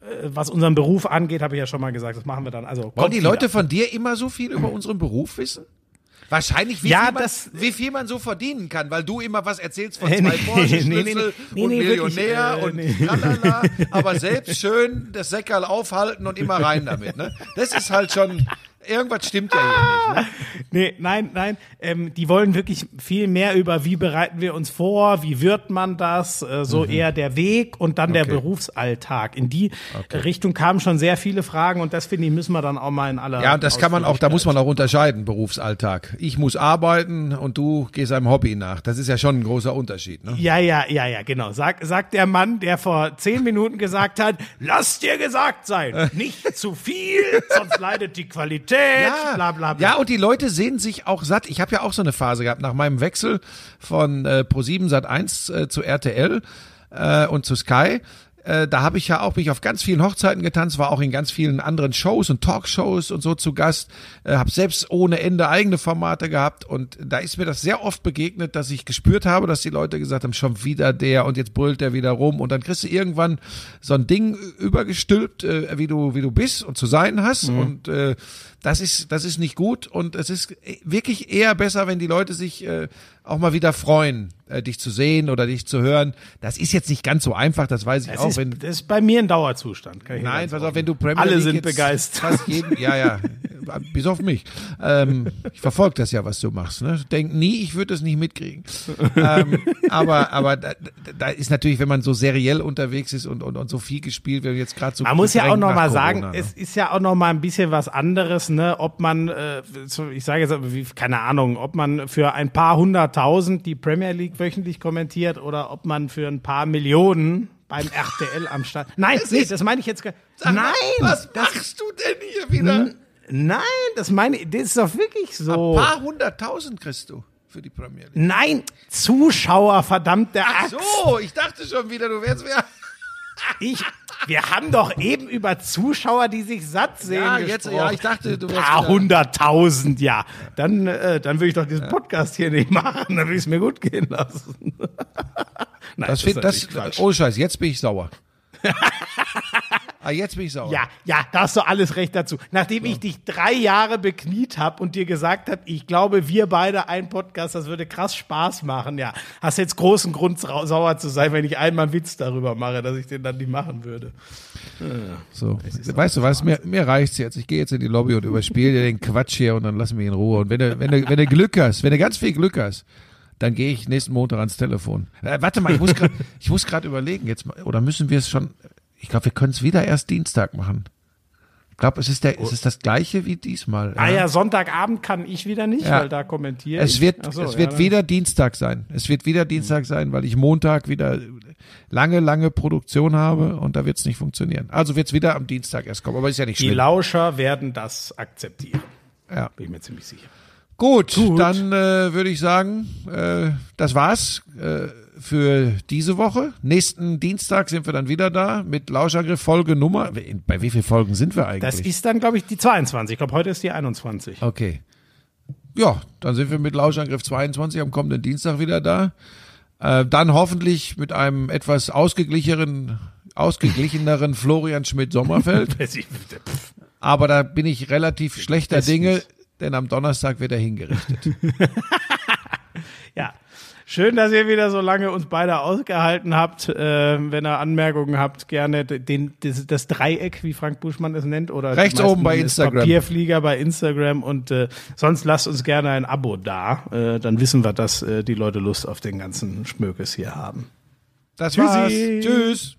äh, was unseren Beruf angeht, habe ich ja schon mal gesagt, das machen wir dann. Also Wollen die wieder. Leute von dir immer so viel über unseren Beruf wissen? Wahrscheinlich, wie, Ja, viel man, das- wie viel man so verdienen kann, weil du immer was erzählst von Nee, zwei nee, Porsche-Schlüssel nee, nee, nee, und nee, wirklich, Millionär äh, und nee. tralala, aber selbst schön das Säckerl aufhalten und immer rein damit. Ne? Das ist halt schon, irgendwas stimmt ja hier nicht. Ne? Nee, nein, nein. Ähm, die wollen wirklich viel mehr über, wie bereiten wir uns vor, wie wird man das, äh, so eher der Weg und dann der Mhm. Okay. Berufsalltag. In die Richtung kamen schon sehr viele Fragen und das finde ich, müssen wir dann auch mal in aller. Ja, das kann man auch, da muss man auch unterscheiden, Berufsalltag. Ich muss arbeiten und du gehst einem Hobby nach. Das ist ja schon ein großer Unterschied. Ne? Ja, ja, ja, ja, genau. Sag, sagt der Mann, der vor zehn Minuten gesagt hat, lass dir gesagt sein, nicht zu viel, sonst leidet die Qualität, bla bla bla. Ja, und die Leute sehen sich auch satt. Ich habe ja auch so eine Phase gehabt nach meinem Wechsel von äh, Pro7 Sat 1 äh, zu RTL äh, und zu Sky. äh, da habe ich ja auch, bin ich auf ganz vielen Hochzeiten getanzt, war auch in ganz vielen anderen Shows und Talkshows und so zu Gast, äh, habe selbst ohne Ende eigene Formate gehabt und da ist mir das sehr oft begegnet, dass ich gespürt habe, dass die Leute gesagt haben, schon wieder der und jetzt brüllt der wieder rum und dann kriegst du irgendwann so ein Ding übergestülpt, äh, wie du wie du bist und zu sein hast mhm. und äh, das ist, das ist nicht gut und es ist wirklich eher besser, wenn die Leute sich äh, auch mal wieder freuen, äh, dich zu sehen oder dich zu hören. Das ist jetzt nicht ganz so einfach, das weiß ich das auch. Ist, wenn, das ist bei mir ein Dauerzustand. nein, pass auf, wenn du Premier Alle League sind begeistert. Fast jeden, ja, ja, bis auf mich. Ähm, ich verfolge das ja, was du machst. Ne? Denk nie, ich würde das nicht mitkriegen. ähm, aber aber da, da ist natürlich, wenn man so seriell unterwegs ist und, und, und so viel gespielt wird, jetzt gerade so. Man muss ja auch noch mal sagen, ne? es ist ja auch noch mal ein bisschen was anderes, ne? ob man, äh, ich sage jetzt, keine Ahnung, ob man für ein paar hunderttausend die Premier League wöchentlich kommentiert oder ob man für ein paar Millionen beim RTL am Start. Nein, das nee, das meine ich jetzt. Sag Nein, mal, was das, machst du denn hier wieder? Nein, das meine ich, das ist doch wirklich so. Ein paar hunderttausend kriegst du für die Premier League. Nein, Zuschauer, verdammt der Ach so, ich dachte schon wieder, du wärst wieder. Ich, wir haben doch eben über Zuschauer, die sich satt sehen. Ja, jetzt, ja, ich dachte, du wärst. Ein paar hunderttausend, ja. Dann, äh, dann würde ich doch diesen. Podcast hier nicht machen, dann würde ich es mir gut gehen lassen. Nein, das, das, das oh Scheiß, jetzt bin ich sauer. Ah, jetzt bin ich sauer. Ja, ja, da hast du alles recht dazu. Nachdem so. ich dich drei Jahre bekniet habe und dir gesagt habe, ich glaube, wir beide ein Podcast, das würde krass Spaß machen, ja, hast jetzt großen Grund sauer zu sein, wenn ich einmal einen Witz darüber mache, dass ich den dann nicht machen würde. So, weißt du was, mir, mir reicht's jetzt. Ich gehe jetzt in die Lobby und überspiele dir den Quatsch hier und dann lassen wir ihn in Ruhe. Und wenn du, wenn du, wenn du Glück hast, wenn du ganz viel Glück hast, dann gehe ich nächsten Montag ans Telefon. Äh, warte mal, ich muss gerade, ich muss gerade überlegen jetzt mal, oder müssen wir es schon? Ich glaube, wir können es wieder erst Dienstag machen. Ich glaube, es ist der, es ist das gleiche wie diesmal. Ah ja, Sonntagabend kann ich wieder nicht, ja. weil da kommentiere es wird, so, es wird ja, wieder Dienstag sein. Es wird wieder Dienstag sein, weil ich Montag wieder lange, lange Produktion habe und da wird es nicht funktionieren. Also wird es wieder am Dienstag erst kommen, aber ist ja nicht schlimm. Die Lauscher werden das akzeptieren. Ja. Bin ich mir ziemlich sicher. Gut, Gut. dann äh, würde ich sagen, äh, das war's äh, für diese Woche. Nächsten Dienstag sind wir dann wieder da mit Lauschangriff Folge Nummer. Bei wie vielen Folgen sind wir eigentlich? Das ist dann, glaube ich, die 22. Ich glaube, heute ist die 21. Okay. Ja, dann sind wir mit Lauschangriff 22 am kommenden Dienstag wieder da. Äh, dann hoffentlich mit einem etwas ausgeglicheneren, ausgeglicheneren Florian Schmidt-Sommerfeld. Aber da bin ich relativ schlechter Dinge denn am Donnerstag wird er hingerichtet. ja. Schön, dass ihr wieder so lange uns beide ausgehalten habt. Äh, wenn ihr Anmerkungen habt, gerne den, das, das, Dreieck, wie Frank Buschmann es nennt, oder rechts oben bei Instagram. Papierflieger bei Instagram und äh, sonst lasst uns gerne ein Abo da. Äh, dann wissen wir, dass äh, die Leute Lust auf den ganzen Schmökes hier haben. Das Tschüssi. war's. Tschüss.